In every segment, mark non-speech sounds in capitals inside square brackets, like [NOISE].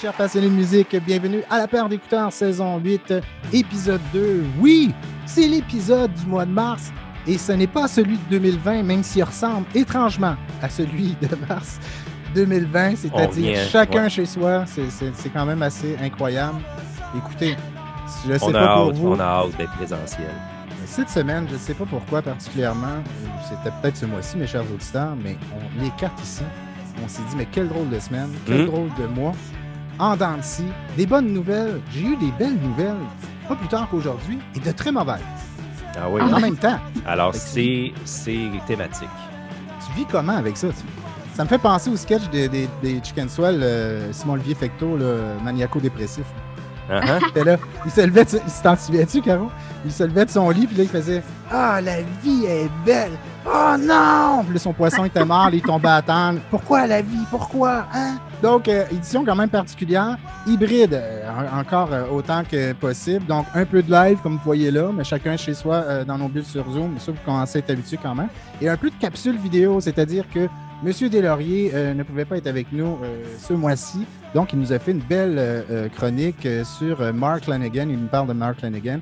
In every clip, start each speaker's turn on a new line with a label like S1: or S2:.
S1: chers passionnés de musique, bienvenue à la paire d'écouteurs saison 8, épisode 2. Oui, c'est l'épisode du mois de mars et ce n'est pas celui de 2020, même s'il ressemble étrangement à celui de mars 2020, c'est-à-dire chacun
S2: ouais.
S1: chez soi. C'est- quand même assez incroyable. Écoutez, je sais
S2: On a
S1: pas pour
S2: hâte,
S1: vous.
S2: on a hâte d'être présentiel.
S1: Cette semaine, je ne sais pas pourquoi particulièrement, c'était peut-être ce mois-ci, mes chers auditeurs, mais on, les quatre ici, on s'est dit, mais quel drôle de semaine, quel
S2: Mm.
S1: drôle de mois. En dents de scie, des bonnes nouvelles. J'ai eu des belles nouvelles, pas plus tard qu'aujourd'hui, et de très mauvaises.
S2: Ah oui.
S1: En même temps,
S2: Alors, c'est thématique.
S1: tu vis comment avec ça? tu- Ça me fait penser au sketch des, des, des Chicken Swell, euh, Simon-Olivier Fecto, le maniaco-dépressif.
S2: Ah, [LAUGHS] ah.
S1: C'était là, il se levait, il t'en souviens-tu, Caro? Il se levait de son lit, puis là, il faisait Ah, la vie est belle! Oh non! Puis là, son poisson était mort, là, il tombait à terre. Pourquoi la vie? Pourquoi? Hein? Donc, euh, édition quand même particulière, hybride, euh, en- encore euh, autant que possible. Donc, un peu de live, comme vous voyez là, mais chacun chez soi dans nos bulles sur Zoom. Ça, vous commencez à être habitué quand même. Et un peu de capsule vidéo, c'est-à-dire que Monsieur Deslauriers ne pouvait pas être avec nous ce mois-ci. Donc, il nous a fait une belle chronique sur Mark Lanigan. Il nous parle de Mark Lanigan.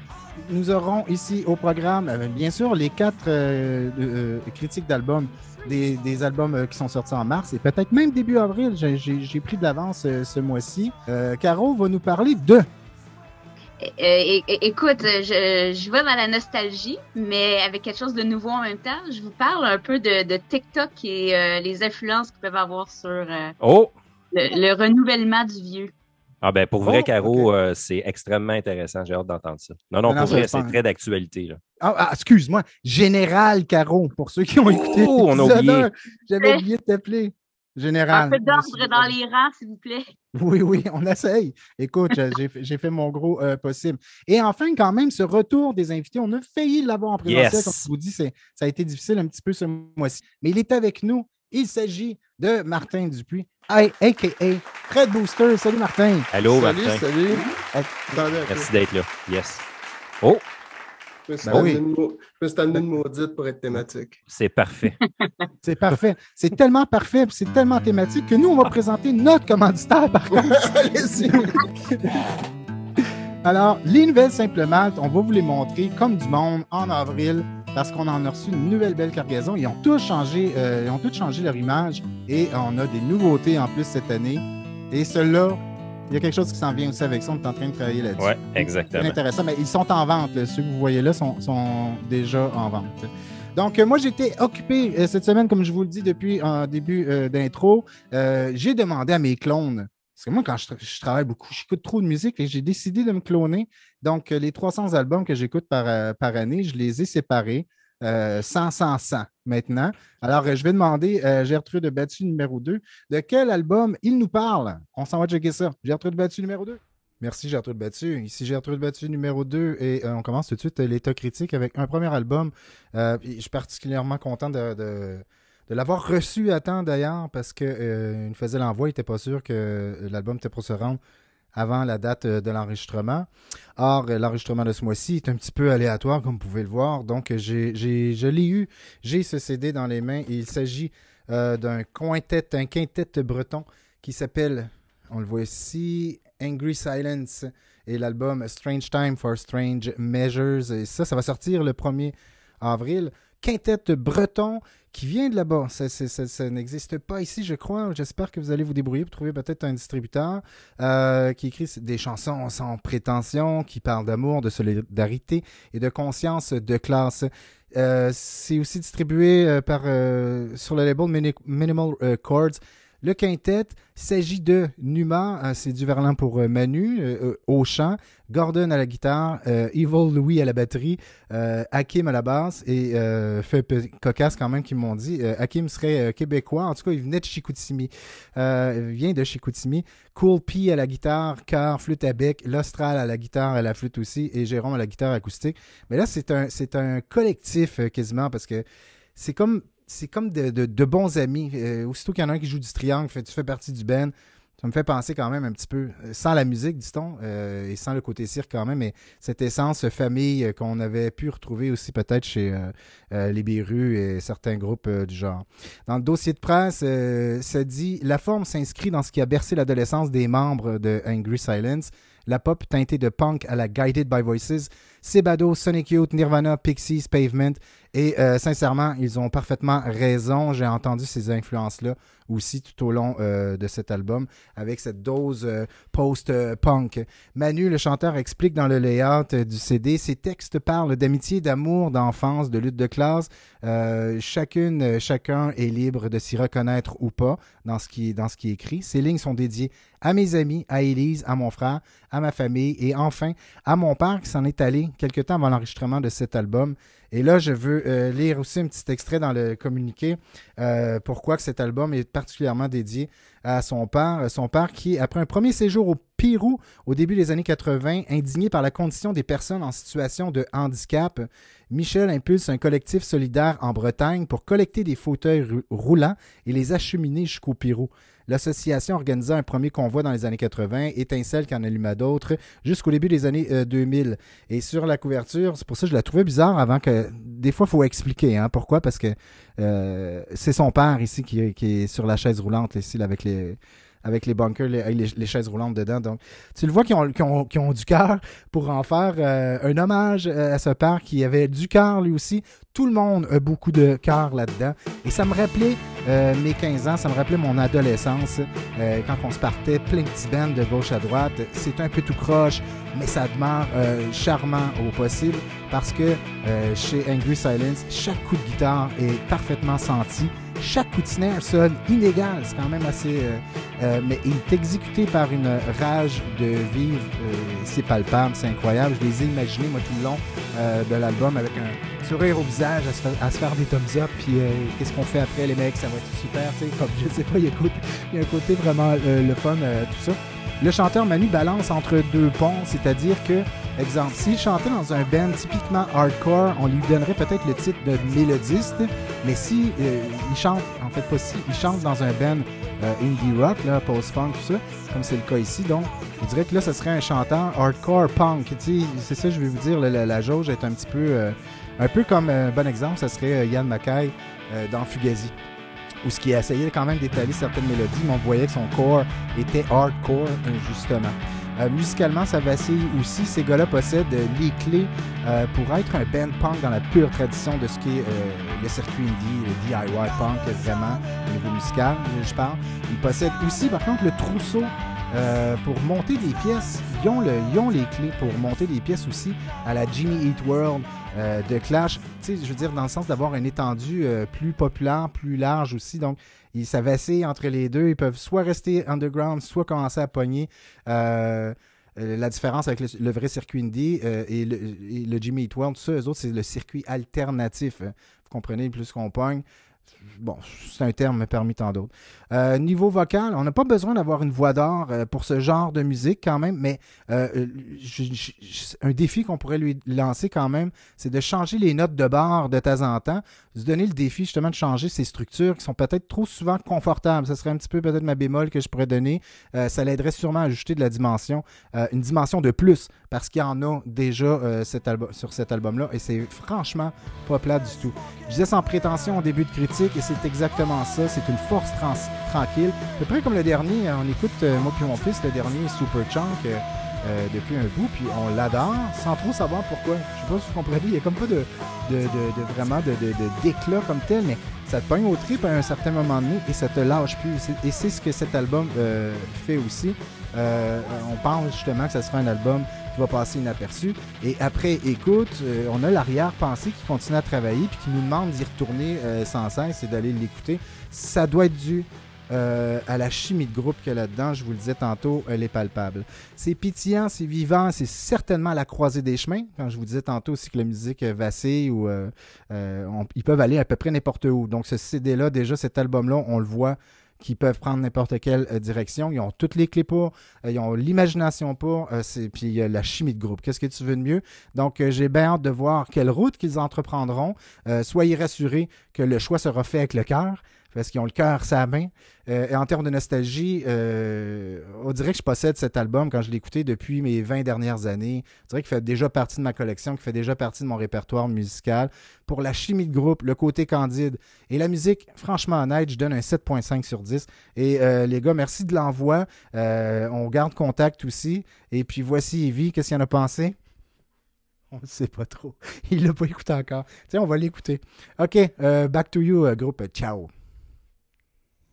S1: Nous aurons ici au programme, bien sûr, les quatre critiques d'albums, des, des albums euh, qui sont sortis en mars et peut-être même début avril. J'ai- pris de l'avance euh, ce mois-ci. Euh, Caro va nous parler de.
S3: Euh, é- écoute, je, je vais dans la nostalgie, mais avec quelque chose de nouveau en même temps. Je vous parle un peu de, de TikTok et euh, les influences qu'ils peuvent avoir sur euh,
S2: Oh!
S3: le, le renouvellement du vieux.
S2: Ah ben pour vrai,
S1: Oh,
S2: Caro, euh, c'est extrêmement intéressant. J'ai hâte d'entendre ça. Non, non, pour vrai, c'est très d'actualité. là.
S1: Ah, ah, excuse-moi, Général Caro, pour ceux qui ont écouté.
S2: Oh, on a oublié.
S1: J'avais oublié de t'appeler. Général.
S3: un peu d'ordre dans les rangs, s'il vous plaît.
S1: Oui, oui, on essaye. Écoute, j'ai fait- j'ai fait mon gros euh, possible. Et enfin, quand même, ce retour des invités, on a failli l'avoir en présentiel.
S2: Yes.
S1: Comme je vous dis, c'est- ça a été difficile un petit peu ce mois-ci. Mais il est avec nous. Il s'agit de Martin Dupuis, a.k.a. Fred Booster. Salut, Martin.
S2: Allô,
S4: salut,
S2: Martin.
S4: salut. Peu.
S2: Merci d'être là. Yes. Oh,
S4: Je me suis
S1: Ben
S4: amené
S1: oui.
S4: une maudite pour être thématique.
S2: c'est parfait. [LAUGHS]
S1: C'est parfait. C'est tellement parfait, c'est tellement thématique que nous, on va présenter notre commanditaire, par contre. [LAUGHS]
S4: Allez-y.
S1: Alors, les nouvelles Simple Malte, on va vous les montrer comme du monde en avril parce qu'on en a reçu une nouvelle belle cargaison. Ils ont tous changé, euh, ils ont tous changé leur image et on a des nouveautés en plus cette année. Et ceux-là, il y a quelque chose qui s'en vient aussi avec ça. On est en train de travailler là-dessus.
S2: Ouais,
S1: C'est
S2: exactement.
S1: intéressant, mais ils sont en vente. là. Ceux que vous voyez là sont, sont déjà en vente. Donc, euh, moi, j'étais occupé euh, cette semaine, comme je vous le dis depuis un début euh, d'intro. Euh, j'ai demandé à mes clones, parce que moi, quand je, tra- je travaille beaucoup, j'écoute trop de musique et j'ai décidé de me cloner. Donc, euh, les 300 albums que j'écoute par, euh, par année, je les ai séparés. Euh, 100, 100, 100 maintenant. Alors, euh, je vais demander à Gertrude Battu numéro 2 de quel album il nous parle? On s'en va checker ça. Gertrude Battu numéro 2. Merci Gertrude Battu. Ici Gertrude Battu numéro 2 et on commence tout de suite l'état critique avec un premier album. Je suis particulièrement content de- de l'avoir reçu à temps d'ailleurs parce qu'il nous faisait l'envoi, il n'était pas sûr que euh, l'album était pour se rendre avant la date euh, de l'enregistrement. Or, euh, l'enregistrement de ce mois-ci est un petit peu aléatoire, comme vous pouvez le voir. Donc, euh, j'ai, je l'ai eu. J'ai ce CD dans les mains et il s'agit euh, d'un quintet, un quintet breton qui s'appelle, on le voit ici, Angry Silence et l'album Strange Time for Strange Measures. Et ça, ça va sortir le 1er avril. Quintet breton qui vient de là-bas. Ça, n'existe pas ici, je crois. J'espère que vous allez vous débrouiller pour trouver peut-être un distributeur euh, qui écrit des chansons sans prétention, qui parlent d'amour, de solidarité et de conscience de classe. Euh, c'est aussi distribué euh, par, sur le label Mini- Minimal Chords. Le quintet s'agit de Numa, euh, c'est du verlan pour euh, Manu, euh, au chant, Gordon à la guitare, euh, Evil Louis à la batterie, Hakim à la basse et fait cocasse quand même qu'ils m'ont dit. Hakim serait québécois, en tout cas il venait de Chicoutimi, il vient de Chicoutimi. Cool P à la guitare, chœur, flûte à bec, Lostral à la guitare, à la flûte aussi et Jérôme à la guitare acoustique. Mais là c'est un c'est un collectif quasiment parce que c'est comme c'est comme de, bons amis. Euh, aussitôt qu'il y en a un qui joue du triangle, tu fais partie du band. Ça me fait penser quand même un petit peu, euh, sans la musique, dit-on, euh, et sans le côté cirque quand même, mais cette essence famille euh, qu'on avait pu retrouver aussi peut-être chez euh, les et certains groupes du genre. Dans le dossier de presse, ça dit La forme s'inscrit dans ce qui a bercé l'adolescence des membres de Angry Silence. La pop teintée de punk à la Guided by Voices, Sebado, Sonic Youth, Nirvana, Pixies, Pavement. Et euh, sincèrement, ils ont parfaitement raison. J'ai entendu ces influences-là aussi tout au long euh, de cet album avec cette dose euh, post-punk. Manu, le chanteur, explique dans le layout du CD, ses textes parlent d'amitié, d'amour, d'enfance, de lutte de classe. Chacune, chacun est libre de s'y reconnaître ou pas dans ce qui, dans ce qui est écrit. Ces lignes sont dédiées à mes amis, à Élise, à mon frère, à ma famille et enfin à mon père qui s'en est allé quelque temps avant l'enregistrement de cet album. Et là, je veux euh, lire aussi un petit extrait dans le communiqué euh, pourquoi cet album est particulièrement dédié à son père. Son père qui, après un premier séjour au Pérou au début des années 80, indigné par la condition des personnes en situation de handicap, Michel impulse un collectif solidaire en Bretagne pour collecter des fauteuils rou- roulants et les acheminer jusqu'au Pérou. L'association organisa un premier convoi dans les années 80, Étincelle qui en alluma d'autres, jusqu'au début des années euh, 2000. Et sur la couverture, c'est pour ça que je la trouvais bizarre avant que... Des fois, il faut expliquer. Hein, pourquoi? Parce que euh, c'est son père ici qui, qui est sur la chaise roulante, ici, avec les avec les bunkers, les, chaises roulantes dedans. Donc, tu le vois qui ont, du cœur pour en faire euh, un hommage euh, à ce père qui avait du cœur lui aussi. Tout le monde a beaucoup de cœur là-dedans. Et ça me rappelait euh, mes 15 ans, ça me rappelait mon adolescence, quand on se partait plein de petits bands de gauche à droite. C'est un peu tout croche, mais ça demeure charmant au possible parce que chez Angry Silence, chaque coup de guitare est parfaitement senti. Chaque coup de sonne inégal, c'est quand même assez... euh, euh, mais il est exécuté par une rage de vivre. euh, c'est palpable, c'est incroyable. Je les ai imaginés, moi, tout le long euh, de l'album avec un sourire au visage, à se faire, des thumbs up. Puis euh, qu'est-ce qu'on fait après, les mecs Ça va être super. tu sais, Comme, je sais pas, il y a, il y a un côté vraiment euh, le fun, euh, tout ça. Le chanteur Manu balance entre deux ponts, c'est-à-dire que, exemple, s'il chantait dans un band typiquement hardcore, on lui donnerait peut-être le titre de mélodiste, mais si euh, il chante, en fait pas si, il chante dans un band euh, indie rock, post-punk, tout ça, comme c'est le cas ici, donc je dirais que là, ce serait un chanteur hardcore punk. C'est ça, je vais vous dire, la, jauge est un petit peu, euh, un peu comme un bon exemple, ça serait Yann Mackay dans Fugazi où ce qui essayait quand même d'étaler certaines mélodies, mais on voyait que son corps était hardcore, justement. Euh, musicalement, ça vacille aussi. Ces gars-là possèdent euh, les clés euh, pour être un band punk dans la pure tradition de ce qui est euh, le circuit indie, le DIY punk, vraiment, au niveau musical, je parle. Ils possèdent aussi, par contre, le trousseau euh, pour monter des pièces. Ils ont, les clés pour monter des pièces aussi à la Jimmy Eat World euh, de Clash. Tu sais, je veux dire, dans le sens d'avoir une étendue euh, plus populaire, plus large aussi. Donc, ils, ça vacille entre les deux. Ils peuvent soit rester underground, soit commencer à pogner. La différence avec le, vrai circuit indie et, le, Jimmy Eat World, ça, eux autres, c'est le circuit alternatif. Vous comprenez, plus qu'on pogne. Bon, c'est un terme parmi tant d'autres. Euh, niveau vocal, on n'a pas besoin d'avoir une voix d'or euh, pour ce genre de musique quand même, mais euh, un défi qu'on pourrait lui lancer quand même, c'est de changer les notes de barre de temps en temps, se donner le défi justement de changer ces structures qui sont peut-être trop souvent confortables. Ce serait un petit peu peut-être ma bémol que je pourrais donner. Euh, ça l'aiderait sûrement à ajouter de la dimension, euh, une dimension de plus, parce qu'il y en a déjà euh, sur cet album-là, et c'est franchement pas plat du tout. Je disais sans prétention au début de critique, et c'est exactement ça. C'est une force tranquille. À peu près comme le dernier, on écoute, moi puis mon fils, le dernier Super Chunk. Euh, depuis un bout, puis on l'adore sans trop savoir pourquoi. Je sais pas si vous comprenez, il n'y a comme pas de, vraiment de, d'éclat comme tel, mais ça te pogne au trip à un certain moment donné et ça te lâche plus. Et c'est- ce que cet album euh, fait aussi. Euh, on pense justement que ça sera un album qui va passer inaperçu. Et après écoute, on a l'arrière-pensée qui continue à travailler puis qui nous demande d'y retourner sans cesse et d'aller l'écouter. Ça doit être dû euh, à la chimie de groupe qu'il y a là-dedans. Je vous le disais tantôt, elle est palpable. C'est pétillant, c'est vivant, c'est certainement à la croisée des chemins. Quand je vous disais tantôt aussi que la musique euh, vacille ou euh, euh, on- ils peuvent aller à peu près n'importe où. Donc ce CD-là, déjà cet album-là, on le voit qu'ils peuvent prendre n'importe quelle euh, direction. Ils ont toutes les clés pour, euh, ils ont l'imagination pour, euh, puis il y a la chimie de groupe. Qu'est-ce que tu veux de mieux? Donc euh, j'ai bien hâte de voir quelle route qu'ils entreprendront. Euh, soyez rassurés que le choix sera fait avec le cœur parce qu'ils ont le cœur sa main. Euh, et en termes de nostalgie, euh, on dirait que je possède cet album quand je l'ai écouté depuis mes 20 dernières années. On dirait qu'il fait déjà partie de ma collection, qu'il fait déjà partie de mon répertoire musical. Pour la chimie de groupe, le côté candide et la musique, franchement honnête, je donne un 7.5 sur 10. Et euh, les gars, merci de l'envoi. On garde contact aussi. Et puis voici Evie, qu'est-ce qu'il en a pensé? [LAUGHS] On ne sait pas trop. [LAUGHS] Il l'a pas écouté encore. Tiens, on va l'écouter. OK, back to you, groupe. Ciao.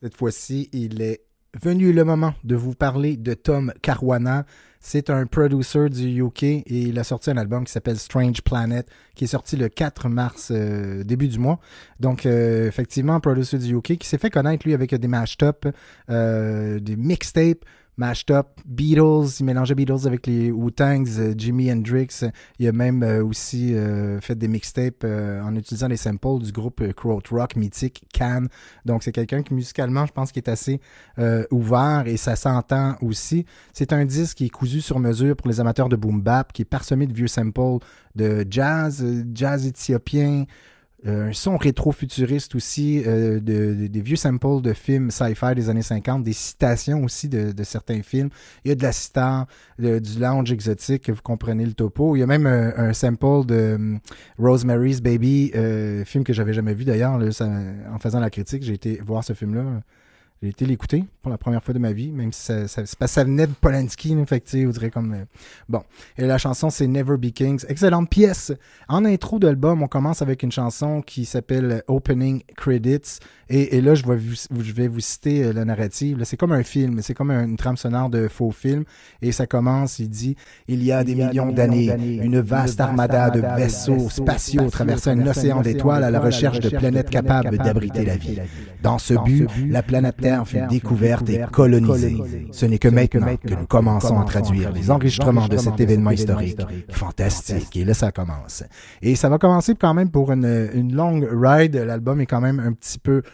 S1: Cette fois-ci, il est venu le moment de vous parler de Tom Caruana. C'est un producer du UK et il a sorti un album qui s'appelle Strange Planet, qui est sorti le 4 mars, euh, début du mois. Donc, euh, effectivement, un producer du UK qui s'est fait connaître, lui, avec des mashed-up, euh, des mixtapes, mashed up Beatles, il mélangeait Beatles avec les Wu-Tangs, euh, Jimi Hendrix. Il a même euh, aussi euh, fait des mixtapes euh, en utilisant les samples du groupe euh, Rock mythique Can. Donc c'est quelqu'un qui musicalement, je pense, qui est assez euh, ouvert et ça s'entend aussi. C'est un disque qui est cousu sur mesure pour les amateurs de boom bap, qui est parsemé de vieux samples de jazz, jazz éthiopien, un son rétro-futuriste aussi, euh, de, de- des vieux samples de films sci-fi des années 50, des citations aussi de, de certains films. Il y a de la sitar, de- du lounge exotique, vous comprenez le topo. Il y a même un, un sample de hum, Rosemary's Baby, euh, film que j'avais jamais vu d'ailleurs. En faisant la critique, j'ai été voir ce film-là. J'ai été l'écouter pour la première fois de ma vie, même si ça, ça, que ça venait de Polanski, fait que, direz comme... euh, Bon, et la chanson, c'est Never Be Kings. Excellente pièce. En intro de l'album, on commence avec une chanson qui s'appelle Opening Credits. Et, et là, je vais vous, je vais vous citer euh, la narrative. C'est comme un film, c'est comme une trame sonore de faux film. Et ça commence, il dit « Il y a des millions d'années, une vaste armada de vaisseaux spatiaux traversait un océan d'étoiles à la recherche de planètes capables d'abriter la vie. Dans ce but, la planète Terre fut découverte et colonisée. Ce n'est que maintenant que nous commençons à traduire les enregistrements de cet événement historique. Fantastique. Et là, ça commence. Et ça va commencer quand même pour une, une longue ride. L'album est quand même un petit peu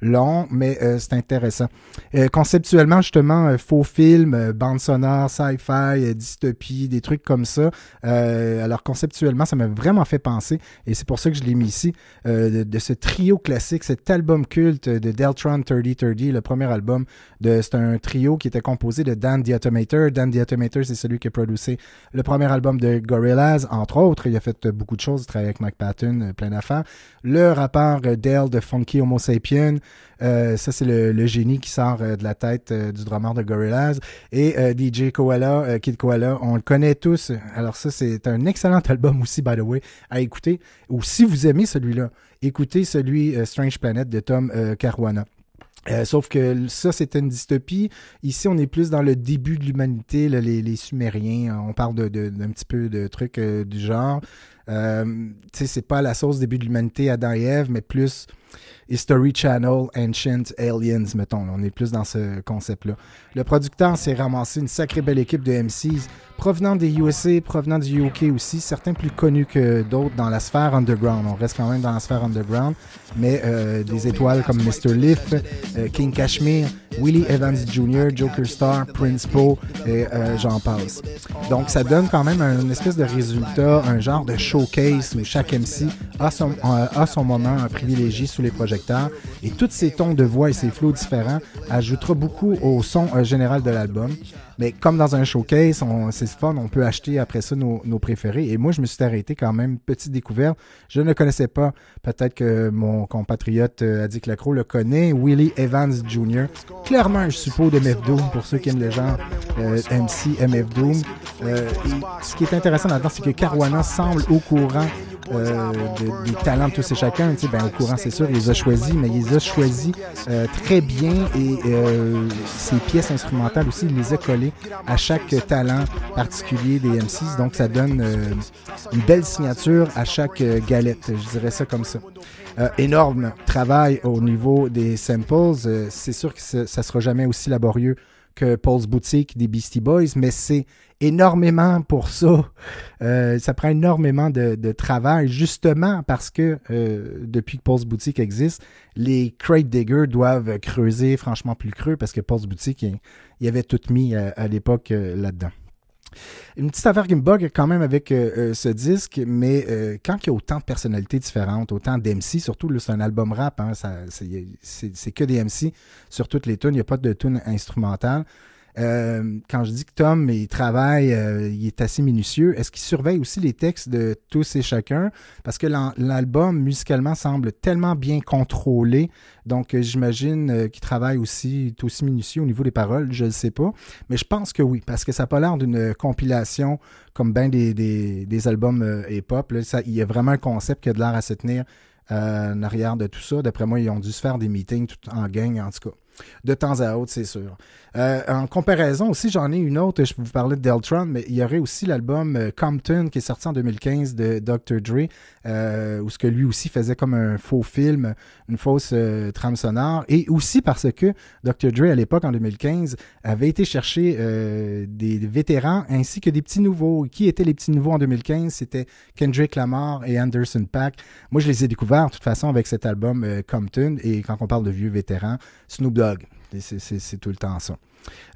S1: long, mais euh, c'est intéressant. Euh, conceptuellement, justement, euh, faux film, euh, bande sonore, sci-fi, dystopie, des trucs comme ça. Alors conceptuellement, ça m'a vraiment fait penser, et c'est pour ça que je l'ai mis ici, de, ce trio classique, cet album culte de Deltron 3030, le premier album. de C'est un trio qui était composé de Dan the Automator. Dan the Automator, c'est celui qui a produit le premier album de Gorillaz, entre autres. Il a fait beaucoup de choses, il travaille avec Mike Patton, plein d'affaires. Le rappeur Dale de Funky Homo Sapien, euh, ça, c'est le, génie qui sort euh, de la tête euh, du drummer de Gorillaz. Et DJ Koala, Kid Koala, on le connaît tous. Alors ça, c'est un excellent [LAUGHS] album aussi, by the way, à écouter. Ou si vous aimez celui-là, écoutez celui Strange Planet de Tom Caruana. Sauf que ça, c'était une dystopie. Ici, on est plus dans le début de l'humanité, les, Sumériens. On parle de, de- d'un petit peu de trucs du genre. Euh, tu sais, c'est pas la sauce début de l'humanité, Adam et Ève, mais plus History Channel, Ancient Aliens, mettons. On est plus dans ce concept-là. Le producteur s'est ramassé une sacrée belle équipe de MCs provenant des USA, provenant du UK aussi, certains plus connus que d'autres dans la sphère underground. On reste quand même dans la sphère underground, mais euh, des étoiles comme Mr. Liff, euh, King Kashmir, Willie Evans Jr., Joker Star, Prince Po, et euh, j'en passe. Donc ça donne quand même un espèce de résultat, un genre de showcase où chaque MC a son, a son moment privilégié sous les et tous ces tons de voix et ces flots différents ajoutera beaucoup au son euh, général de l'album. Mais comme dans un showcase, c'est fun, on peut acheter après ça nos, préférés. Et moi, je me suis arrêté quand même, petite découverte. Je ne connaissais pas, peut-être que mon compatriote euh, Addict Lacroix le connaît, Willie Evans Jr. Clairement un suppôt de MF Doom, pour ceux qui aiment le genre euh, MC MF Doom. Euh, ce qui est intéressant là-dedans, c'est que Caruana semble au courant euh, de- des talents de tous et chacun. Tu sais, ben, au courant, c'est sûr, il les a choisis, mais il les a choisis euh, très bien et euh, ses pièces instrumentales aussi, il les a collées à chaque talent particulier des M6. Donc, ça donne euh, une belle signature à chaque euh, galette, je dirais ça comme ça. Euh, énorme travail au niveau des samples. C'est sûr que ça, ça sera jamais aussi laborieux Paul's Boutique des Beastie Boys, mais c'est énormément pour ça. Euh, ça prend énormément de, travail, justement parce que euh, depuis que Paul's Boutique existe, les crate diggers doivent creuser franchement plus creux parce que Paul's Boutique, il, il avait tout mis euh, à l'époque là-dedans. Une petite affaire qui me bug quand même avec euh, euh, ce disque, mais euh, quand il y a autant de personnalités différentes, autant d'MC, surtout c'est un album rap, hein, c'est que des MC sur toutes les tunes, il n'y a pas de tunes instrumentales. Euh, quand je dis que Tom, il travaille, euh, il est assez minutieux, est-ce qu'il surveille aussi les textes de tous et chacun? Parce que l'album, musicalement, semble tellement bien contrôlé. Donc, euh, j'imagine qu'il travaille aussi, est aussi minutieux au niveau des paroles, je ne sais pas. Mais je pense que oui, parce que ça n'a pas l'air d'une compilation comme bien des, des, albums hip-hop. Il y a vraiment un concept qui a de l'air à se tenir en arrière de tout ça. D'après moi, ils ont dû se faire des meetings tout en gang, en tout cas. De temps à autre, c'est sûr. Euh, en comparaison aussi, j'en ai une autre. Je peux vous parler de Deltron, mais il y aurait aussi l'album euh, Compton qui est sorti en 2015 de Dr. Dre, euh, où ce que lui aussi faisait comme un faux film, une fausse trame sonore. Et aussi parce que Dr. Dre, à l'époque, en 2015, avait été chercher des vétérans ainsi que des petits nouveaux. Qui étaient les petits nouveaux en 2015? C'était Kendrick Lamar et Anderson Paak. Moi, je les ai découverts, de toute façon, avec cet album Compton. Et quand on parle de vieux vétérans, Snoop Dogg. C'est- tout le temps ça.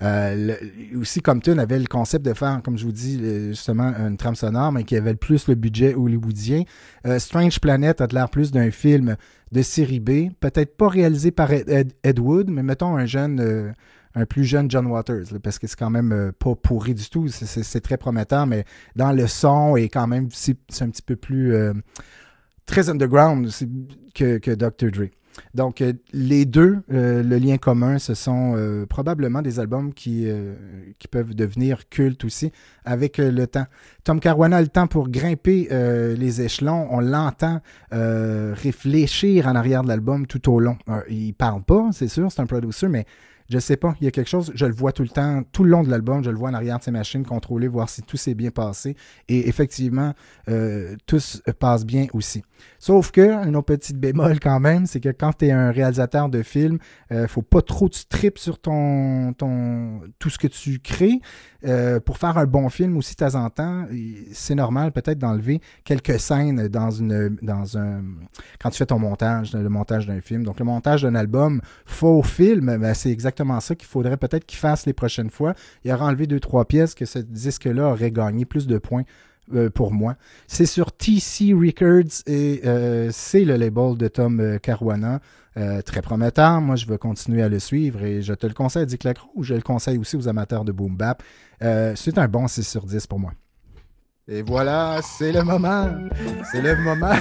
S1: Euh, le- aussi, Compton avait le concept de faire, comme je vous dis, euh, justement, une trame sonore, mais qui avait le plus le budget hollywoodien. Euh, Strange Planet a l'air plus d'un film de série B, peut-être pas réalisé par Ed, Wood, mais mettons un jeune, euh, un plus jeune John Waters, parce que c'est quand même pas pourri du tout. C'est- très prometteur, mais dans le son et quand même, c'est un petit peu plus très underground que, que Dr. Dre. Donc, euh, les deux, euh, le lien commun, ce sont euh, probablement des albums qui, euh, qui peuvent devenir cultes aussi avec euh, le temps. Tom Caruana a le temps pour grimper euh, les échelons. On l'entend réfléchir en arrière de l'album tout au long. Euh, il parle pas, c'est sûr, c'est un producer, mais je sais pas, il y a quelque chose, je le vois tout le temps, tout le long de l'album, je le vois en arrière de ses machines, contrôler, voir si tout s'est bien passé. Et effectivement, euh, tout se passe bien aussi. Sauf que, une autre petite bémol quand même, c'est que quand tu es un réalisateur de film, euh, faut pas trop tu tripes sur ton, ton tout ce que tu crées. Euh, pour faire un bon film aussi de temps en temps, c'est normal peut-être d'enlever quelques scènes dans une dans un quand tu fais ton montage, le montage d'un film. Donc le montage d'un album faux film, ben, c'est exactement ça qu'il faudrait peut-être qu'il fasse les prochaines fois. Il aurait enlevé deux trois pièces que ce disque-là aurait gagné plus de points euh, pour moi. C'est sur TC Records et euh, c'est le label de Tom euh, Caruana. Très prometteur. Moi, je vais continuer à le suivre et je te le conseille Dick Lacroix ou je le conseille aussi aux amateurs de Boom Bap. C'est un bon 6 sur 10 pour moi. Et voilà, c'est le moment. C'est le moment.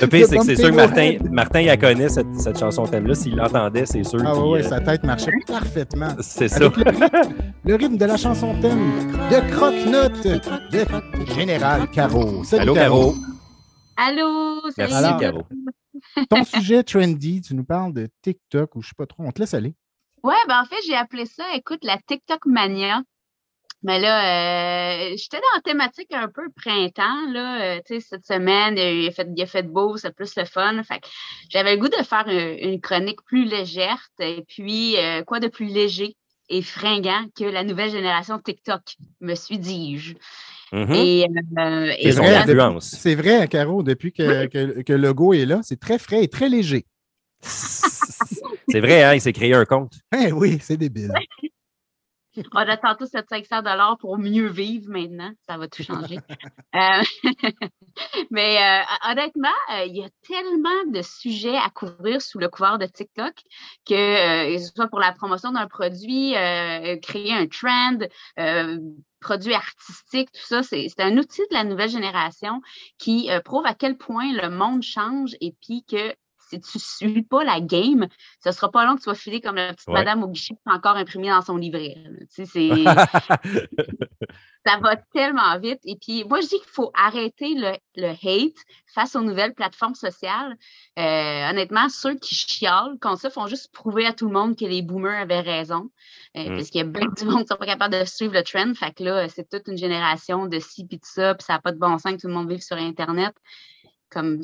S2: Le pire, c'est que c'est sûr que Martin, Martin, il la connaît, cette, cette chanson thème-là. S'il l'entendait, c'est sûr
S1: Ah ouais, ouais,
S2: euh,
S1: sa tête marchait parfaitement.
S2: C'est ça.
S1: Le rythme, le rythme de la chanson thème de Croque-Note de Général Caro. Salut,
S2: Allô, Caro.
S3: Allô, salut.
S2: Merci, Caro.
S1: Ton sujet trendy, tu nous parles de TikTok ou je sais pas trop, on te laisse aller.
S3: Ouais, ben en fait, j'ai appelé ça, écoute, la TikTok mania. Mais là, euh, j'étais dans la thématique un peu printemps, là. euh, tu sais, cette semaine, il a fait, il a fait beau, c'est plus le fun. Fait que j'avais le goût de faire une, une chronique plus légère. Et puis, euh, quoi de plus léger et fringant que la nouvelle génération TikTok, me suis dit-je.
S2: Mhm.
S3: Et, euh, et
S1: vrai. C'est vrai, Caro, depuis que, que, que le logo est là, c'est très frais et très léger. [LAUGHS]
S2: C'est vrai, hein, il s'est créé un compte. [LAUGHS]
S1: Eh oui, c'est débile. [LAUGHS]
S3: On attend tous 700 dollars pour mieux vivre maintenant. Ça va tout changer. [LAUGHS] Euh, [LAUGHS] mais euh, honnêtement, euh, il y a tellement de sujets à couvrir sous le couvert de TikTok que que ce soit pour la promotion d'un produit, créer un trend, euh, produit artistique, tout ça, c'est c'est un outil de la nouvelle génération qui euh, prouve à quel point le monde change et puis que si tu suis pas la game, ce sera pas long que tu vas filer comme la petite
S2: Ouais.
S3: madame au guichet qui est encore imprimée dans son livret. Tu sais, [LAUGHS] ça va tellement vite. Et puis, moi, je dis qu'il faut arrêter le, le hate face aux nouvelles plateformes sociales. Euh, honnêtement, ceux qui chialent comme ça font juste prouver à tout le monde que les boomers avaient raison. Euh,
S2: Mm.
S3: Parce qu'il y a bien du monde qui sont pas capables de suivre le trend. Fait que là, c'est toute une génération de ci puis de ça, puis ça n'a pas de bon sens que tout le monde vive sur Internet. Comme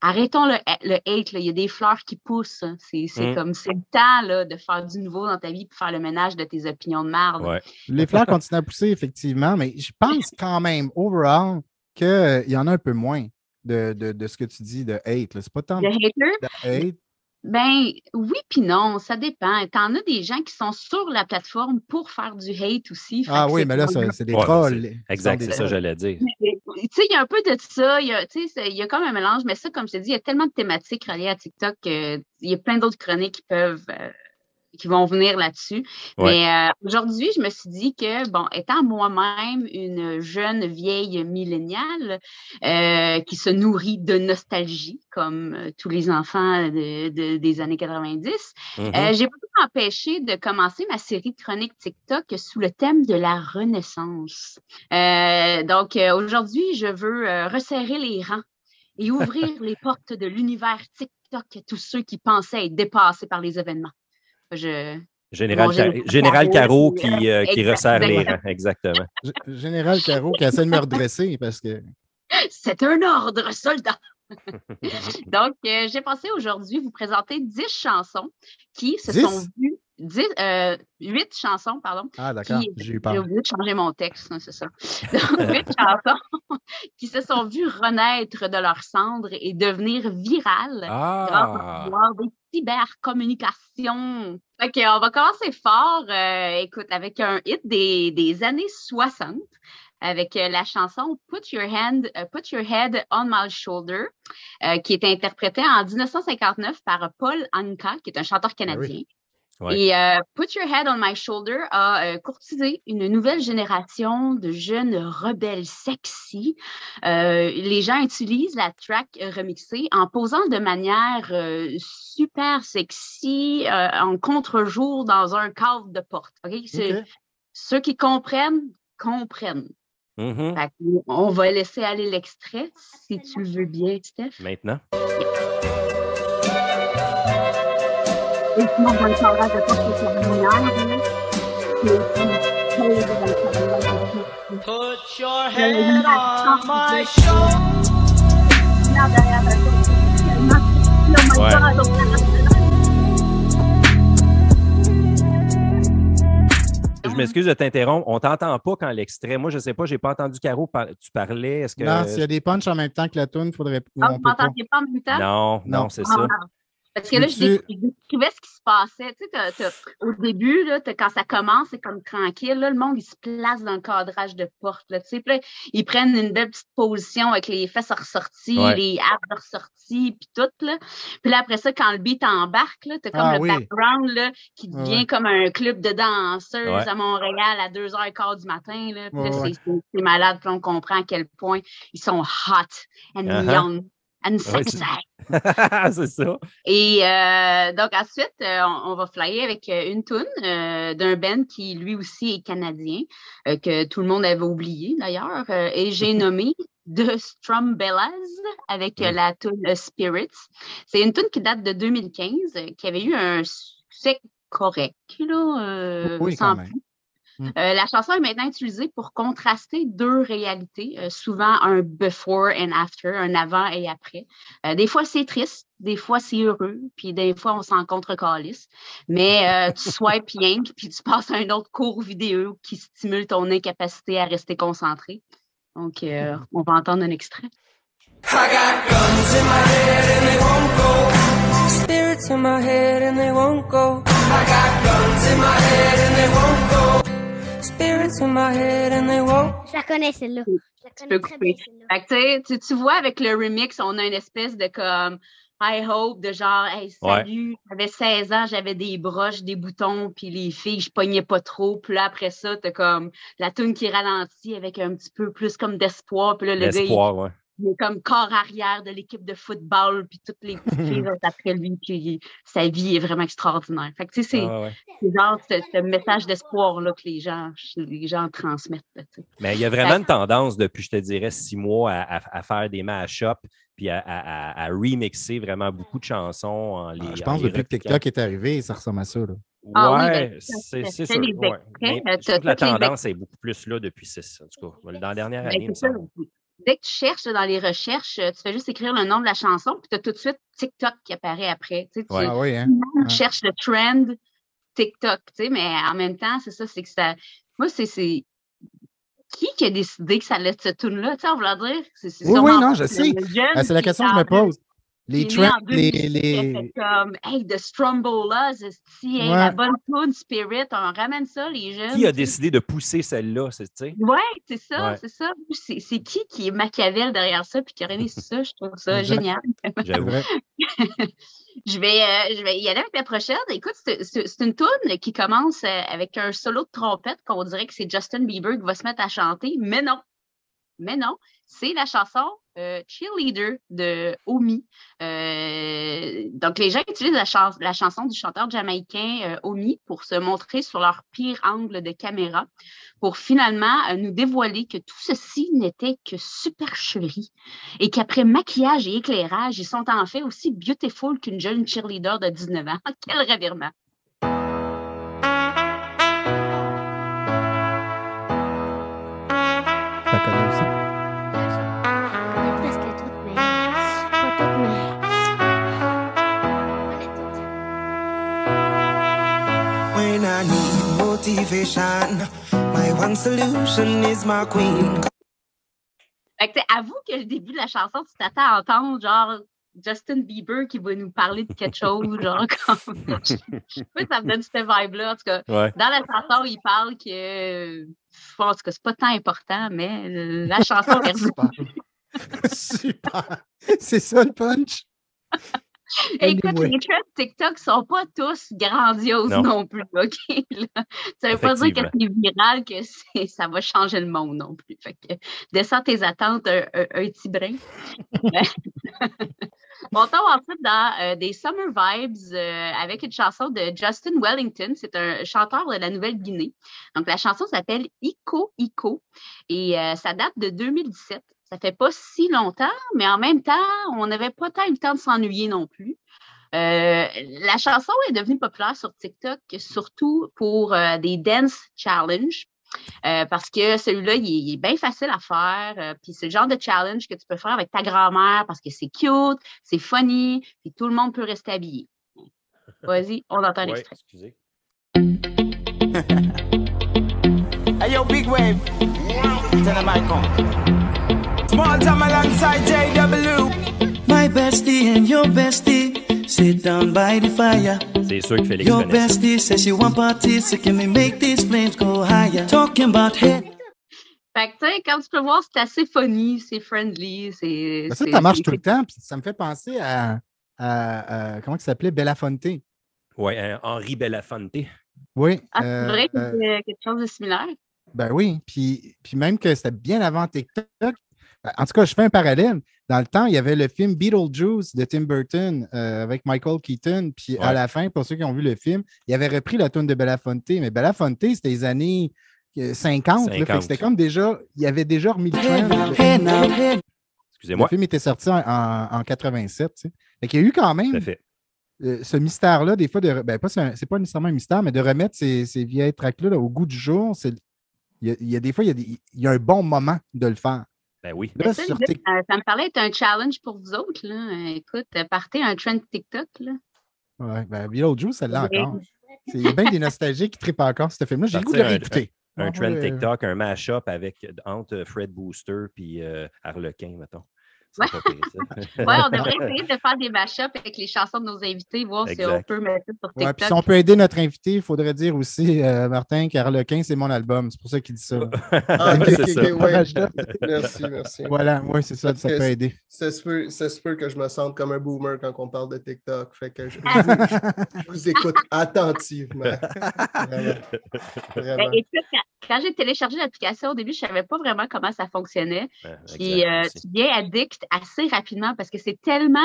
S3: arrêtons le, le hate. Là. Il y a des fleurs qui poussent. hein. C'est c'est
S2: Mm.
S3: comme c'est le temps là, de faire du nouveau dans ta vie pour faire le ménage de tes opinions de merde.
S2: Ouais.
S1: Les fleurs continuent à pousser, effectivement, mais je pense [LAUGHS] quand même, overall, qu'il y en a un peu moins de, de, de ce que tu dis de hate. C'est pas tant de
S3: hater,
S1: hate.
S3: Ben oui puis non, ça dépend. T'en as des gens qui sont sur la plateforme pour faire du hate aussi.
S1: Ah oui, mais là, c'est des trolls.
S2: Exact, c'est ça j'allais dire.
S3: Tu sais, il y a un peu de ça. Il y a, il y a comme un mélange, mais ça, comme je te dis, il y a tellement de thématiques reliées à TikTok qu'il y a plein d'autres chroniques qui peuvent euh, qui vont venir là-dessus. Mais euh, aujourd'hui, je me suis dit que, bon, étant moi-même une jeune vieille milléniale euh, qui se nourrit de nostalgie, comme euh, tous les enfants de, des années 90, mm-hmm. j'ai pas pu m'empêcher de commencer ma série de chroniques TikTok sous le thème de la Renaissance. donc, aujourd'hui, je veux resserrer les rangs et [LAUGHS] ouvrir les portes de l'univers TikTok à tous ceux qui pensaient être dépassés par les événements.
S2: Général, Général Caro qui, euh, qui resserre les rangs, exactement. [LAUGHS]
S1: Général Caro qui essaie de me redresser parce que.
S3: C'est un ordre, soldat! [LAUGHS] Donc, euh, j'ai pensé aujourd'hui vous présenter 10 chansons qui se sont vues 10, euh, 8 chansons, pardon.
S1: Ah, d'accord. J'ai eu peur.
S3: J'ai oublié de changer mon texte, hein, c'est ça. [LAUGHS] Donc, 8 chansons [LAUGHS] qui se sont vues renaître de leur cendre et devenir virales
S2: ah.
S3: grâce des cybercommunications. OK, on va commencer fort, euh, écoute, avec un hit des, des années 60 avec euh, la chanson Put Your Hand, Put Your Head on My Shoulder, euh, qui est interprétée en 1959 par Paul Anka, qui est un chanteur
S1: Ah
S3: Et euh, Put Your Head on My Shoulder a euh, courtisé une nouvelle génération de jeunes rebelles sexy. Euh, les gens utilisent la track remixée en posant de manière super sexy en contre-jour dans un cadre de porte. Okay?
S1: OK.
S3: Ceux qui comprennent, comprennent.
S2: Mhm.
S3: Que on va laisser aller l'extrait si tu veux bien, Steph.
S2: Maintenant.
S3: De
S5: Put your head on my shoulder.
S2: Je m'excuse de t'interrompre. On t'entend pas quand l'extrait. Moi, je sais pas, j'ai pas entendu Caro, par- tu parlais. Est-ce que.
S1: Non, s'il y a des punchs en même temps que la tune, il faudrait.
S3: Ah,
S1: on
S3: vous
S1: peut pas.
S3: en même temps?
S2: Non, non,
S1: Non.
S2: c'est
S3: Ah,
S2: ça.
S3: ah. Parce que là, je
S1: Tu-
S3: dé- je décrivais ce qui se passait. Tu sais, au début, là, quand ça commence, c'est comme tranquille. Là, le monde, il se place dans le cadrage de porte. Là, tu sais, Puis là, ils prennent une belle petite position avec les fesses ressorties,
S2: Ouais.
S3: les abs ressortis, puis tout. Là. Puis là, après ça, quand le beat embarque, là, t'as comme
S1: Ah
S3: le
S1: oui.
S3: background là, qui devient
S1: ouais.
S3: comme un club de danseuses
S2: Ouais.
S3: à Montréal à 2h15 du matin. Là. Puis là, c'est- malade. Puis on comprend à quel point ils sont hot and
S2: Uh-huh.
S3: young and
S2: Ouais,
S3: sexy. [LAUGHS]
S2: c'est ça.
S3: Et euh, donc ensuite, euh, on, on va flyer avec euh, une toune euh, d'un band qui lui aussi est canadien, que tout le monde avait oublié d'ailleurs. Et j'ai [LAUGHS] nommé The Strumbellas avec la euh, Spirits. C'est une tune qui date de 2015, euh, qui avait eu un succès correct, là,
S1: Oui,
S3: sans
S1: quand même.
S3: plus.
S1: Mm.
S3: Euh, la chanson est maintenant utilisée pour contraster deux réalités, euh, souvent un before and after, un avant et après. Euh, des fois, c'est triste, des fois, c'est heureux, puis des fois, on s'en contre calisse. Mais euh, [LAUGHS] tu swipes rien, puis tu passes à un autre cours vidéo qui stimule ton incapacité à rester concentré. Donc, euh, on va entendre un extrait.
S5: I got guns in my head and they won't go. Spirits in my head and they won't go. I got guns in my head and they won't go.
S6: Je la connais celle-là. Je la
S3: peux
S6: connais très
S3: couper.
S6: bien celle-là.
S3: Fait que, tu sais, tu, tu vois, avec le remix, on a une espèce de comme high hope, de genre, hey, salut, j'avais 16 ans, j'avais des broches, des boutons, puis les filles, je pognais pas trop. Puis là, après ça, t'as comme la tune qui ralentit avec un petit peu plus comme d'espoir. Puis là, le gars, il,
S2: ouais.
S3: Il est comme corps arrière de l'équipe de football, puis toutes les petites [LAUGHS] filles après lui, puis sa vie est vraiment extraordinaire. Fait que, tu sais, c'est
S2: Ah, ouais.
S3: c'est genre ce, ce message d'espoir-là que les gens, les gens transmettent, là, tu sais.
S2: Mais il y a vraiment une tendance depuis, je te dirais, six mois à, à- à faire des mash-ups puis à, à- à- à remixer vraiment beaucoup de chansons en les.
S1: Ah, Je
S2: en
S1: pense
S2: les
S1: depuis que. TikTok est arrivé, ça ressemble à ça. Là.
S3: Ah oui,
S2: ouais,
S3: ben,
S2: c'est
S3: ça,
S2: c'est
S3: ça,
S2: sûr.
S3: les
S2: ouais.
S3: extraits,
S2: Mais
S3: euh,
S2: je que la
S3: les
S2: tendance est beaucoup plus là depuis six, en tout cas. Dans la dernière
S3: Ben,
S2: année,
S3: Dès que tu cherches dans les recherches, euh, tu fais juste écrire le nom de la chanson, puis tu as tout de suite TikTok qui apparaît après. Tu sais, tu
S2: Ouais.
S1: Ah oui, hein?
S3: tu cherches le trend TikTok, tu sais, mais en même temps, c'est ça, c'est que ça. Moi, c'est. Qui qui a décidé que ça allait être cette tune-là, tu sais, on va dire? C'est,
S1: Oui, oui, non, je sais. Ah, c'est la question que je me pose. Les trends, les.
S3: 2017,
S1: les...
S3: fait comme, hey, The Strombolas, si, hey,
S1: Ouais.
S3: la bonne tune Spirit, on ramène ça, les jeunes.
S2: Qui a décidé de pousser celle-là, c'est- tu sais?
S3: Ouais, c'est ça,
S2: Ouais.
S3: c'est ça. C'est c'est qui qui est Machiavel derrière ça, puis qui aurait réussi [LAUGHS] ça? Je trouve ça génial. [LAUGHS]
S2: J'avoue. [LAUGHS]
S3: Je vais, euh, je vais y aller avec la prochaine. Écoute, c'est c'est- c'est une tune qui commence euh, avec un solo de trompette qu'on dirait que c'est Justin Bieber qui va se mettre à chanter, mais non. Mais non, c'est la chanson euh, Cheerleader de Omi. Euh, donc, les gens utilisent la, chan- la chanson du chanteur jamaïcain euh, Omi pour se montrer sur leur pire angle de caméra, pour finalement nous dévoiler que tout ceci n'était que supercherie et qu'après maquillage et éclairage, ils sont en fait aussi beautiful qu'une jeune cheerleader de 19 ans. [LAUGHS] Quel revirement!
S7: Motivation, my one solution is my queen.
S3: Fait que, avoue que le début de la chanson, tu t'attends à entendre genre Justin Bieber qui va nous parler de quelque chose, [LAUGHS] genre comme. Je sais pas si ça me donne cette vibe-là. En tout cas,
S2: Ouais.
S3: dans la chanson, il parle que. Bon, en tout cas, c'est pas tant important, mais la chanson est [LAUGHS]
S1: Super. [LAUGHS] Super. C'est ça le punch?
S3: Écoute,
S1: Anyway.
S3: les trends TikTok sont pas tous grandioses
S2: Non.
S3: non, plus, OK? [LAUGHS] là? Ça veut pas dire que c'est viral, que c'est- ça va changer le monde non plus. Fait que descends tes attentes un, un- un petit brin. [LAUGHS] On tombe ensuite dans euh, des Summer Vibes euh, avec une chanson de Justin Wellington. C'est un chanteur de la Nouvelle-Guinée. Donc, la chanson s'appelle Ico Ico et euh, ça date de 2017. Ça fait pas si longtemps, mais en même temps, on n'avait pas tant eu le temps de s'ennuyer non plus. Euh, la chanson est devenue populaire sur TikTok, surtout pour euh, des dance challenge. Euh, parce que celui-là, il, est- il est bien facile à faire. euh, puis c'est le genre de challenge que tu peux faire avec ta grand-mère parce que c'est cute, c'est funny, puis tout le monde peut rester habillé. Vas-y, on entend
S2: Ouais,
S3: l'extrait.
S2: excusez. [LAUGHS]
S7: Hey yo, big wave. Tell the mic on. Small time alongside JW. My bestie and your bestie sit down by the fire.
S2: C'est sûr que Félix
S7: Your
S2: connaît ça.
S7: bestie says she want parties, so can we make these flames go higher? Talking about head.
S3: Fait que, tu sais, comme tu peux voir, c'est assez funny, c'est friendly, c'est...
S1: Ben, ça, marche tout le temps. puis ça me fait penser à, à- à- comment il s'appelait? Belafonte.
S2: Ouais, euh, Henri Belafonte.
S1: Oui.
S3: Ah, c'est
S1: euh,
S3: vrai que
S1: euh,
S3: c'est quelque chose de similaire.
S1: Ben oui, puis, puis même que c'était bien avant TikTok. En tout cas, je fais un parallèle. Dans le temps, il y avait le film Beetlejuice de Tim Burton euh, avec Michael Keaton. Puis à la fin, pour ceux qui ont vu le film, il avait repris la tune de Belafonte. Mais Belafonte, c'était les années euh, 50. là. Fait que
S2: 50.
S1: C'était comme déjà, il avait déjà remis le
S7: now, hey.
S1: Le
S2: Excusez-moi.
S1: film était sorti en, en, en 87. tu sais. Fait qu'il y a eu quand même euh, ce mystère-là, des fois, de, ben, pas, c'est pas nécessairement un mystère, mais de remettre ces, ces vieilles tracks-là là, au goût du jour, c'est, il y, a, il y a des fois, il y a, des- il y a un bon moment de le faire.
S2: Ben oui.
S1: Là,
S3: Ça, me parlait être un challenge pour vous autres. Là. Écoute, partez un trend TikTok. Là.
S1: ouais, ben, Beetlejuice, celle-là
S3: Oui.
S1: encore. C'est- Il y a bien des nostalgiques qui trippent encore ce film-là. J'ai le goût de
S2: un-
S1: réécouter.
S2: Un
S1: On
S2: trend TikTok, un mash-up avec, entre Fred Booster puis euh, Harlequin, mettons. Ça. [LAUGHS]
S3: Ouais, on devrait essayer de faire des mashups avec les chansons de nos invités, voir si on peut mettre ça sur
S1: Ouais,
S3: TikTok.
S1: puis si on peut aider notre invité, il faudrait dire aussi, euh, Martin, qu'Arlequin, c'est mon album. C'est pour ça qu'il dit ça. [LAUGHS]
S4: Ah, ok,
S2: C'est
S4: ok,
S2: ça.
S4: ok, ouais. [LAUGHS] Merci, merci.
S1: voilà, oui, c'est ça, ça peut aider.
S4: Ça se, peut, ça se peut que je me sente comme un boomer quand on parle de TikTok. Fait que je, je vous, je vous écoute attentivement. Vraiment.
S3: Ben, quand, quand j'ai téléchargé l'application, au début, je ne savais pas vraiment comment ça fonctionnait.
S2: Ouais,
S3: Puis euh, tu deviens addict assez rapidement parce que c'est tellement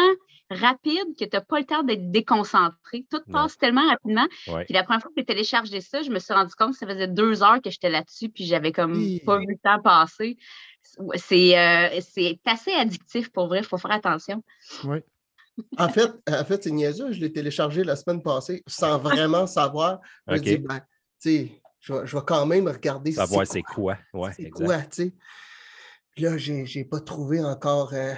S3: rapide que tu n'as pas le temps d'être déconcentré. Tout
S2: Non.
S3: passe tellement rapidement.
S2: Ouais.
S3: Puis la première fois que j'ai téléchargé ça, je me suis rendu compte que ça faisait deux heures que j'étais là-dessus, puis j'avais comme pas vu le temps passer. C'est euh, c'est assez addictif pour vrai, il faut faire attention.
S1: Oui.
S4: En fait, en fait c'est niaiseux. Je l'ai téléchargé la semaine passée sans vraiment savoir. Je me
S2: OK.
S4: dis, ben, tu sais, je vais, je vais quand même regarder
S2: Savoir
S4: c'est
S2: c'est quoi. Ouais,
S4: c'est quoi, tu sais. Puis Là, j'ai pas trouvé encore. euh,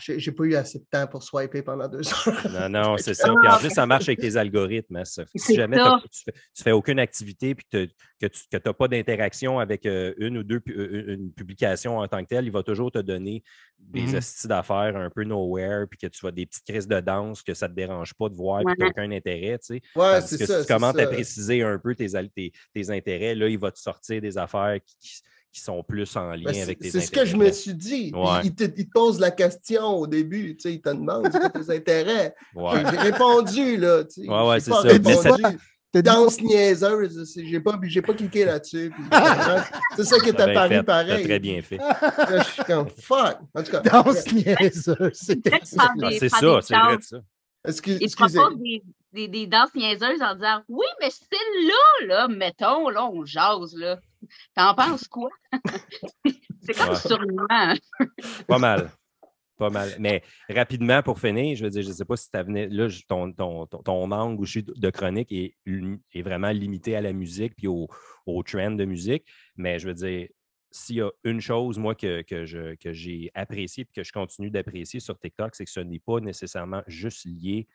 S4: j'ai pas eu assez de temps pour swiper pendant deux heures.
S2: Non, non, [LAUGHS] c'est ça. Puis en plus, ça marche avec tes algorithmes. hein, ça. Si jamais tu, fais, tu fais aucune activité puis que tu n'as pas d'interaction avec euh, une ou deux euh, une publication en tant que telle, il va toujours te donner des hosties d'affaires un peu nowhere, puis que tu vas des petites crises de danse que ça ne te dérange pas de voir,
S3: Ouais.
S2: puis tu n'as aucun intérêt. Tu sais.
S4: Ouais, c'est
S2: que
S4: ça.
S2: si tu commences
S4: ça.
S2: à préciser un peu tes, al- tes, tes intérêts, là, il va te sortir des affaires qui, qui- qui sont plus en lien
S4: Ben, c'est-
S2: avec tes
S4: c'est
S2: intérêts.
S4: ce que je me suis dit. Il-
S2: Ouais.
S4: Il, te, il te pose la question au début, tu sais, il te demande c'est tes [LAUGHS] intérêts.
S2: Ouais.
S4: J'ai répondu, là. tu sais.
S2: Ouais, ouais,
S4: J'ai
S2: c'est
S4: pas
S2: ça.
S4: Répondu. Danse niaiseuse, c'est- j'ai pas, j'ai pas cliqué là-dessus. [LAUGHS] c'est ça qui est apparu pareil.
S2: très bien fait.
S4: Là, je suis comme fuck. En tout cas,
S1: Danse niaiseuse. C'est
S2: Ah,
S3: des-
S2: c'est ça,
S3: des
S2: c'est vrai ça.
S4: excuse-
S3: Il te
S4: excusez.
S3: propose des, des, des danses niaiseuses en disant Oui, mais celle-là, là, mettons, là, on jase, là. T'en penses quoi? [LAUGHS] c'est comme
S2: Ouais. Pas mal. Pas mal. Mais rapidement, pour finir, je veux dire, je ne sais pas si tu venais. Là, ton, ton, ton, angle de chronique est, est vraiment limité à la musique puis au, au trend de musique. Mais je veux dire, s'il y a une chose, moi, que, que, je, que j'ai apprécié et que je continue d'apprécier sur TikTok, c'est que ce n'est pas nécessairement juste lié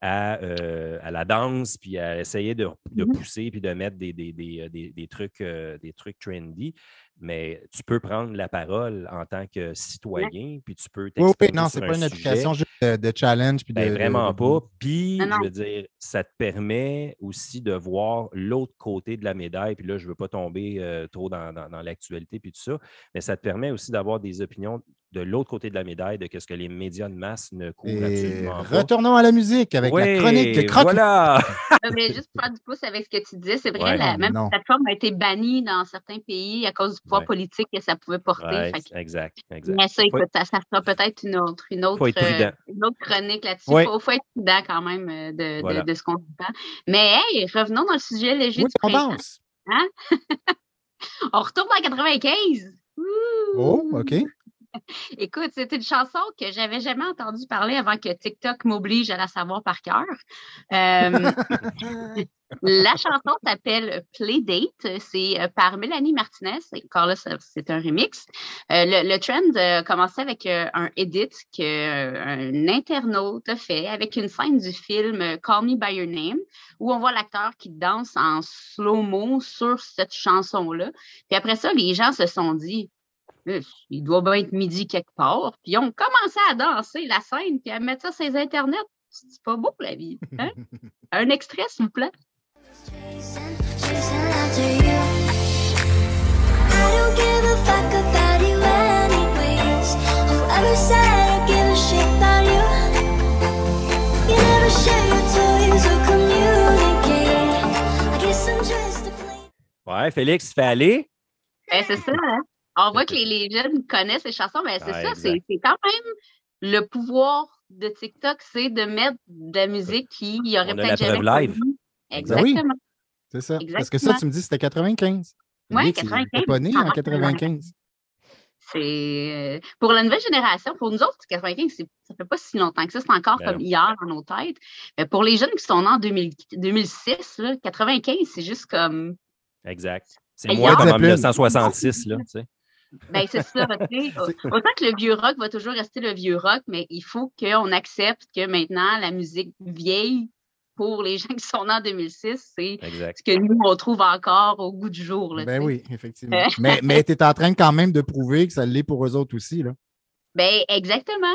S2: à, euh, à la danse, puis à essayer de, de
S3: Mhm.
S2: pousser, puis de mettre des, des, des, euh, des- des trucs, euh, des trucs trendy. Mais tu peux prendre la parole en tant que citoyen, puis tu peux
S1: Oui, oui,
S2: t'exprimer
S1: non, c'est
S2: un
S1: pas une application juste de, de challenge. Puis
S2: Ben,
S1: de,
S2: vraiment pas. Puis, je veux dire, ça te permet aussi de voir l'autre côté de la médaille. Puis là, je ne veux pas tomber euh, trop dans, dans- dans l'actualité puis tout ça, mais ça te permet aussi d'avoir des opinions de l'autre côté de la médaille, de ce que les médias de masse ne couvrent
S1: Et
S2: absolument pas.
S1: retournons à la musique avec la chronique de Croque.
S2: Voilà! [LAUGHS]
S3: Euh, mais juste pour faire du pouce avec ce que tu disais, c'est vrai,
S2: Ouais.
S3: la même
S1: non.
S3: plateforme a été bannie dans certains pays à cause du pouvoir
S2: Ouais.
S3: politique que ça pouvait porter.
S2: Ouais,
S3: Fait que-
S2: exact, exact.
S3: mais ça, écoute, ça, ça sera peut-être une autre, une autre, euh, une autre chronique là-dessus. Il
S2: Ouais.
S3: faut, faut être prudent quand même euh, de, de-
S2: Voilà.
S3: de ce qu'on dit. Mais hey, revenons dans le sujet léger
S1: Oui,
S3: du
S1: on
S3: printemps.
S1: danse. [LAUGHS]
S3: On retourne en 95. Ouh!
S1: Oh, OK. [LAUGHS]
S3: Écoute, c'est une chanson que j'avais jamais entendu parler avant que TikTok m'oblige à la savoir par cœur. Euh, [LAUGHS] la chanson s'appelle Playdate. C'est euh, par Mélanie Martinez. Encore là, c'est un remix. Euh, le, le trend commençait avec un edit qu'un internaute a fait avec une scène du film Call Me By Your Name où on voit l'acteur qui danse en slow-mo sur cette chanson-là. Puis après ça, les gens se sont dit il doit bien être midi quelque part. Puis ils ont commencé à danser la scène puis à mettre ça sur les internets. C'est pas beau la vie. hein? [LAUGHS] Un extrait, s'il vous plaît.
S6: Chasing, chasing after you. I don't give a fuck about you anyways. Whoever said I give a shit about you. You never share your toys or communicate. I guess I'm just a play.
S2: Ouais, Félix, fais aller?
S3: Ben, c'est ça, hein? On voit que les, les jeunes connaissent les chansons, mais c'est
S2: Ouais,
S3: ça, c'est quand même le pouvoir de TikTok, c'est de mettre de la musique qui y aurait
S2: On a la
S3: peut-être jamais
S2: live.
S1: Ben oui.
S3: Exactement.
S1: C'est ça. Parce que ça, tu me dis, c'était 95.
S3: Ouais,
S1: Félix, il
S3: 95,
S1: était pas né en
S3: marche,
S1: 95.
S3: C'est euh, pour la nouvelle génération, pour nous autres, 95, c'est- ça fait pas si longtemps que ça, c'est encore
S2: Ben
S3: comme
S2: non.
S3: hier dans nos têtes. Mais pour les jeunes qui sont nés en 2000 2006, là, 95, c'est juste comme
S2: Exact. C'est moins comme en
S1: Zeppelin.
S2: 1966, là, tu sais.
S3: Ben, c'est ça. Autant que le vieux rock va toujours rester le vieux rock, mais il faut qu'on accepte que maintenant, la musique vieille, pour les [LAUGHS] gens qui sont nés en 2006, c'est ce que nous, on trouve encore au goût du jour. Là,
S1: Ben oui, effectivement. [LAUGHS] mais mais tu es en train quand même de prouver que ça l'est pour eux autres aussi. Là.
S3: Ben, exactement.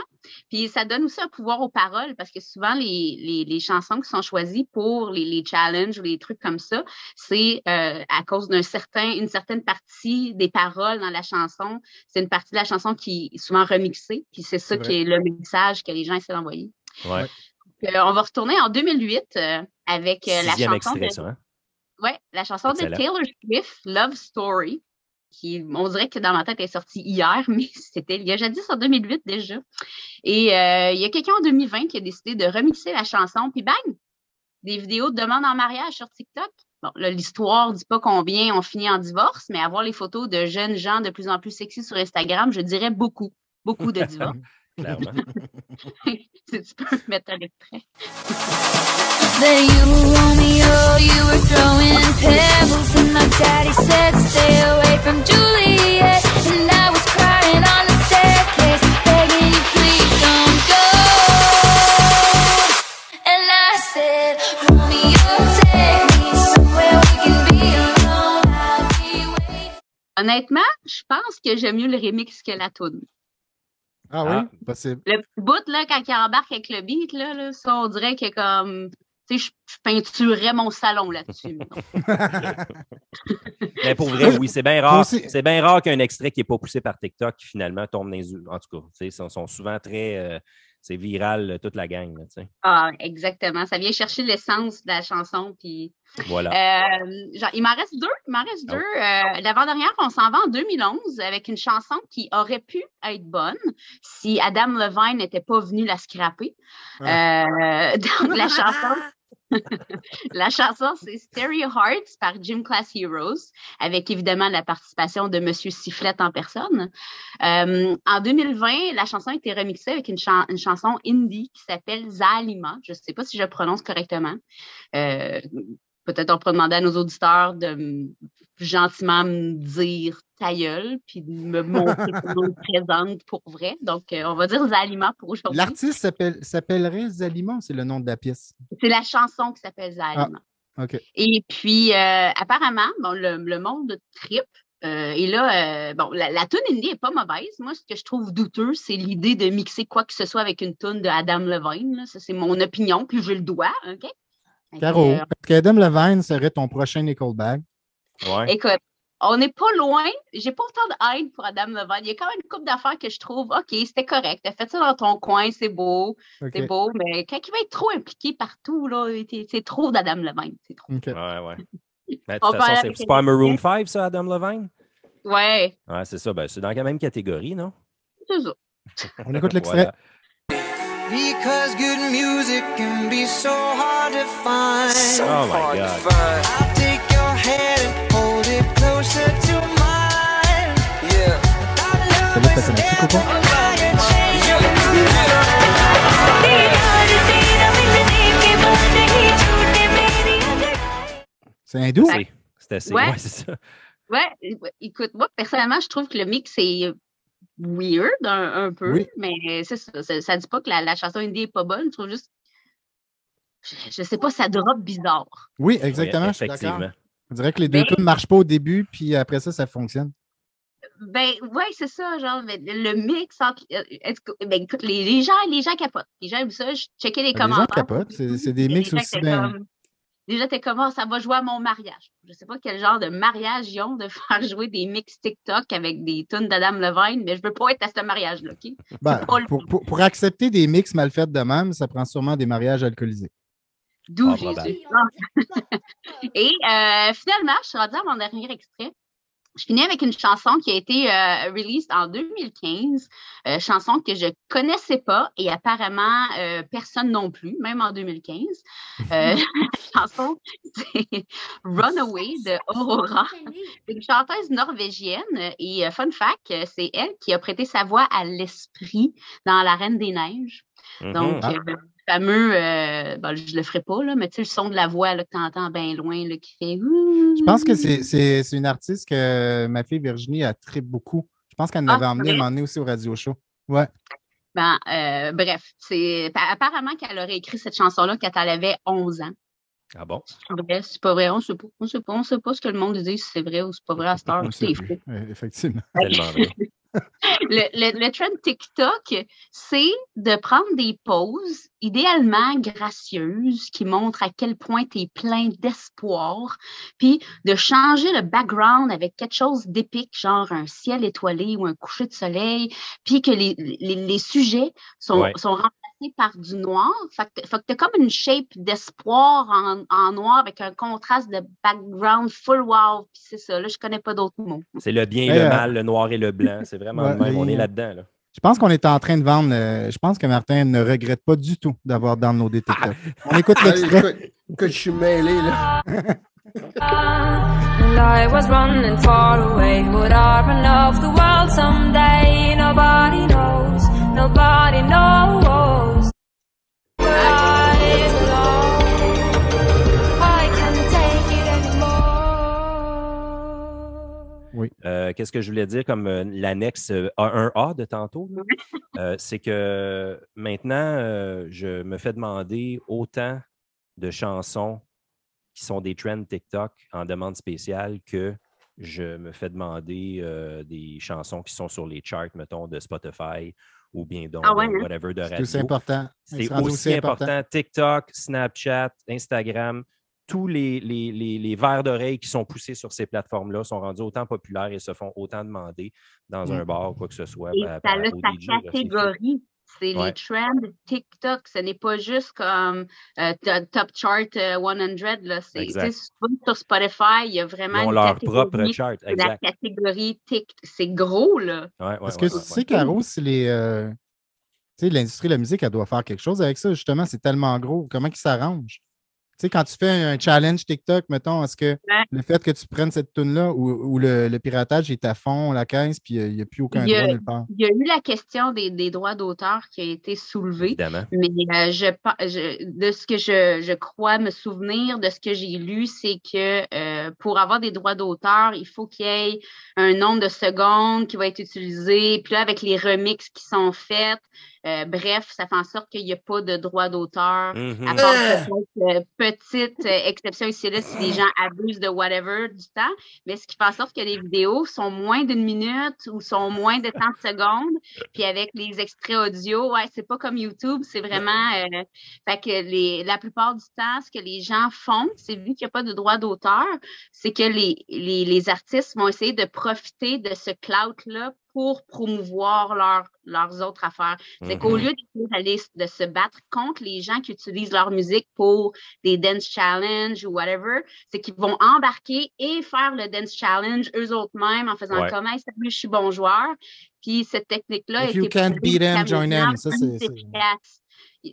S3: Puis ça donne aussi un pouvoir aux paroles parce que souvent, les, les, les chansons qui sont choisies pour les, les challenges ou les trucs comme ça, c'est euh, à cause d'un certain, une certaine partie des paroles dans la chanson. C'est une partie de la chanson qui est souvent remixée. Puis c'est ça qui est le message que les gens essaient d'envoyer.
S2: Ouais.
S3: Euh, on va retourner en 2008 euh, avec euh, la chanson,
S2: extrait,
S3: de,
S2: ça, hein?
S3: ouais, la chanson de. Taylor Swift, Love Story, on dirait que dans ma tête, elle est sortie hier, [LAUGHS] mais c'était il y a jadis en 2008 déjà. Et euh, il y a quelqu'un en 2020 qui a décidé de remixer la chanson, puis bang! Des vidéos de demande en mariage sur TikTok. Bon, l'histoire dit pas combien on finit en divorce, mais avoir les photos de jeunes gens de plus en plus sexy sur Instagram, je dirais beaucoup. Beaucoup de divorces. [LAUGHS] [LAUGHS] mettre
S6: à.
S3: Honnêtement, je pense que j'aime mieux le remix que la toune.
S1: Ah
S2: Ah.
S1: oui, possible.
S3: Le petit bout, là, quand il embarque avec le beat, là, là, ça, on dirait que comme. Tu sais, je, je peinturerais mon salon là-dessus. [LAUGHS]
S2: Mais pour vrai, oui, c'est bien rare. C'est bien rare qu'un extrait qui n'est pas poussé par TikTok qui finalement tombe dans les. En tout cas, tu sais, ils sont, sont souvent très. euh, c'est viral, toute la gang. là,
S3: ah, exactement. Ça vient chercher l'essence de la chanson. Puis,
S2: Voilà.
S3: euh, genre, il m'en reste deux. Il m'en reste
S2: Oh.
S3: deux. Euh, L'avant-dernière, on s'en va en 2011 avec une chanson qui aurait pu être bonne si Adam Levine n'était pas venu la scraper. Euh, [LAUGHS] donc, la chanson. [LAUGHS] la chanson, c'est Stereo Hearts par Gym Class Heroes, avec évidemment la participation de Monsieur Sifflette en personne. Euh, en 2020, la chanson a été remixée avec une, chan- une chanson indie qui s'appelle Zalima. Je ne sais pas si je prononce correctement. Euh, Peut-être on pourrait demander à nos auditeurs de me- gentiment me dire ta gueule, puis de me montrer [LAUGHS] comment ils présente pour vrai. Donc, euh, on va dire Zalima pour aujourd'hui.
S1: L'artiste s'appelle- s'appellerait Zalima, c'est le nom de la pièce?
S3: C'est la chanson qui s'appelle Zalima.
S1: OK.
S3: Et puis, euh, apparemment, bon, le, le monde trip. Euh, et là, euh, bon, la, la tune indie est pas mauvaise. Moi, ce que je trouve douteux, c'est l'idée de mixer quoi que ce soit avec une tune de Adam Levine. là. Ça, c'est mon opinion, puis j'ai le doigt, OK?
S1: Caro,
S3: euh,
S1: peut-être qu'Adam Levine serait ton prochain Nickelback?
S2: Ouais.
S3: écoute, on n'est pas loin. J'ai pas autant de haine pour Adam Levine. Il y a quand même une couple d'affaires que je trouve, OK, c'était correct. T'as fait ça dans ton coin, c'est beau, c'est beau. Mais quand il va être trop impliqué partout, là, c'est- trop d'Adam Levine. C'est trop.
S1: OK.
S2: Ouais, ouais. [LAUGHS] Ben, de
S3: On
S2: toute
S3: va
S2: façon, c'est pas Maroon
S3: extraits.
S2: 5, ça, Adam Levine?
S3: Ouais,
S2: Ouais, c'est ça. Ben, c'est dans la même catégorie, non?
S3: c'est ça.
S1: On écoute [LAUGHS] l'extrait.
S2: Voilà.
S7: Because good music can be so hard to find.
S2: Oh my God.
S7: I'll take your hand and hold it closer to mine. Yeah.
S1: Celle-là, t'as connais-tu, Coco? C'est hindou?
S2: C'est- C'est assez.
S3: Ouais.
S2: Ouais, c'est ça.
S3: Ouais, é- écoute, moi, personnellement, je trouve que le mix est weird un, un peu,
S1: Oui.
S3: mais c'est ça, ça. Ça dit pas que la, la chanson indie est pas bonne. Je trouve juste. Je, je sais pas, ça drop bizarre.
S1: Oui, exactement.
S2: Oui,
S1: je suis
S2: effectivement.
S1: On dirait que les deux
S3: Mais-
S1: tunes ne marchent pas au début, puis après ça, ça fonctionne.
S3: Ben, ouais, c'est ça, genre, mais le mix entre. euh, Ben, écoute, les, les gens, les gens capotent. Les gens aiment ça. Je checkais les
S1: Les gens
S3: commentaires.
S1: capotent. C'est des mix aussi
S3: étaient
S1: bien.
S3: comme- Déjà, t'es comme, Ah, ça va jouer à mon mariage. Je sais pas quel genre de mariage ils ont de [LAUGHS] faire jouer des mix TikTok avec des tunes d'Adam Levine, mais je veux pas être à ce mariage-là, OK?
S1: Ben, pour, pour- pour accepter des mix mal faits de même, ça prend sûrement des mariages alcoolisés.
S3: D'où
S2: Ah,
S3: Jésus. [LAUGHS] Et euh, finalement, je suis rendue à mon dernier extrait. Je finis avec une chanson qui a été euh, released en 2015, euh, chanson que je connaissais pas et apparemment euh, personne non plus, même en 2015. Euh, la [LAUGHS] chanson, c'est Runaway de Aurora. C'est une chanteuse norvégienne et euh, fun fact, c'est elle qui a prêté sa voix à l'esprit dans La Reine des Neiges.
S2: Mhm.
S3: Donc,
S1: Ah.
S3: euh, fameux, euh, ben, je le ferai pas, là, mais tu sais, le son de la voix là, que tu entends bien loin, là, qui fait.
S1: Je pense que c'est- c'est c'est une artiste que ma fille Virginie a très beaucoup. Je pense qu'elle
S3: Ah,
S1: l'avait emmenée donné aussi au radio show. Ouais.
S3: Ben, euh, bref, c'est pa- apparemment qu'elle aurait écrit cette chanson-là quand elle avait 11 ans.
S2: Ah bon?
S3: C'est vrai, c'est pas vrai, on sait pas. On sait pas, on sait pas ce que le monde dit, si c'est vrai ou c'est pas vrai à [LAUGHS] cette heure. C'est.
S1: Euh, Effectivement.
S2: Tellement vrai.
S3: Le, le, le trend TikTok, c'est de prendre des poses idéalement gracieuses qui montrent à quel point tu es plein d'espoir, puis de changer le background avec quelque chose d'épique, genre un ciel étoilé ou un coucher de soleil, puis que les, les, les sujets sont,
S2: Ouais.
S3: sont par du noir. Fait que, fait que t'as comme une shape d'espoir en, en noir avec un contraste de background full wow. Puis c'est ça, là, je connais pas d'autres mots.
S2: C'est le bien et le
S1: euh,
S2: mal, le noir et le blanc. [LAUGHS] C'est vraiment
S1: Ouais,
S2: le même. On est là-dedans. Là.
S1: Je pense qu'on est en train de vendre. euh, je pense que Martin ne regrette pas du tout d'avoir TikTok. On écoute
S4: Ah,
S1: l'extrait.
S4: écoute, écoute, je suis mêlé, là. [LAUGHS]
S8: And I was running far away. Would I run off the world someday? Nobody knows. Nobody knows. I belong. I can't take it anymore.
S2: Euh, Qu'est-ce que je voulais dire comme euh, l'annexe euh, A1A de tantôt? [LAUGHS] Euh, c'est que maintenant, euh, je me fais demander autant de chansons qui sont des trends TikTok en demande spéciale que je me fais demander euh, des chansons qui sont sur les charts, mettons, de Spotify ou bien donc
S3: Ah ouais, hein?
S2: whatever de
S1: C'est aussi
S2: radio.
S1: important.
S2: C'est
S1: rendu
S2: aussi important. TikTok, Snapchat, Instagram, tous les, les, les, les verres d'oreilles qui sont poussés sur ces plateformes-là sont rendus autant populaires et se font autant demander dans
S1: Mm.
S2: un bar ou quoi que ce soit.
S3: Et
S2: par-
S3: ça
S2: par-
S3: a
S2: au
S3: sa
S2: c'est
S3: catégorie. C'est
S2: Ouais.
S3: les trends TikTok. Ce n'est pas juste comme euh, to- Top Chart euh, 100. Là. C'est, sur Spotify, il y a vraiment
S2: Ils ont leur propre chart.
S3: la catégorie TikTok. C'est gros, là.
S2: Ouais, ouais,
S1: que
S2: ouais,
S1: tu
S2: ouais.
S1: sais, Caro, si les. euh, tu sais, l'industrie de la musique, elle doit faire quelque chose avec ça, justement. C'est tellement gros. Comment ils s'arrangent? Tu sais, quand tu fais un challenge TikTok, mettons, est-ce que
S3: Ouais.
S1: le fait que tu prennes cette tune-là ou, ou le, le piratage est à fond, la caisse, puis euh, il n'y a plus aucun
S3: a-
S1: droit nulle part?
S3: Il y a eu la question des, des droits d'auteur qui a été soulevée.
S2: Évidemment.
S3: Mais euh, je, de ce que je, je crois me souvenir, de ce que j'ai lu, c'est que euh, pour avoir des droits d'auteur, il faut qu'il y ait un nombre de secondes qui va être utilisé. Puis là, avec les remixes qui sont faits, euh, bref, ça fait en sorte qu'il n'y a pas de droits d'auteur.
S2: Mhm.
S3: À part peut-être, euh, petite euh, exception ici là si les gens abusent de whatever du temps, mais ce qui fait en sorte que les vidéos sont moins d'une minute ou sont moins de 30 secondes. Puis avec les extraits audio, ouais, c'est pas comme YouTube, c'est vraiment euh, fait que les la plupart du temps, ce que les gens font, c'est vu qu'il n'y a pas de droit d'auteur, c'est que les, les, les artistes vont essayer de profiter de ce clout-là pour promouvoir leur, leurs autres affaires. C'est qu'au
S2: Mhm.
S3: lieu d'essayer d'aller s- de se battre contre les gens qui utilisent leur musique pour des dance challenge ou whatever, c'est qu'ils vont embarquer et faire le dance challenge eux autres mêmes en faisant
S2: Ouais.
S3: comme hey, salut, je suis bon joueur. Puis cette technique-là
S1: If you can't
S3: plus
S1: beat 'em, join Ça, c'est- c'est-
S3: efficace.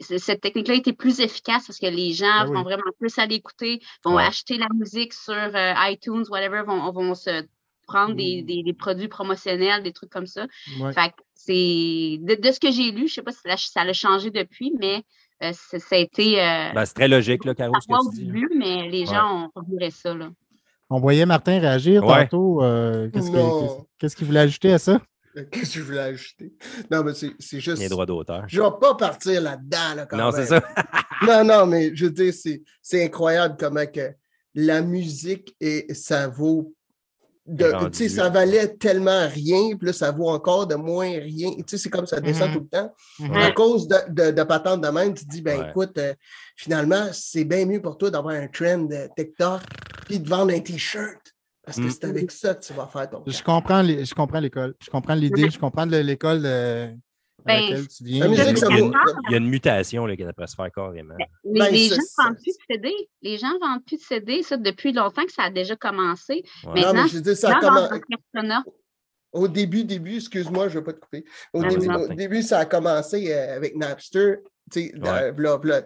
S3: Cette technique-là était plus efficace parce que les gens
S1: Ben oui.
S3: vont vraiment plus aller écouter, vont
S2: Ouais.
S3: acheter la musique sur euh, iTunes, whatever, vont, vont se prendre des, des, des produits promotionnels, des trucs comme ça.
S1: Ouais.
S3: Fait que c'est de, de ce que j'ai lu, je sais pas si ça, ça a changé depuis, mais euh, ça, a été euh,
S2: Ben, c'est très logique, là, Caro, ce
S3: parfois
S2: que
S3: au début, mais les gens ont reviré ça. Là.
S1: On voyait Martin réagir
S2: Ouais.
S1: tantôt. euh, qu'est-ce qu'il voulait ajouter à ça?
S4: Qu'est-ce [LAUGHS] que je voulais ajouter? Non, mais c'est c'est juste.
S2: Les droits d'auteur.
S4: Je vais pas partir là-dedans, là, quand
S2: Non, c'est ça. [LAUGHS]
S4: Non, non, mais je veux dire, c'est- c'est incroyable comment que la musique, et ça vaut. Tu sais, ça valait tellement rien, puis là, ça vaut encore de moins rien. Tu sais, c'est comme ça descend
S1: Mhm.
S4: tout le temps.
S1: Mhm.
S4: À cause de, de, de patentes de même, tu te dis, ben
S2: Ouais.
S4: écoute, euh, finalement, c'est bien mieux pour toi d'avoir un trend de TikTok puis de vendre un T-shirt. Parce que
S2: Mm.
S4: c'est avec ça que tu vas faire ton
S1: Je comprends les- je comprends l'école. Je comprends l'idée. Je comprends le- l'école euh, à
S3: Ben,
S1: laquelle tu viens.
S4: musique,
S2: Il y a une-
S4: vaut-
S2: il y a une mutation là, qui devrait se faire carrément.
S3: Les,
S4: Ben,
S3: les
S4: ça,
S3: gens
S4: ça-
S3: vendent plus de CD. Les gens vendent plus de CD. Ça, depuis longtemps que ça a déjà commencé.
S2: Ouais.
S3: Mais-
S4: Non, mais
S3: Maintenant,
S4: je veux dire,
S3: Les
S4: ça a. Au début, début, excuse-moi, je ne vais pas te couper. Au,
S2: Non,
S4: début, au début, ça a commencé euh, avec Napster, tu sais, dans,
S2: Ouais.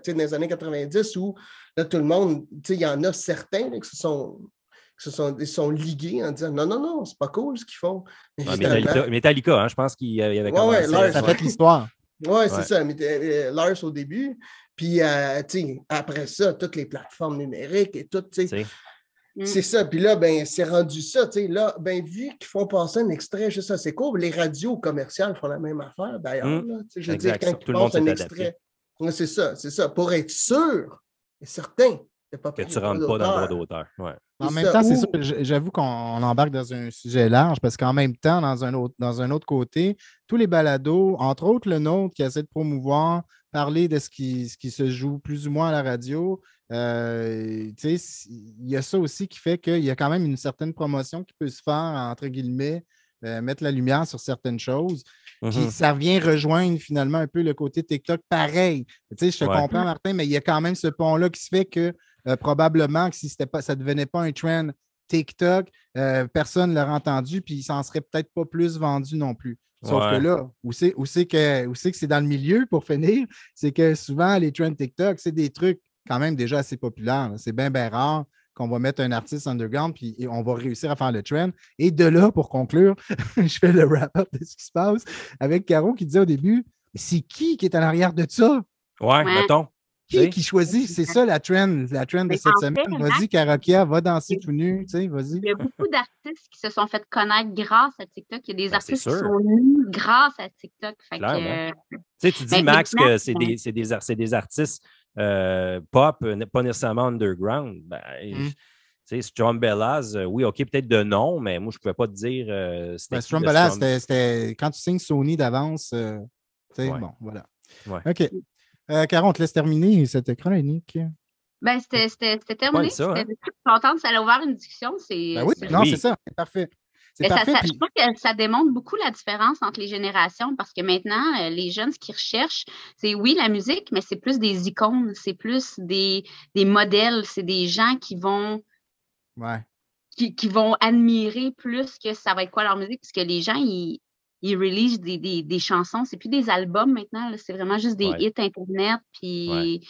S4: sais, dans les années 90, où là, tout le monde, tu sais, il y en a certains là, qui se sont, se sont, ils sont ligués en disant non, non, non, c'est pas cool ce qu'ils font. Mais
S2: Ouais, Metallica, Metallica, hein, je pense qu'il y avait
S4: Ouais,
S2: commencé.
S4: ouais, Lars,
S1: Ça
S4: ouais.
S1: fait l'histoire.
S4: Oui, c'est
S2: Ouais.
S4: ça. Mais, euh, Lars au début. Puis, euh, tu sais, après ça, toutes les plateformes numériques et tout,
S3: Mm.
S4: c'est ça. Puis là, ben, c'est rendu ça. Tu sais, là, ben, vu qu'ils font passer un extrait juste assez court, les radios commerciales font la même affaire, d'ailleurs.
S2: Mm.
S4: là. Tu sais, Je veux dire, quand
S2: tout
S4: ils
S2: le monde
S4: passent un extrait. Ouais, c'est ça, c'est ça. Pour être sûr et certain pas
S2: que tu
S4: droit
S2: rentres pas dans le droit
S4: d'auteur.
S2: Ouais.
S1: En même temps, c'est j- J'avoue qu'on on embarque dans un sujet large parce qu'en même temps, dans un, autre, dans un autre côté, tous les balados, entre autres le nôtre qui essaie de promouvoir, parler de ce qui, ce qui se joue plus ou moins à la radio, euh, tu sais, c- il y a ça aussi qui fait qu'il y a quand même une certaine promotion qui peut se faire, entre guillemets, euh, mettre la lumière sur certaines choses. Puis
S2: Mhm.
S1: ça vient rejoindre finalement un peu le côté TikTok pareil. Tu sais, je te
S2: Ouais.
S1: comprends, Martin, mais il y a quand même ce pont-là qui se fait que euh, probablement que si c'était pas, ça ne devenait pas un trend TikTok, euh, personne ne l'aurait entendu, puis il s'en serait peut-être pas plus vendu non plus. Sauf
S2: Ouais.
S1: que là, où c'est où c'est que où c'est que c'est dans le milieu pour finir, c'est que souvent les trends TikTok, c'est des trucs quand même déjà assez populaires. là. C'est bien, bien rare qu'on va mettre un artiste underground puis et on va réussir à faire le trend. Et de là, pour conclure, [LAUGHS] je fais le wrap-up de ce qui se passe avec Caro qui disait au début c'est qui qui est en arrière de ça?
S2: Ouais,
S3: Ouais.
S2: mettons.
S1: Qui
S2: Oui.
S1: qui choisit? C'est ça la trend, la trend de cette semaine. Vas-y, Karakia, va danser tout nu, tu sais, vas-y.
S3: Il y a beaucoup d'artistes qui se sont fait connaître grâce à TikTok. Il y a des
S2: Ben,
S3: artistes qui sont nus grâce à TikTok. Fait que, euh,
S2: Tu sais, tu dis,
S3: Ben,
S2: Max,
S3: maintenant,
S2: que c'est des, c'est des, ar- c'est des artistes euh, pop, euh, pas nécessairement underground. Ben,
S1: Mm.
S2: Tu sais, euh, oui, OK, peut-être de nom, mais moi, je ne pouvais pas te dire. euh, c'était
S1: Ben, c'était- c'était quand tu signes Sony d'avance. euh, tu sais,
S2: Ouais.
S1: bon, voilà.
S2: Ouais.
S1: OK. Euh, Caron, on te laisse terminer cette chronique.
S3: Ben, c'était c'était- c'était terminé.
S2: ça, hein?
S3: Contente, ça a ouvert une discussion. C'est,
S1: Ben oui,
S3: c'est-
S1: non,
S2: Oui.
S1: c'est ça. C'est parfait.
S3: Mais ça,
S1: parfait.
S3: ça-
S1: puis-
S3: je trouve que ça démontre beaucoup la différence entre les générations parce que maintenant, euh, les jeunes, ce qu'ils recherchent, c'est oui, la musique, mais c'est plus des icônes, c'est plus des, des modèles, c'est des gens qui vont,
S1: Ouais.
S3: qui, qui vont admirer plus que ça va être quoi leur musique, parce que les gens, ils, ils release des, des, des chansons, c'est plus des albums maintenant, c'est vraiment juste des
S2: Ouais.
S3: hits Internet, puis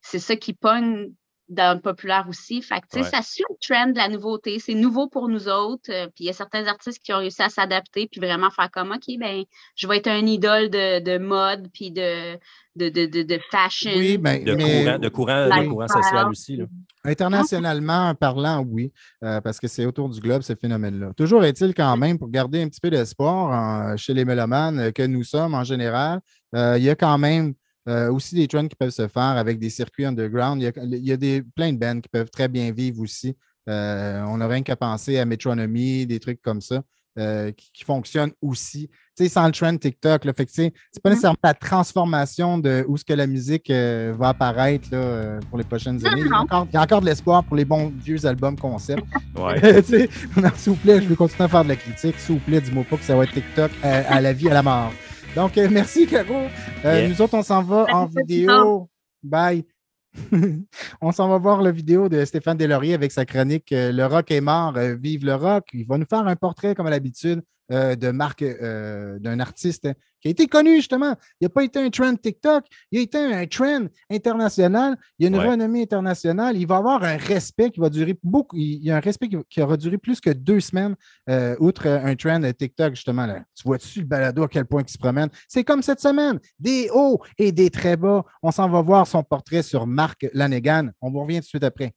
S3: c'est ça qui pogne dans le populaire aussi. Fait que, tu sais,
S2: Ouais.
S3: ça suit le trend de la nouveauté. C'est nouveau pour nous autres. euh, puis il y a certains artistes qui ont réussi à s'adapter puis vraiment faire comme, OK, ben, je vais être un idole de, de mode puis de, de, de, de, de fashion.
S1: Oui, ben,
S2: De
S1: mais
S2: courant, de courant, de
S3: Lifestyle.
S2: courant social aussi. Là.
S1: internationalement parlant, oui, euh, parce que c'est autour du globe, ce phénomène-là. Toujours est-il quand même, pour garder un petit peu d'espoir chez les mélomanes euh, que nous sommes en général, euh, il y a quand même euh, aussi des trends qui peuvent se faire avec des circuits underground. Il y a, il y a des, plein de bands qui peuvent très bien vivre aussi. Euh, on n'a rien qu'à penser à Metronomy, des trucs comme ça. euh, qui, qui fonctionnent aussi. Tu sais, sans le trend TikTok, là, fait que, tu sais, c'est pas
S3: Mhm.
S1: nécessairement la transformation de où ce que la musique euh, va apparaître là, euh, pour les prochaines années. Il y a encore, y a encore de l'espoir pour les bons vieux albums concept. [LAUGHS]
S2: Ouais. [LAUGHS]
S1: Tu sais, non, S'il vous plaît, je vais continuer à faire de la critique. S'il vous plaît, dis-moi pas que ça va être TikTok à, à la vie, à la mort. Donc, euh, merci, Caro. Euh,
S2: Yeah.
S1: Nous autres, on s'en va en vidéo. Bye. [LAUGHS] on s'en va voir la vidéo de Stéphane Deslauriers avec sa chronique euh, Le rock est mort, euh, vive le rock. Il va nous faire un portrait, comme à l'habitude, euh, de marque euh, d'un artiste qui a été connu, justement. Il n'a pas été un trend TikTok, il a été un trend international. Il y a une
S2: Ouais.
S1: renommée internationale. Il va avoir un respect qui va durer beaucoup. Il y a un respect qui, qui aura duré plus que deux semaines, euh, outre un trend TikTok, justement. Là. Tu vois-tu le balado à quel point il se promène? C'est comme cette semaine, des hauts et des très bas. On s'en va voir son portrait sur Marc Lanegan. On vous revient tout de suite après.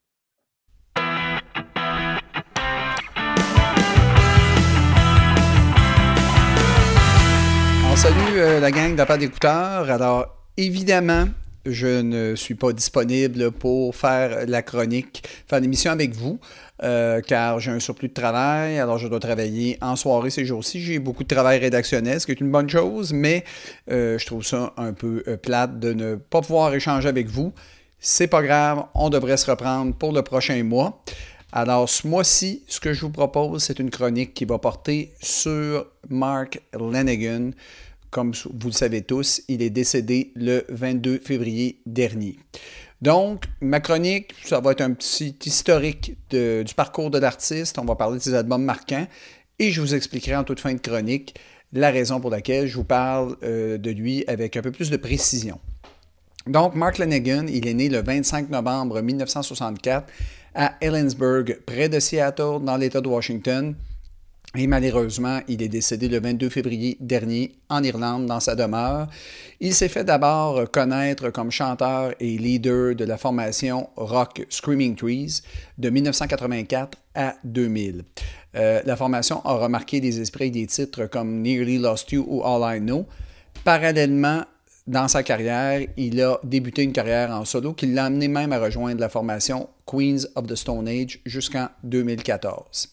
S9: On salue euh, la gang d'Appart d'écouteurs. Alors, évidemment, je ne suis pas disponible pour faire la chronique, faire l'émission avec vous, euh, car j'ai un surplus de travail. Alors, je dois travailler en soirée ces jours-ci. J'ai beaucoup de travail rédactionnel, ce qui est une bonne chose, mais euh, je trouve ça un peu plate de ne pas pouvoir échanger avec vous. C'est pas grave, on devrait se reprendre pour le prochain mois. Alors, ce mois-ci, ce que je vous propose, c'est une chronique qui va porter sur Mark Lanigan. Comme vous le savez tous, il est décédé le 22 février dernier. Donc, ma chronique, ça va être un petit historique du parcours de l'artiste. On va parler de ses albums marquants et je vous expliquerai en toute fin de chronique la raison pour laquelle je vous parle euh, de lui avec un peu plus de précision. Donc, Mark Lanigan, il est né le 25 novembre 1964 à Ellensburg, près de Seattle, dans l'État de Washington. Et malheureusement, il est décédé le 22 février dernier en Irlande, dans sa demeure. Il s'est fait d'abord connaître comme chanteur et leader de la formation rock Screaming Trees de 1984 à 2000. Euh, la formation a remarqué des esprits des titres comme Nearly Lost You ou All I Know. Parallèlement, dans sa carrière, il a débuté une carrière en solo qui l'a amené même à rejoindre la formation Queens of the Stone Age jusqu'en 2014.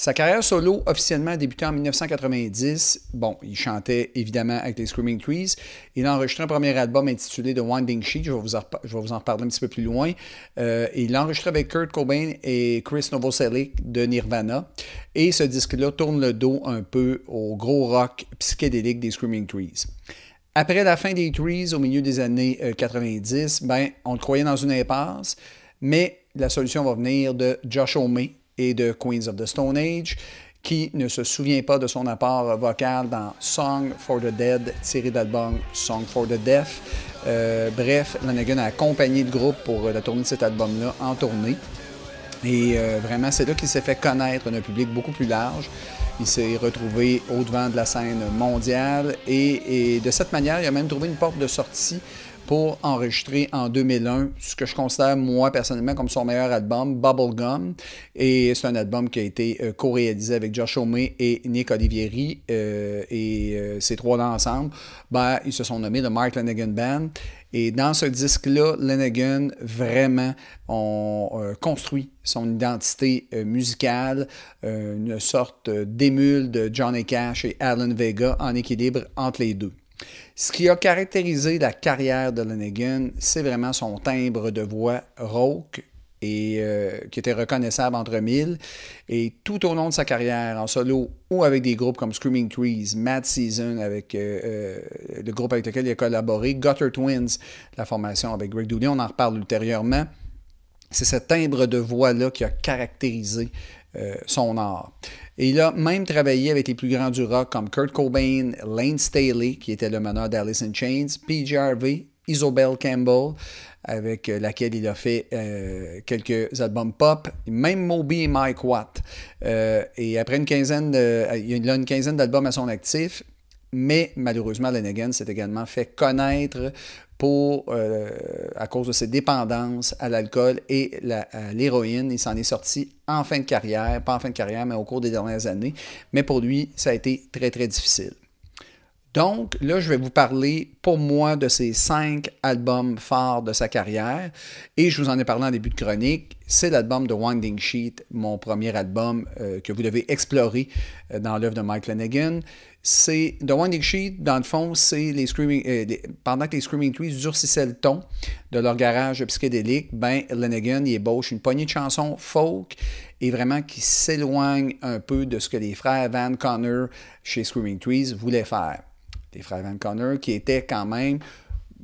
S9: Sa carrière solo officiellement a débuté en 1990. Bon, il chantait évidemment avec les Screaming Trees. Il a enregistré un premier album intitulé The Winding Sheet. Je vais vous en, je reparler un petit peu plus loin. Euh, il l'a enregistré avec Kurt Cobain et Chris Novoselic de Nirvana. Et ce disque-là tourne le dos un peu au gros rock psychédélique des Screaming Trees. Après la fin des Trees, au milieu des années euh, 90, ben, on le croyait dans une impasse, mais la solution va venir de Josh Homme et de Queens of the Stone Age, qui ne se souvient pas de son apport vocal dans Song for the Dead, tiré d'album Song for the Deaf. Euh, bref, Lanigan a accompagné le groupe pour euh, la tournée de cet album-là en tournée. Et euh, vraiment, c'est là qu'il s'est fait connaître d'un public beaucoup plus large. Il s'est retrouvé au devant de la scène mondiale et de cette manière, il a même trouvé une porte de sortie pour enregistrer en 2001 ce que je considère, moi, personnellement, comme son meilleur album, Bubblegum. Et c'est un album qui a été euh, co-réalisé avec Josh Homme et Nick Olivieri. euh, et euh, ces trois-là ensemble, ben, ils se sont nommés le Mark Lanegan Band. Et dans ce disque-là, Lanegan, vraiment, on euh, construit son identité musicale, une sorte d'émule de Johnny Cash et Alan Vega en équilibre entre les deux. Ce qui a caractérisé la carrière de Lanegan, c'est vraiment son timbre de voix rauque et euh, qui était reconnaissable entre mille. Et tout au long de sa carrière, en solo ou avec des groupes comme Screaming Trees, Mad Season, avec euh, euh, le groupe avec lequel il a collaboré, Gutter Twins, la formation avec Greg Dooley, on en reparle ultérieurement. C'est ce timbre de voix-là qui a caractérisé son art. Il a même travaillé avec les plus grands du rock comme Kurt Cobain, Lane Staley, qui était le meneur d'Alice in Chains, PJ Harvey, Isobel Campbell, avec euh, laquelle il a fait euh, quelques albums pop, même Moby et Mike Watt. Euh, et après une quinzaine, de, il a une quinzaine d'albums à son actif, mais malheureusement, Lanegan s'est également fait connaître pour, euh, à cause de ses dépendances à l'alcool et à l'héroïne. Il s'en est sorti en fin de carrière, pas en fin de carrière, mais au cours des dernières années. Mais pour lui, ça a été très, très difficile. Donc, là, je vais vous parler pour moi de ces cinq albums phares de sa carrière. Et je vous en ai parlé en début de chronique. C'est l'album de Winding Sheet, mon premier album euh, que vous devez explorer euh, dans l'œuvre de Mike Lanegan. C'est The Winding Sheet, dans le fond, c'est les Screaming. euh, pendant que les Screaming Trees durcissaient le ton de leur garage psychédélique, ben Lanegan il ébauche une poignée de chansons folk et vraiment qui s'éloigne un peu de ce que les frères Van Connor chez Screaming Trees voulaient faire les frères Van Connor, qui étaient quand même,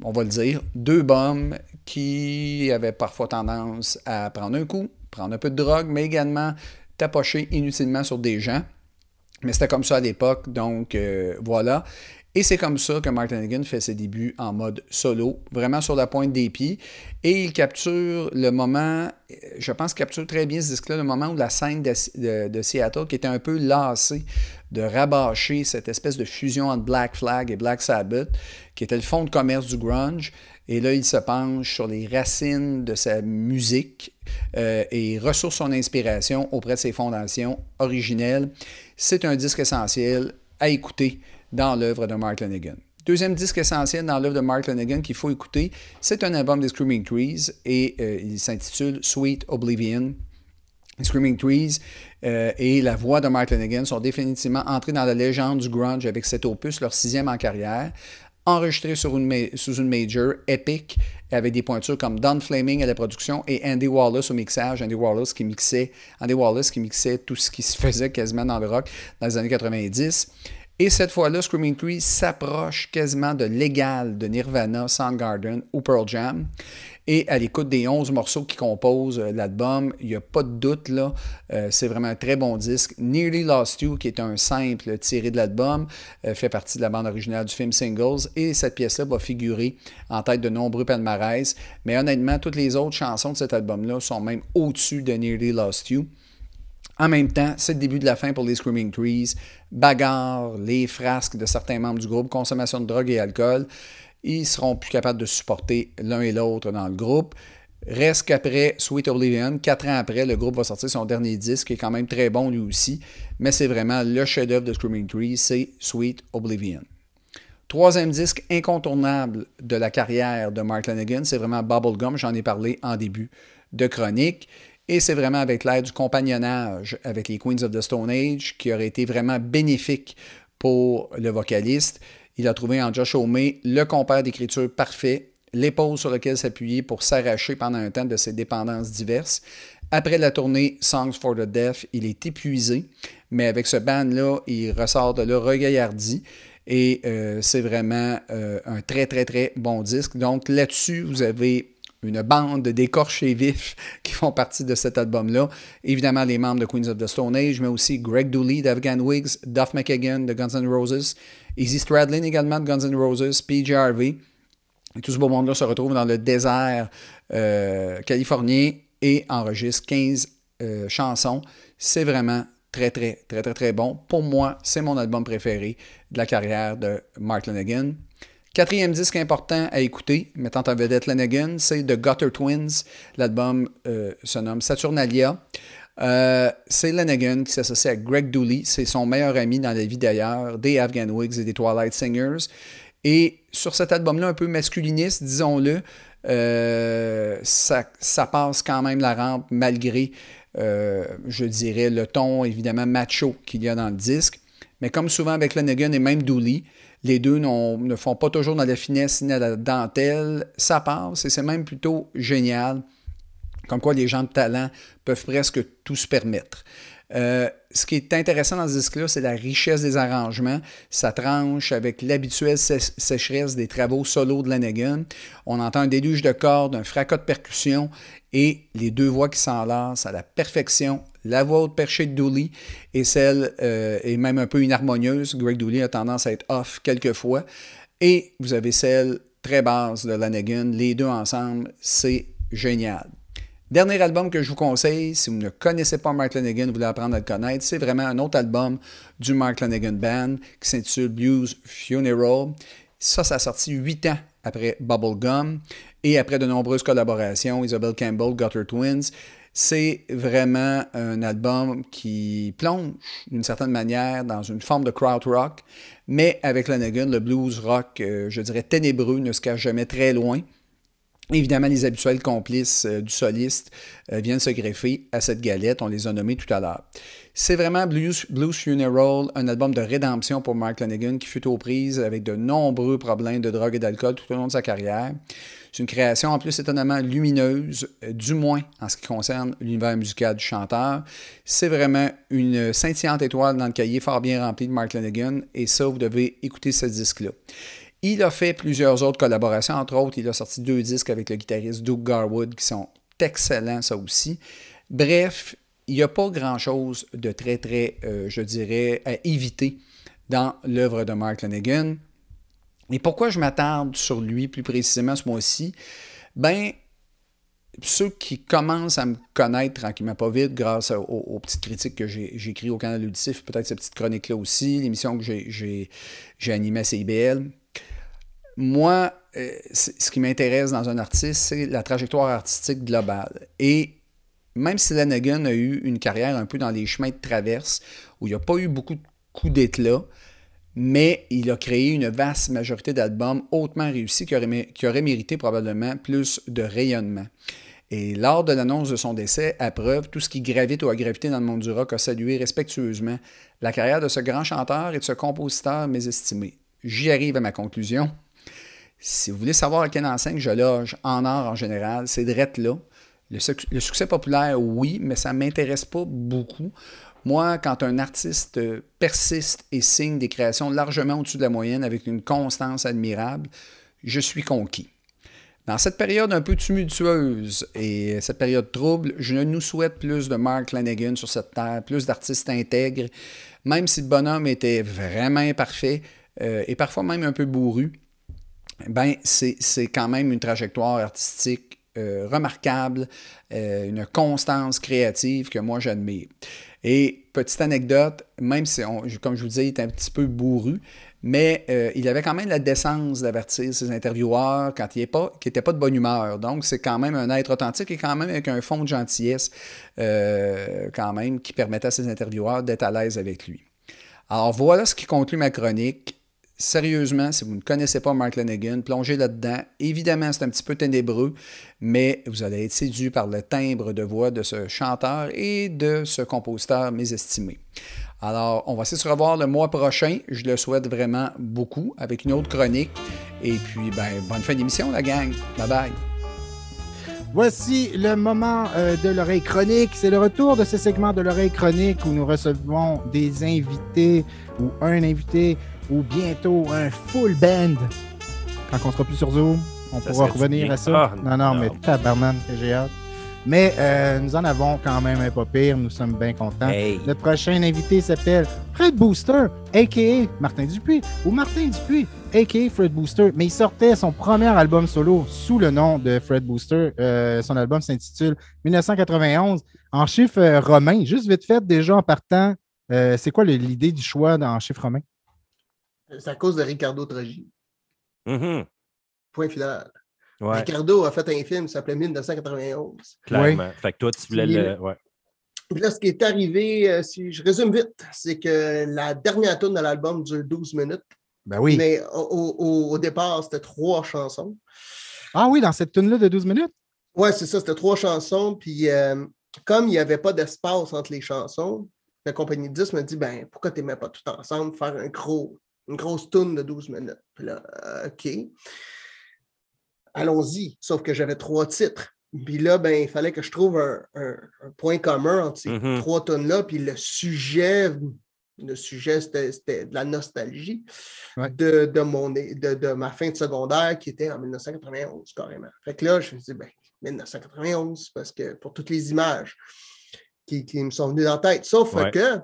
S9: on va le dire, deux bums qui avaient parfois tendance à prendre un coup, prendre un peu de drogue, mais également tapocher inutilement sur des gens. Mais c'était comme ça à l'époque, donc euh, voilà. Et c'est comme ça que Martin Hagen fait ses débuts en mode solo, vraiment sur la pointe des pieds. Et il capture le moment, je pense capture très bien ce disque-là, le moment où la scène de Seattle, qui était un peu lassée de rabâcher cette espèce de fusion entre Black Flag et Black Sabbath, qui était le fond de commerce du grunge. Et là, il se penche sur les racines de sa musique euh, et ressource son inspiration auprès de ses fondations originelles. C'est un disque essentiel à écouter dans l'œuvre de Mark Lanegan. Deuxième disque essentiel dans l'œuvre de Mark Lanegan qu'il faut écouter, c'est un album des Screaming Trees et euh, il s'intitule Sweet Oblivion. Screaming Trees euh, et la voix de Mark Lanegan sont définitivement entrés dans la légende du grunge avec cet opus, leur sixième en carrière, enregistré sur une sous une major, Epic, avec des pointures comme Don Flaming à la production et Andy Wallace au mixage. Andy Wallace qui mixait, Andy Wallace qui mixait tout ce qui se faisait quasiment dans le rock dans les années 90. Et cette fois-là, Screaming Trees s'approche quasiment de l'égal de Nirvana, Soundgarden ou Pearl Jam. Et à l'écoute des 11 morceaux qui composent euh, l'album, il n'y a pas de doute là, euh, c'est vraiment un très bon disque. Nearly Lost You, qui est un simple tiré de l'album, euh, fait partie de la bande originale du film Singles. Et cette pièce-là va figurer en tête de nombreux palmarès. Mais honnêtement, toutes les autres chansons de cet album-là sont même au-dessus de Nearly Lost You. En même temps, c'est le début de la fin pour les Screaming Trees. Bagarre, les frasques de certains membres du groupe, consommation de drogue et alcool. Ils seront plus capables de supporter l'un et l'autre dans le groupe. Reste qu'après Sweet Oblivion, quatre ans après, le groupe va sortir son dernier disque, qui est quand même très bon lui aussi. Mais c'est vraiment le chef-d'œuvre de Screaming Trees, c'est Sweet Oblivion. Troisième disque incontournable de la carrière de Mark Lanegan, c'est vraiment Bubblegum. J'en ai parlé en début de chronique. Et c'est vraiment avec l'aide du compagnonnage avec les Queens of the Stone Age qui aurait été vraiment bénéfique pour le vocaliste. Il a trouvé en Josh Homme le compère d'écriture parfait, l'épaule sur laquelle s'appuyer pour s'arracher pendant un temps de ses dépendances diverses. Après la tournée Songs for the Deaf, il est épuisé, mais avec ce band-là, il ressort de là regaillardi. Et euh, c'est vraiment euh, un très, très, très bon disque. Donc là-dessus, vous avez une bande d'écorchés vifs [LAUGHS] qui font partie de cet album-là. Évidemment, les membres de Queens of the Stone Age, mais aussi Greg Dooley d'Afghan Wigs, Duff McKagan de Guns N' Roses, Izzy Stradlin également de Guns N' Roses, PJ Harvey. Et tout ce beau monde-là se retrouve dans le désert euh, californien et enregistre 15 euh, chansons. C'est vraiment très, très, très, très, très bon. Pour moi, c'est mon album préféré de la carrière de Mark Lanegan. Quatrième disque important à écouter, mettant en vedette Lanigan, c'est The Gutter Twins. L'album euh, se nomme Saturnalia. Euh, c'est Lanigan qui s'associe à Greg Dooley. C'est son meilleur ami dans la vie d'ailleurs, des Afghan Wigs et des Twilight Singers. Et sur cet album-là, un peu masculiniste, disons-le, euh, ça, passe quand même la rampe malgré, je dirais, le ton évidemment macho qu'il y a dans le disque. Mais comme souvent avec Lanigan et même Dooley, les deux ne font pas toujours dans la finesse ni dans la dentelle. Ça passe et c'est même plutôt génial. Comme quoi les gens de talent peuvent presque tout se permettre. Euh, ce qui est intéressant dans ce disque-là, c'est la richesse des arrangements. Ça tranche avec l'habituelle sé- sécheresse des travaux solo de Lanigan. On entend un déluge de cordes, un fracas de percussion et les deux voix qui s'enlacent à la perfection. La voix haute perchée de Dooley et celle euh, est même un peu inharmonieuse. Greg Dooley a tendance à être off quelquefois. Et vous avez celle très basse de Lanigan. Les deux ensemble, c'est génial. Dernier album que je vous conseille, si vous ne connaissez pas Mark Lanigan, vous voulez apprendre à le connaître, c'est vraiment un autre album du Mark Lanigan Band qui s'intitule Blues Funeral. Ça, ça a sorti huit ans après Bubblegum et après de nombreuses collaborations, Isabel Campbell, Gutter Twins. C'est vraiment un album qui plonge d'une certaine manière dans une forme de crowd rock, mais avec Lanigan, le blues rock, euh, je dirais ténébreux, ne se cache jamais très loin. Évidemment, les habituels complices euh, du soliste euh, viennent se greffer à cette galette. On les a nommés tout à l'heure. C'est vraiment Blues, Funeral, un album de rédemption pour Mark Lanigan qui fut aux prises avec de nombreux problèmes de drogue et d'alcool tout au long de sa carrière. C'est une création en plus étonnamment lumineuse, euh, du moins en ce qui concerne l'univers musical du chanteur. C'est vraiment une scintillante étoile dans le cahier fort bien rempli de Mark Lanigan et ça, vous devez écouter ce disque-là. Il a fait plusieurs autres collaborations, entre autres, il a sorti deux disques avec le guitariste Doug Garwood qui sont excellents, ça aussi. Bref, il n'y a pas grand-chose de très, très, euh, je dirais, à éviter dans l'œuvre de Mark Lanigan. Et pourquoi je m'attarde sur lui plus précisément ce mois-ci? Ben, ceux qui commencent à me connaître tranquillement pas vite grâce aux, petites critiques que écrites au canal auditif, peut-être cette petite chronique-là aussi, l'émission que j'ai animée à CIBL, moi, euh, ce qui m'intéresse dans un artiste, c'est la trajectoire artistique globale. Et même si Lanigan a eu une carrière un peu dans les chemins de traverse, où il n'y a pas eu beaucoup de coups d'éclat, mais il a créé une vaste majorité d'albums hautement réussis qui auraient, mé- qui auraient mérité probablement plus de rayonnement. Et lors de l'annonce de son décès, à preuve, tout ce qui gravite ou a gravité dans le monde du rock a salué respectueusement la carrière de ce grand chanteur et de ce compositeur mésestimé. J'y arrive à ma conclusion. Si vous voulez savoir à quelle enseigne je loge en art en général, c'est drette là. Le, suc- le succès populaire, oui, mais ça ne m'intéresse pas beaucoup. Moi, quand un artiste euh, persiste et signe des créations largement au-dessus de la moyenne avec une constance admirable, je suis conquis. Dans cette période un peu tumultueuse et cette période trouble, je nous souhaite plus de Mark Lanigan sur cette terre, plus d'artistes intègres, même si le bonhomme était vraiment imparfait euh, et parfois même un peu bourru ben, c'est quand même une trajectoire artistique euh, remarquable, euh, une constance créative que moi j'admire. Et petite anecdote, même si, on- comme je vous disais, il est un petit peu bourru, mais euh, il avait quand même la décence d'avertir ses intervieweurs quand il n'était pas, était de bonne humeur. Donc, c'est quand même un être authentique et quand même avec un fond de gentillesse, quand même, qui permettait à ses intervieweurs d'être à l'aise avec lui. Alors, voilà ce qui conclut ma chronique. Sérieusement, si vous ne connaissez pas Mark Lanigan, plongez là-dedans. Évidemment, c'est un petit peu ténébreux, mais vous allez être séduit par le timbre de voix de ce chanteur et de ce compositeur mésestimé. Alors, on va se revoir le mois prochain. Je le souhaite vraiment beaucoup avec une autre chronique. Et puis, ben, bonne fin d'émission, la gang. Bye bye.
S1: Voici le moment euh, de l'oreille chronique. C'est le retour de ce segment de l'oreille chronique où nous recevons des invités ou un invité ou bientôt un full band. Quand on sera plus sur Zoom, on
S2: Ça
S1: pourra revenir à ça. Non, non,
S2: non.
S1: mais tabarnane que j'ai hâte. Mais euh, nous en avons quand même un pas pire. Nous sommes bien contents.
S2: Hey.
S1: Notre prochain invité s'appelle Fred Booster, a.k.a. Martin Dupuis, ou Martin Dupuis, a.k.a. Fred Booster. Mais il sortait son premier album solo sous le nom de Fred Booster. Euh, son album s'intitule 1991 en chiffre euh, romain. Juste vite fait, déjà en partant, euh, c'est quoi l'idée du choix dans chiffre romain?
S4: C'est à cause de Ricardo Trogi.
S2: Mhm.
S4: Point final.
S2: Ouais,
S4: Ricardo a fait un film qui s'appelait 1991.
S2: clairement. Fait que toi, tu voulais
S4: Puis,
S2: le. Ouais.
S4: Puis Là, ce qui est arrivé, euh, si je résume vite, c'est que la dernière tune de l'album dure 12 minutes.
S1: Ben oui.
S4: Mais au, au- au départ, c'était trois chansons.
S1: Ah oui, dans cette tune-là de 12 minutes?
S4: Ouais, c'est ça, c'était trois chansons. Puis euh, comme il n'y avait pas d'espace entre les chansons, la compagnie de 10 m'a dit ben pourquoi tu ne mets pas tout ensemble, faire un gros, une grosse tune de 12 minutes. Puis là, euh, OK. Allons-y. Sauf que j'avais trois titres. Puis là, ben, il fallait que je trouve un, un- un point commun entre ces
S2: Mhm.
S4: trois tunes-là. Puis le sujet, le sujet, c'était c'était de la nostalgie
S1: Ouais.
S4: de, de, mon, de, de ma fin de secondaire qui était en 1991, carrément. Fait que là, je me suis dit, ben, 1991, parce que pour toutes les images qui, qui me sont venues dans la tête. Sauf
S2: Ouais.
S4: que,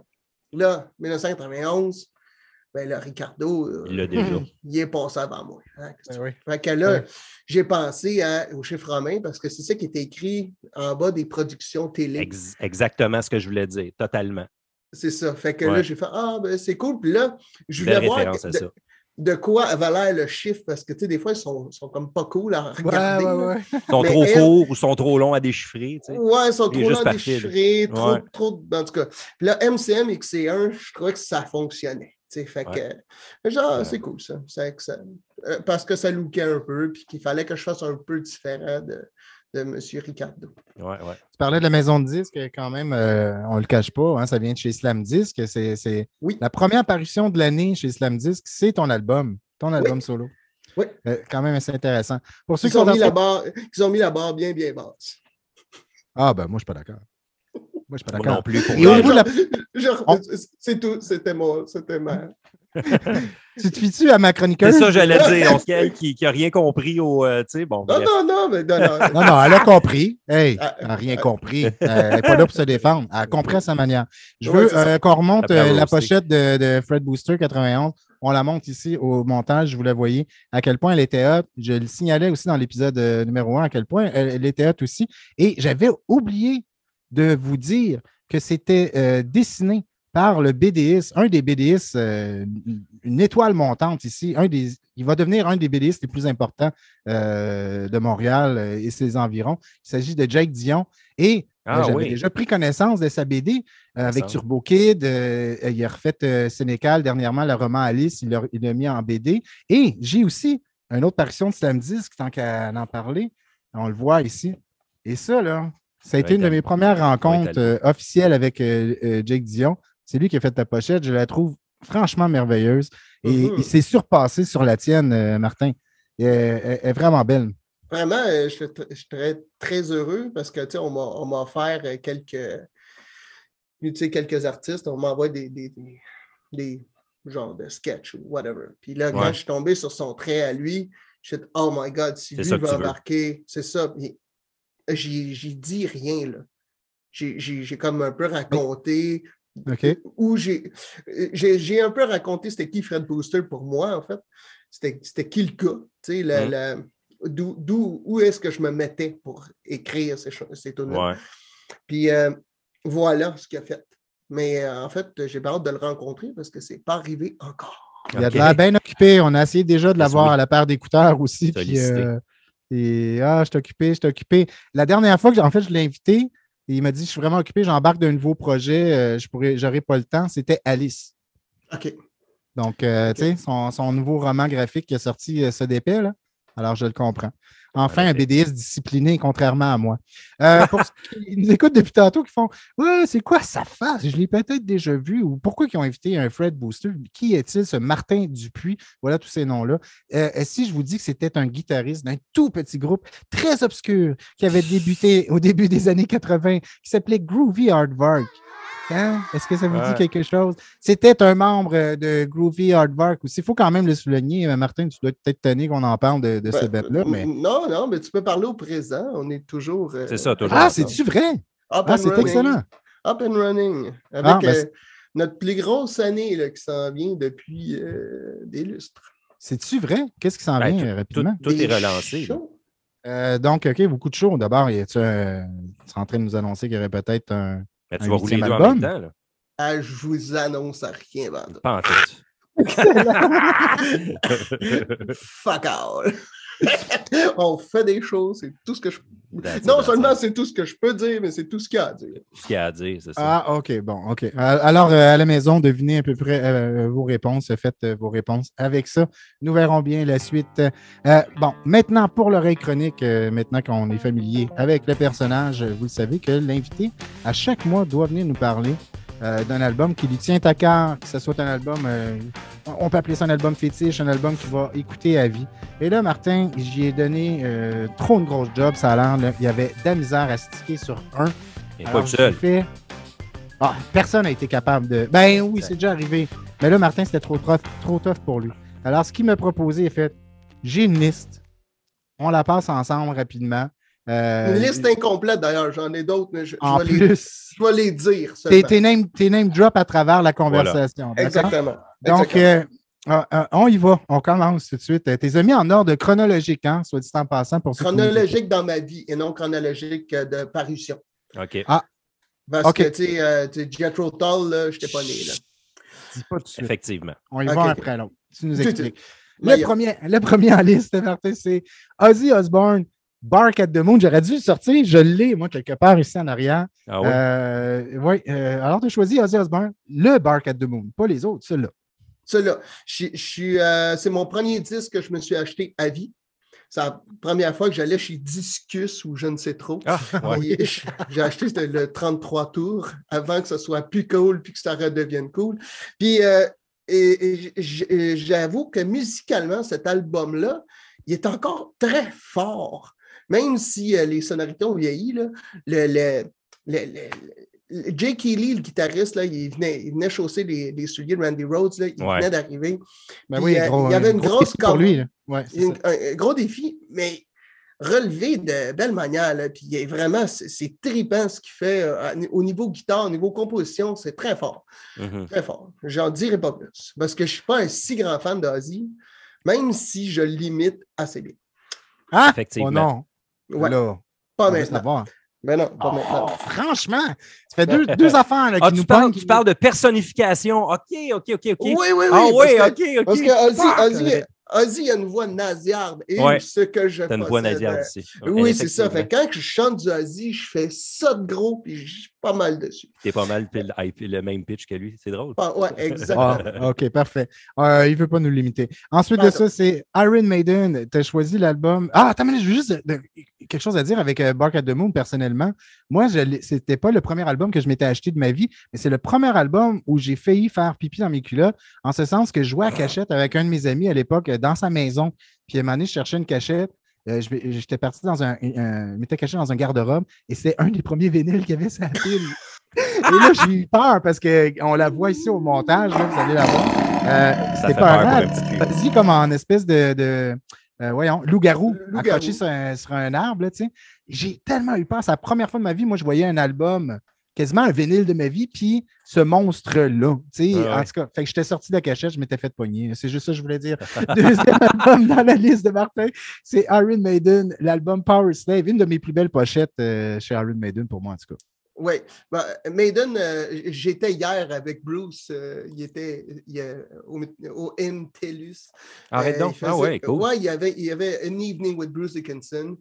S4: là, 1991, ben là, Ricardo, euh,
S2: Il déjà. [LAUGHS]
S4: il est passé avant moi. hein, que
S1: Ben oui.
S4: Fait que là, j'ai pensé à- au chiffre romain parce que c'est ça qui était écrit en bas des productions télé.
S2: Ex- exactement ce que je voulais dire, totalement.
S4: C'est ça. Fait que là, j'ai fait Ah, ben c'est cool. Puis là, je
S2: Belle
S4: voulais voir
S2: à
S4: de, quoi avait l'air le chiffre parce que, tu sais, des fois, ils sont, sont comme pas cool à regarder.
S1: ouais,
S4: là.
S1: ouais.
S2: Ils sont
S4: Mais
S2: trop
S4: elle-
S2: courts ou sont trop longs à déchiffrer. tu sais.
S4: Ouais, ils sont trop
S2: parfait, là.
S4: déchirés, trop,
S2: Ouais.
S4: trop. En tout cas. Puis là, MCM XC1, je trouvais que ça fonctionnait. Tu sais, Fait
S2: Ouais.
S4: que, genre,
S2: Ouais.
S4: c'est cool ça. C'est que ça- euh, parce que ça lookait un peu, puis qu'il fallait que je fasse un peu différent de, de M. Ricardo.
S2: Ouais, ouais.
S1: Tu parlais de la maison de disques, quand même, euh, on ne le cache pas, hein, ça vient de chez Slam Disc. C'est c'est
S4: Oui.
S1: la première parution de l'année chez Slam Disc, c'est ton album, ton album solo.
S4: Oui.
S1: Euh, quand même assez intéressant. Pour ceux
S4: Ils
S1: qui
S4: ont,
S1: sont
S4: mis
S1: dans-
S4: la barre, ils ont mis la barre bien, bien basse.
S1: Ah, ben moi, je ne suis pas d'accord. Moi, je suis pas d'accord.
S2: non plus.
S1: Et au
S2: vrai.
S1: niveau de la-
S4: Genre,
S1: On-
S4: C'est tout, c'était moi, c'était ma.
S1: Tu te fies-tu à ma
S2: C'est
S1: chroniqueuse?
S2: ça, j'allais dire. [LAUGHS] On qui n'a rien compris au. euh, tu sais, bon.
S4: Non, non, non, mais non, non. [LAUGHS]
S1: Non, non, elle a compris. Hey,
S4: Ah,
S1: elle n'a rien compris. Euh, elle n'est pas là pour se défendre. Elle a compris à sa manière. Je veux
S4: c'est
S1: euh, qu'on remonte euh, la
S2: roaster.
S1: pochette de, de Fred Booster 91. On la monte ici au montage, vous la voyez, à quel point elle était hot. Je le signalais aussi dans l'épisode euh, numéro 1, à quel point elle, elle était hot aussi. Et j'avais oublié de vous dire que c'était euh, dessiné par le BDS, un des BDS, euh, une étoile montante ici, un des, il va devenir un des BDS les plus importants euh, de Montréal et ses environs. Il s'agit de Jake Dion. Et
S2: Ah
S1: j'avais
S2: oui.
S1: déjà pris connaissance de sa BD avec. Turbo Kid. il a refait Sénécal dernièrement, le roman Alice, il l'a il l'a mis en BD. Et j'ai aussi une autre parution de Slam Disc, tant qu'à en parler. On le voit ici. Et ça, là, ça a été une de
S2: t'as-
S1: mes premières rencontres euh, officielles avec euh, euh, Jake Dion. C'est lui qui a fait ta pochette. Je la trouve franchement merveilleuse. Et
S4: Mhm.
S1: il s'est surpassé sur la tienne, euh, Martin. Et, elle- elle est vraiment belle.
S4: Vraiment, euh, je suis tr- je suis très, très heureux parce que, tu sais, on m'a offert euh, quelques, tu sais, quelques artistes. On m'envoie des, des, des, des genres de sketch ou whatever. Puis là, quand
S2: Ouais.
S4: je suis tombé sur son trait à lui, je suis dit, oh my God, si
S2: C'est
S4: lui veut embarquer, c'est ça. Puis J'ai j'ai dit rien, là. J'ai- J'ai j'ai comme un peu raconté où j'ai j'ai j'ai un peu raconté c'était qui Fred Booster pour moi, en fait. C'était c'était qui le gars, tu sais, la-
S2: Mm.
S4: la- d'où- d'où- où est-ce que je me mettais pour écrire ces, ces tunes-là.
S2: Ouais.
S4: Puis euh, voilà ce qu'il a fait. Mais euh, en fait, j'ai pas hâte de le rencontrer parce que c'est pas arrivé encore.
S1: Il a de l'air bien occupé. On a essayé déjà de l'avoir à la paire d'écouteurs aussi. Puis, euh, et ah, je suis occupé, je suis occupé. La dernière fois que en fait, je l'ai invité, et il m'a dit Je suis vraiment occupé, j'embarque d'un nouveau projet, euh, je pourrais, j'aurai pas le temps. C'était Alice.
S4: OK.
S1: Donc, euh, tu sais, son, son nouveau roman graphique qui est sorti euh, ce dépêt, là. Alors, je le comprends. Enfin, un. BDS discipliné, contrairement à moi. Euh, pour ceux qui nous écoutent depuis tantôt, qui font Ouais, c'est quoi sa face? Je l'ai peut-être déjà vu. Ou pourquoi ils ont invité un Fred Booster? Qui est-il, ce Martin Dupuis? Voilà tous ces noms-là. Euh, si je vous dis que c'était un guitariste d'un tout petit groupe très obscur qui avait débuté au début des années 80, qui s'appelait Groovy Hardvark. Hein? Est-ce que ça vous dit quelque chose? C'était un membre euh, de Groovy Hardvark aussi. Il faut quand même le souligner. Euh, Martin, tu dois peut-être tenir qu'on en parle de, de ce bête-là. Mais...
S4: Non, non, mais tu peux parler au présent. On est toujours. euh,
S2: C'est ça, toujours.
S1: Ah, c'est-tu vrai?
S4: Up
S1: Ah,
S4: and
S1: c'est
S4: running.
S1: excellent.
S4: Up and running. Avec
S1: Ah, ben,
S4: euh, notre plus grosse année là, qui s'en vient depuis euh, des lustres.
S1: C'est-tu vrai? Qu'est-ce qui s'en
S2: Ben,
S1: vient
S2: Tout,
S1: rapidement?
S2: tout est relancé.
S1: Euh, donc, OK, beaucoup de shows. D'abord, tu es en train de nous annoncer qu'il y aurait peut-être un.
S2: Mais
S1: Un
S2: tu vas rouler les deux en même temps. Là.
S4: Ah, je vous annonce à rien.
S2: Pas en tout. [LAUGHS] [LAUGHS]
S4: Fuck all. [LAUGHS] On fait des choses, c'est tout ce que je.
S2: That's
S4: Non
S2: that's
S4: seulement c'est tout ce que je peux dire, mais c'est tout ce qu'il y a à dire.
S2: Ce qu'il y a à dire, c'est ça.
S1: Ah, OK, bon, OK. Euh, Alors, euh, à la maison, devinez à peu près euh, vos réponses. Faites euh, vos réponses avec ça. Nous verrons bien la suite. Euh, bon, maintenant, pour l'oreille chronique, euh, maintenant qu'on est familier avec le personnage, euh, vous le savez que l'invité, à chaque mois, doit venir nous parler euh, d'un album qui lui tient à cœur, que ce soit un album, euh, on peut appeler ça un album fétiche, un album qu'il va écouter à vie. Et là, Martin, j'y ai donné euh, trop une grosse job, ça a l'air. Il y avait de la misère à sticker sur un.
S2: N'est
S1: Alors,
S2: pas seul.
S1: fait- Ah, personne n'a été capable de. Ben oui, c'est déjà arrivé. Mais là, Martin, c'était trop tough, trop tough pour lui. Alors, ce qu'il m'a proposé est fait j'ai une liste. On la passe ensemble rapidement. Euh,
S4: Une liste incomplète d'ailleurs, j'en ai d'autres, mais je, je
S1: En
S4: vais, les,
S1: plus,
S4: je vais les dire.
S1: tes, name, tes name drop à travers la conversation.
S4: Exactement.
S1: Donc,
S4: Exactement.
S1: euh, euh, euh, on y va. On commence tout de suite. Euh, Tes amis en ordre chronologique, hein, soit dit en passant. Pour
S4: chronologique dans ma vie et non chronologique euh, de parution.
S2: OK.
S4: Parce
S1: Ok.
S4: que, tu sais, euh, tu sais, Jethro Tull, je n'étais pas né. Là.
S1: Dis pas tout de suite.
S2: Effectivement.
S1: On y va après l'autre. Tu nous expliques. Le premier, le premier en liste, Martin, c'est Ozzy Osbourne, Bark at the Moon. J'aurais dû le sortir. Je l'ai, moi, quelque part ici en arrière.
S2: Ah ouais?
S1: Euh, ouais, euh, alors, tu as choisi Ozzy Osbourne, le Bark at the Moon, pas les autres, celui-là.
S4: Celui-là, je, euh, c'est mon premier disque que je me suis acheté à vie. C'est la première fois que j'allais chez Discus ou je ne sais trop.
S2: Ah, ouais.
S4: J'ai acheté le 33 tours avant que ce soit plus cool puis que ça redevienne cool. Puis, euh, et, j'avoue que musicalement, cet album-là, il est encore très fort. Même si euh, les sonorités ont vieilli, là, le, le, le- le- le- Jake Keighley, le guitariste, là, il, venait, il venait chausser les, les souliers de Randy Rhodes. Là, il
S2: Ouais.
S4: venait d'arriver.
S1: Ben oui,
S4: euh, il y avait
S1: un
S4: une
S1: gros
S4: grosse
S1: défi pour lui. là. Ouais, c'est
S4: une-
S1: ça.
S4: un, un gros défi, mais relevé de belle manière. Là, puis il est vraiment, c'est trippant ce qu'il fait euh, au niveau guitare, au niveau composition, c'est très fort.
S2: Mhm.
S4: Très fort. J'en dirai pas plus. Parce que je ne suis pas un si grand fan d'Ozzy, même si je l'imite assez bien.
S1: Ah,
S2: Effectivement.
S1: oh non.
S4: Ouais,
S1: Là,
S4: pas maintenant. Mais non, pas
S1: Oh,
S4: maintenant.
S1: franchement, ça fait [LAUGHS] deux, deux affaires là, qui
S2: Ah,
S1: nous
S2: tu parles,
S1: pognent,
S2: tu
S1: qui-
S2: parles de personnification. OK, OK, OK, OK.
S4: Oui, oui, oui.
S2: ah oui,
S4: que-
S2: OK, OK.
S4: Parce que Ozzy, Ozzy,
S1: euh,
S4: a une voix nasillarde. Et
S2: Ouais.
S4: ce que je
S2: T'as une voix nasillarde
S4: euh,
S2: ici.
S4: Oui, c'est ça. Fait quand je chante du Ozzy, je fais ça de gros, puis je suis pas mal dessus.
S2: T'es pas mal pile- le même pitch que lui. C'est drôle.
S4: Ah, ouais, [LAUGHS] exactement.
S1: Ah, OK, parfait. Euh, il ne veut pas nous limiter. Ensuite de ça, c'est Iron Maiden. Tu as choisi l'album. Ah, attends, mais je veux juste de- de- quelque chose à dire avec euh, Bark at the Moon personnellement. Moi, je l'ai- c'était pas le premier album que je m'étais acheté de ma vie, mais c'est le premier album où j'ai failli faire pipi dans mes culottes, en ce sens que je jouais à cachette avec un de mes amis à l'époque euh, dans sa maison. Puis à un moment donné, je cherchais une cachette. Euh, J'étais parti dans un. un- je m'étais caché dans un garde-robe et c'est un des premiers vinyles qu'il y avait sur la pile. Et là, j'ai eu peur parce qu'on la voit ici au montage, là, vous allez la voir. Euh, C'était pas. Vas-y, comme en espèce de, de euh, voyons, loup-garou,
S4: Loup-garou.
S1: accroché sur un, sur un arbre, là, tu sais. J'ai tellement eu peur. C'est la première fois de ma vie, moi, je voyais un album, quasiment un vinyle de ma vie, puis ce monstre-là, tu sais.
S2: Ah ouais.
S1: En tout cas, fait que j'étais sorti de la cachette, je m'étais fait pogner. C'est juste ça que je voulais dire. [LAUGHS] Deuxième album dans la liste de Martin, c'est Iron Maiden, l'album Power Slave, une de mes plus belles pochettes euh, chez Iron Maiden, pour moi, en tout cas.
S4: Oui. Ben, Maiden, euh, j'étais hier avec Bruce. euh, il était il, euh, au, au MTELUS.
S2: Arrête
S4: Euh,
S2: donc.
S4: il
S2: Ah
S4: faisait-
S2: ouais, cool.
S4: Ouais, il y avait, il y avait An Evening with Bruce Dickinson.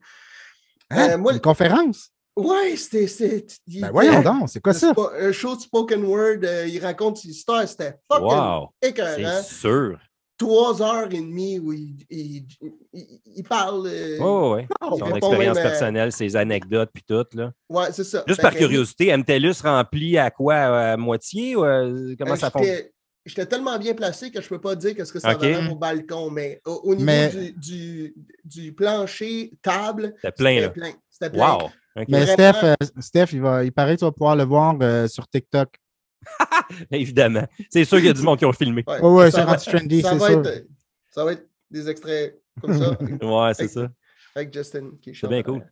S1: Hein?
S4: Euh, moi,
S1: Une conférence?
S4: Ouais, c'était.
S1: Ben voyons donc, c'est quoi
S4: un
S1: ça?
S4: spo- Un show de spoken word, euh, il raconte ses histoires, c'était fucking
S2: Wow.
S4: écœurant.
S2: C'est sûr.
S4: Trois heures et demie où il, il, il- il parle. euh,
S2: Oh, ouais. Son expérience
S4: même, euh,
S2: personnelle, ses anecdotes, puis tout. Là.
S4: Ouais, c'est ça.
S2: Juste
S4: Fait
S2: par
S4: que-
S2: curiosité, MTLUS rempli à quoi? À moitié? Ou, euh, comment
S4: Euh,
S2: ça fonctionne?
S4: j'étais- J'étais tellement bien placé que je ne peux pas dire qu'est-ce que ça
S2: Ok.
S4: valait au balcon, mais au, au niveau
S1: Mais-
S4: du, du, du plancher, table,
S2: C'était plein,
S4: c'était
S2: là.
S4: plein. C'était plein.
S2: Wow!
S1: Mais. Steph, euh, Steph il, va, il paraît que tu vas pouvoir le voir euh, sur TikTok. [LAUGHS]
S2: Évidemment. C'est sûr qu'il y a du monde qui ont filmé.
S4: Ouais,
S1: Ouais, ouais,
S4: ça
S1: c'est
S4: va-
S1: rendu trendy,
S4: ça
S1: c'est
S4: va
S1: sûr.
S4: être- ça va être des extraits comme ça. [LAUGHS]
S2: Ouais, c'est ça.
S4: avec Justin qui
S2: C'est bien cool.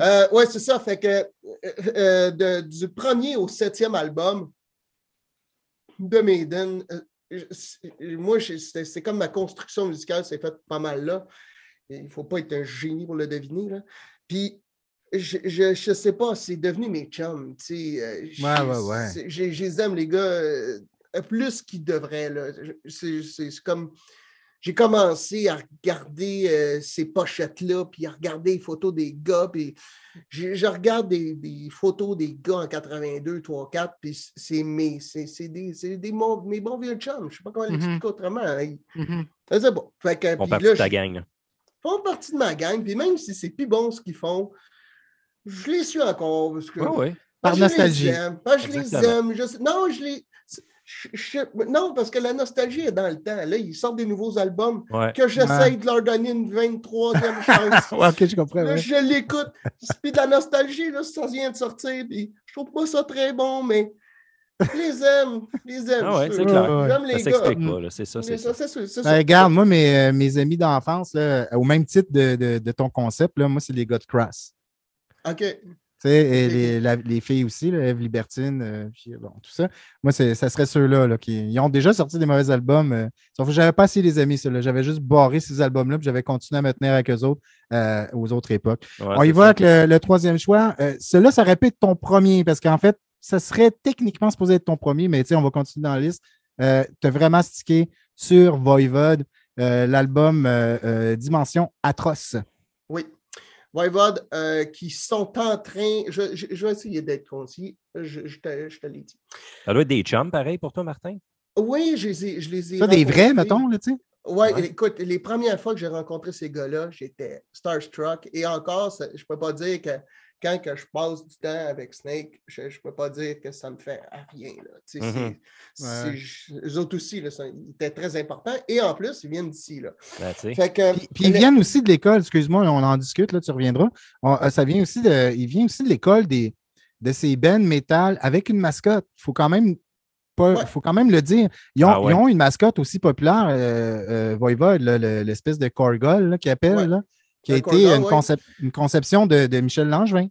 S4: Euh, ouais, c'est ça. Fait que euh, euh, de- du premier au septième album de Maiden, euh, moi, c'est c'est comme ma construction musicale s'est faite pas mal là. Il ne faut pas être un génie pour le deviner. Là. Puis, je, je, je sais pas, c'est devenu mes chums. tu sais, euh,
S1: Ouais, ouais, ouais.
S4: Je je les aime, les gars. euh, plus qu'il devrait. là. Je- C'est c'est- c'est comme. J'ai commencé à regarder euh, ces pochettes-là, puis à regarder les photos des gars, puis je, je regarde des, des photos des gars en 82, 3, 4, puis c'est mes, c'est c'est des, c'est des mon- mes bons vieux chums. Je sais pas comment
S1: Mhm.
S4: l'expliquer autrement. hein. Ils-
S1: Mhm.
S4: C'est bon. Fait que,
S2: On parle
S4: là,
S2: de ta
S4: je-
S2: gang. là.
S4: font partie de ma gang, puis même si c'est plus bon ce qu'ils font, je les suis encore. Parce que,
S2: oui.
S1: Par
S4: je
S1: nostalgie.
S4: les aime, que je les aime. je sais- non, je les. je- je- non, parce que la nostalgie est dans le temps. Là, ils sortent des nouveaux albums
S2: Ouais.
S4: que j'essaye de leur donner une 23e chance. [LAUGHS]
S1: Ouais, ok, je comprends.
S4: Là,
S1: ouais.
S4: je l'écoute. Puis de la nostalgie, là, ça vient de sortir. Puis je trouve pas ça très bon, mais je les aime. Je les aime.
S2: Ah c'est clair.
S1: Ouais, ouais.
S4: J'aime
S2: Ça
S4: les gars.
S2: s'explique pas, là. C'est ça, c'est
S4: ça,
S2: ça.
S4: c'est ça, c'est
S1: Ben,
S4: ça.
S1: regarde, moi, mes, euh, mes amis d'enfance, là, au même titre de, de- de ton concept, là, moi, c'est les gars de Crass.
S4: OK.
S1: Tu sais, et les, la- les filles aussi, là, Eve Libertine, euh, puis, bon, tout ça. Moi, c'est- ça serait ceux-là là, qui ils ont déjà sorti des mauvais albums. euh, sauf que j'avais pas assez les amis, ceux-là. J'avais juste barré ces albums-là, puis j'avais continué à me tenir avec eux autres euh, aux autres époques.
S2: Ouais,
S1: On y va avec le, le troisième choix. Euh, Celui-là, ça répète ton premier, parce qu'en fait, ça serait techniquement supposé être ton premier, mais tu sais, on va continuer dans la liste. Euh, tu as vraiment stické sur Voivode, euh, l'album euh, euh, Dimension Atroce.
S4: Oui. Voivode, euh, qui sont en train. Je, je- je vais essayer d'être concis. Je, je te, je te l'ai dit.
S2: Ça doit être des chums, pareil, pour toi, Martin?
S4: Oui, je les ai. Je les ai
S1: Ça, des vrais, mettons, là, tu sais?
S4: Ouais,
S2: Ouais.
S4: écoute, les premières fois que j'ai rencontré ces gars-là, j'étais starstruck. Et encore, ça- je ne peux pas dire que quand que je passe du temps avec Snake, je ne peux pas dire que ça me fait rien. Là.
S2: Mhm.
S1: Ouais.
S4: c'est- Eux autres aussi, là, ça- ils étaient très importants. Et en plus, ils viennent d'ici. Là.
S2: Ben,
S1: Puis, puis ils viennent aussi de l'école, excuse-moi, on en discute, là, tu reviendras. On- euh, ça vient aussi de, il vient aussi de l'école des, de ces bands métal avec une mascotte. Il faut quand même
S4: Ouais.
S1: faut quand même le dire. Ils ont,
S2: Ah ouais.
S1: ils ont une mascotte aussi populaire, euh, euh, Voivode, l'espèce de Corgol qu'ils appellent,
S4: Ouais.
S1: Qui a été
S4: Corgol,
S1: une,
S4: ouais.
S1: concep- une conception de, de Michel Langevin.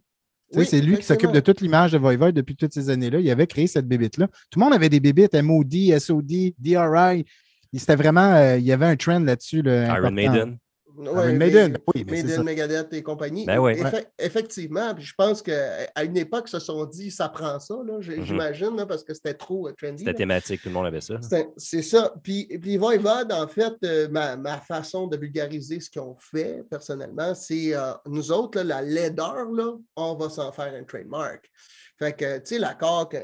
S4: Oui,
S1: c'est lui qui s'occupe de toute l'image de Voivode depuis toutes ces années-là. Il avait créé cette bébite-là. Tout le monde avait des bébites, MOD, SOD, DRI. Il- C'était vraiment, euh, il y avait un trend là-dessus. là,
S2: Iron. Maiden.
S4: Ouais, mais-
S1: Maiden, oui, mais
S4: Maiden. Megadeth et compagnie.
S2: Ben ouais.
S4: Effectivement, puis je pense qu'à une époque, ils se sont dit, ça prend ça,
S2: Mhm.
S4: j'imagine, parce que c'était trop euh, trendy.
S2: C'était thématique, tout le monde avait ça.
S4: C'est ça. Puis, puis Voivode, en fait, euh, ma, ma façon de vulgariser ce qu'ils ont fait, personnellement, c'est euh, nous autres, là, la laideur, là, on va s'en faire un trademark. Fait que, tu sais, l'accord que.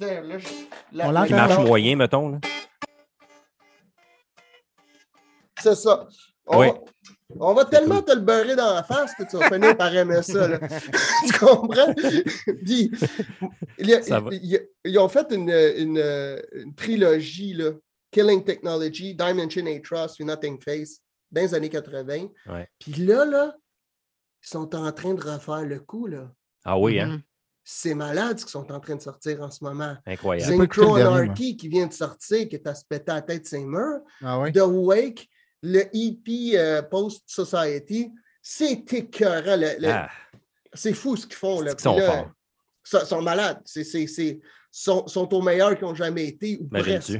S4: Là, la-
S1: On
S2: marche moyen, mettons. Là.
S4: C'est ça. On,
S2: Oui.
S4: va, on va tellement te le beurrer dans la face que tu vas finir par aimer ça. là. [LAUGHS] tu comprends? Puis, il y a-
S2: Ça va.
S4: il y a- ils ont fait une, une- une trilogie, là, Killing Technology, Dimension A Trust, You Nothing Face, dans les années 80.
S2: Ouais.
S4: Puis là, là, ils sont en train de refaire le coup. Là.
S2: Ah oui, hein?
S1: Mhm.
S4: C'est malade ce qu'ils sont en train de sortir en ce moment.
S2: Incroyable.
S4: Synchro Anarchy qui vient de sortir, qui est à se péter la tête ses murs.
S1: Ah oui?
S4: The Wake, le EP euh, Post Society, c'est écœurant. le- le-
S2: Ah,
S4: C'est fou ce qu'ils font. Là.
S2: Qu'ils sont
S4: là,
S2: forts.
S4: Ils sont malades. C'est, c'est, c'est- sont, sont au meilleur qu'ils n'ont jamais été. Ou presque.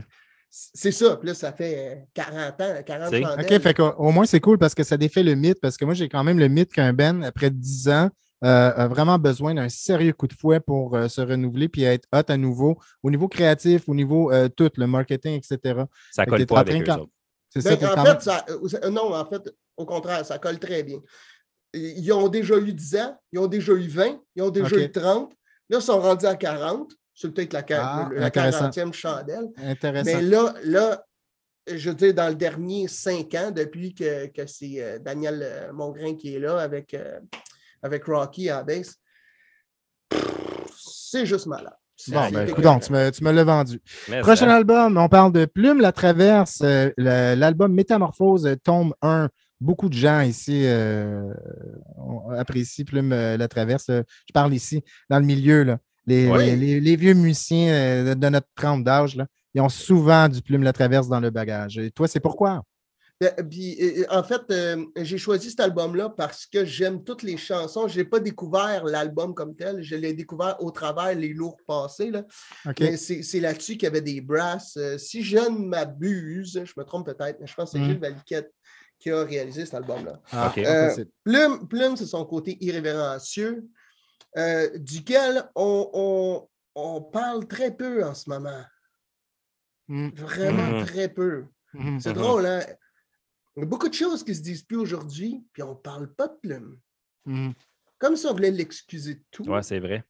S4: C'est ça. Puis là, ça fait euh, 40 ans, 40
S2: Tu sais?
S4: chandelles.
S1: OK, fait qu'au au moins, c'est cool parce que ça défait le mythe, parce que moi, j'ai quand même le mythe qu'un Ben, après 10 ans, euh, a vraiment besoin d'un sérieux coup de fouet pour euh, se renouveler puis être hot à nouveau, au niveau créatif, au niveau euh, tout, le marketing, etc.
S2: Ça
S1: Fait
S2: colle pas avec
S1: train
S2: eux
S1: quand-
S2: autres.
S1: C'est
S4: Ben,
S1: ça,
S4: en
S1: quand
S4: fait,
S1: même-
S4: ça- euh, non, en fait, au contraire, ça colle très bien. Ils ont déjà eu 10 ans, ils ont déjà eu 20, ils ont déjà eu 30. Là, ils sont rendus à 40. C'est peut-être la, quar-
S1: Ah,
S4: la
S1: intéressant.
S4: 40e chandelle.
S1: intéressant.
S4: Mais là, là, je veux dire, dans le dernier cinq ans, depuis que, que c'est euh, Daniel euh, Mongrain qui est là avec, avec Rocky à la base, c'est juste malade.
S1: Bon, ben, écoute, tu me, tu me l'as vendu.
S2: Mais
S1: Prochain
S2: ça-
S1: album, on parle de Plume la Traverse, euh, l'album Métamorphose, euh, tome 1. Beaucoup de gens ici euh, apprécient Plume euh, la Traverse. Je parle ici, dans le milieu, là. Les,
S2: Ouais.
S1: les- les- les vieux musiciens euh, de, de notre trempe d'âge, là, ils ont souvent du Plume la Traverse dans le bagage. Et toi, c'est pourquoi?
S4: Euh, puis, euh, en fait, euh, j'ai choisi cet album-là parce que j'aime toutes les chansons. Je n'ai pas découvert l'album comme tel. Je l'ai découvert au travers les lourds passés. Là. Mais c'est là-dessus qu'il y avait des brasses. Euh, si je ne m'abuse, je me trompe peut-être, mais je pense que c'est
S1: Mm.
S4: Gilles Valiquette qui a réalisé cet album-là.
S1: Ah,
S4: Euh. Plume, Plume c'est son côté irrévérencieux. euh, duquel on, on- on parle très peu en ce moment.
S1: Mm.
S4: Vraiment
S2: Mhm.
S4: très peu.
S1: Mhm.
S4: C'est drôle, hein? Il y a beaucoup de choses qui se disent plus aujourd'hui, puis on parle pas de plume.
S1: Mhm.
S4: Comme si on voulait l'excuser de tout.
S2: Ouais, c'est vrai.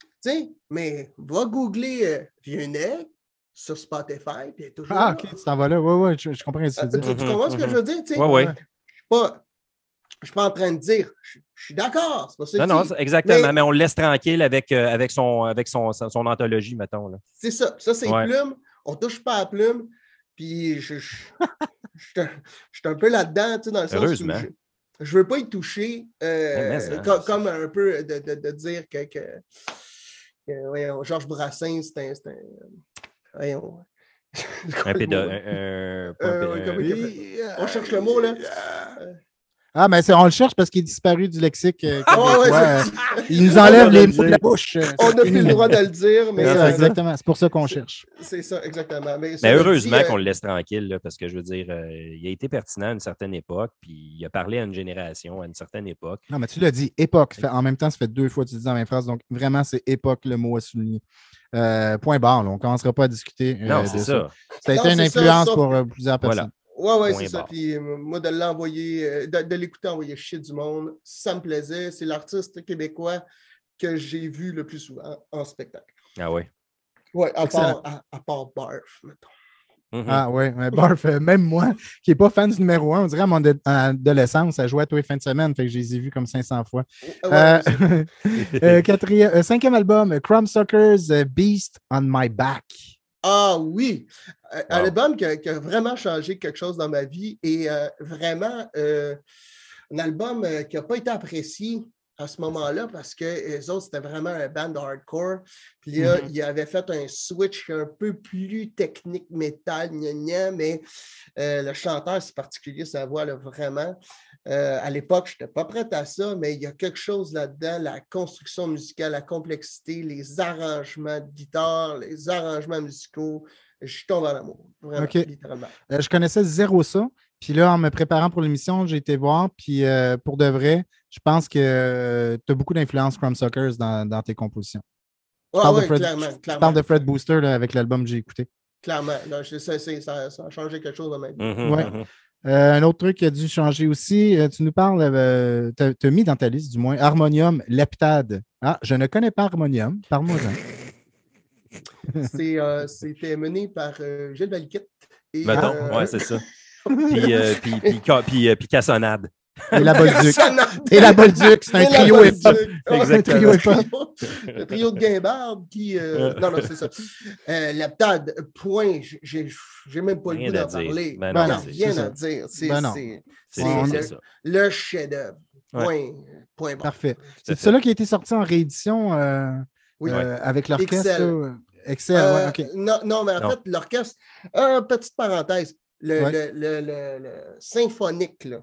S4: Tu sais, mais va googler euh, Vieux-Nec sur Spotify, puis elle est toujours
S1: Ah,
S4: là.
S1: ok, tu t'en vas là. Oui, oui, je, je comprends ce que
S4: Euh,
S1: tu veux
S4: tu,
S1: dire.
S4: tu
S2: Mhm,
S4: comprends ce que je veux dire? tu?
S2: Ouais, ouais.
S4: Je je suis pas en train de dire, je, je suis d'accord, c'est pas ça
S2: Non,
S4: que
S2: non,
S4: dis.
S2: exactement.
S4: Mais-
S2: Mais, on le laisse tranquille avec, euh, avec, son, avec son, son, son anthologie, mettons. Là.
S4: C'est ça. Ça, c'est
S2: Ouais.
S4: plume. On touche pas à plume. Puis je, je, [LAUGHS] je suis un- peu là-dedans, tu sais, dans le sens où
S2: Heureusement.
S4: je, je veux pas y toucher. euh,
S2: Ouais, mais
S4: comme, un peu de, de- de dire que, que, que, voyons, Georges Brassens, c'est un. c'est un- voyons.
S2: Un [LAUGHS] pédo...
S4: Euh, ouais, appelle- On cherche le mot, là.
S1: Ah, mais c'est- on le cherche parce qu'il est disparu du lexique. euh,
S4: Ah ouais,
S1: québécois.
S4: ouais,
S1: Euh, il nous enlève
S2: On
S1: les mots de la bouche.
S4: On n'a plus le droit de le dire, mais euh,
S1: exactement. C'est pour ça qu'on cherche.
S4: c'est ça, exactement. Mais,
S2: heureusement
S4: dit, euh,
S2: qu'on le laisse tranquille, là, parce que je veux dire, euh, il a été pertinent à une certaine époque, puis il a parlé à une génération à une certaine époque.
S1: Non, mais tu l'as dit, époque. Fait- en même temps, ça fait deux fois que tu le dis dans la même phrase. Donc, vraiment, c'est époque le mot à souligner. Euh, point barre, là, on ne commencera pas à discuter. euh,
S2: Non, c'est
S1: ça.
S2: ça.
S1: Ça a
S4: Non,
S1: été une
S4: ça,
S1: influence pour euh, plusieurs
S2: Voilà.
S4: Ouais, ouais, c'est ça. Puis euh, moi, de l'envoyer, euh, de, de l'écouter envoyer chier du monde, ça me plaisait. C'est l'artiste québécois que j'ai vu le plus souvent en spectacle.
S2: Ah oui.
S4: Ouais, à part, à, à part Barf, mettons.
S2: Mhm.
S1: Ah oui, mais Barf, euh, même moi, qui n'ai pas fan du numéro un, on dirait à mon ado- adolescence, ça jouait à tous les fins de semaine, fait que je les ai vus comme 500 fois.
S4: Ouais,
S1: Euh,
S4: c'est- [LAUGHS]
S1: euh, quatrième, euh, cinquième album, Crumb Suckers, Beast on My Back.
S4: Ah oui! Un- album qui a, qui a vraiment changé quelque chose dans ma vie et euh, vraiment euh, un album euh, qui n'a pas été apprécié à ce moment-là parce que les autres, c'était vraiment un band hardcore. Puis là,
S1: Mhm.
S4: il avait fait un switch un peu plus technique métal, gna gna, mais euh, le chanteur, c'est particulier, sa voix, là, vraiment. Euh, à l'époque, je n'étais pas prête à ça, mais il y a quelque chose là-dedans, la construction musicale, la complexité, les arrangements de guitare, les arrangements musicaux. Je tombe en amour, vraiment, littéralement.
S1: Euh, je connaissais zéro ça. Puis là, en me préparant pour l'émission, j'ai été voir. Puis euh, pour de vrai, je pense que tu as beaucoup d'influence Crumb Suckers dans, dans tes compositions.
S4: Ouais,
S1: parle de
S4: ouais,
S1: Fred-
S4: clairement,
S1: Je
S4: clairement,
S1: parle de Fred Booster là, avec l'album que j'ai écouté.
S4: clairement. Non, je ça, ça a changé quelque chose dans ma vie.
S2: Mhm,
S1: Ouais.
S2: mhm.
S1: Euh, un autre truc qui a dû changer aussi, euh, tu nous parles, euh, tu as, mis dans ta liste du moins Harmonium Leptade. Ah, je ne connais pas Harmonium.
S4: C'est, [LAUGHS] euh, C'était mené par euh, Gilles Valiquette. Et,
S2: Mettons,
S4: euh,
S2: ouais, c'est ça. [LAUGHS] Puis, euh, puis, puis, puis, euh, puis Cassonade.
S1: Et la Bolduc. [LAUGHS]
S4: Cassonade.
S1: Et la Bolduc, c'est un
S4: la
S1: trio hip-hop.
S2: Exactement.
S1: trio
S4: le
S1: hip-hop.
S4: trio- Le trio de Guimbarde qui. euh, non, non, c'est ça. Euh, Leptade, point. J'ai- même pas
S2: Rien
S4: le goût d'en
S2: dire.
S4: parler.
S2: Ben
S1: non, c'est-
S4: rien
S1: c'est
S4: à
S1: ça.
S4: dire. C'est
S1: Ben non.
S4: c'est-
S2: C'est
S1: On-
S2: c'est
S4: le,
S2: ça.
S4: le chef-d'œuvre.
S2: Ouais.
S4: Point. Point barre.
S1: Parfait. C'est
S2: fait.
S1: celui qui a été sorti en réédition euh,
S4: Oui.
S1: euh, avec l'orchestre.
S4: Excel.
S1: Excel,
S4: Euh,
S1: ouais, OK.
S4: non, non, mais en
S2: Non.
S4: fait, l'orchestre, euh, petite parenthèse, le,
S1: Ouais.
S4: le- le- le- le symphonique, là.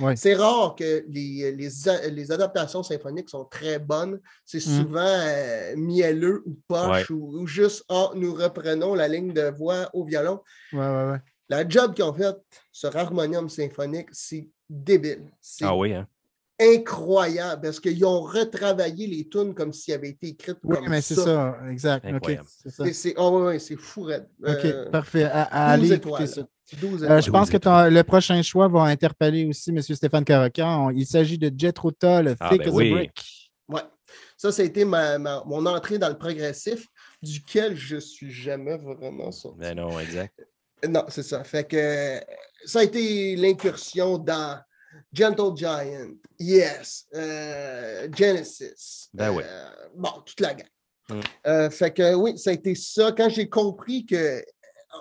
S1: Ouais.
S4: C'est rare que les, les, a- les adaptations symphoniques sont très bonnes. C'est
S1: Mm.
S4: souvent euh, mielleux ou poche ou, ou juste ah, nous reprenons la ligne de voix au violon.
S1: Ouais, ouais, ouais.
S4: La job qu'ils ont faite sur Harmonium symphonique, c'est débile. C'est
S2: Ah oui, hein?
S4: Incroyable parce qu'ils ont retravaillé les tunes comme s'ils avaient été écrites
S1: Oui,
S4: comme
S1: mais c'est ça, exact. OK.
S2: Incroyable.
S1: c'est ça.
S4: C'est- C'est ah ouais, fou, raide.
S1: OK,
S4: Euh,
S1: parfait. À, à
S4: 12
S1: aller
S4: étoiles.
S1: écouter ça.
S4: 12
S1: Euh, je pense que ton- le prochain choix va interpeller aussi M. Stéphane Caracan. Il s'agit de Jethro Tull,
S2: Ah,
S1: Thick
S2: ben
S1: as a. Brick.
S4: Ouais. Ça, ça a été ma, ma- mon entrée dans le progressif, duquel je suis jamais vraiment sorti.
S2: Ben non, exact.
S4: Non, c'est ça. Fait que ça a été l'incursion dans Gentle Giant, Yes, euh, Genesis.
S2: Ben oui.
S4: euh, bon, toute la gamme.
S2: Mm.
S4: Euh, fait que oui, ça a été ça. Quand j'ai compris que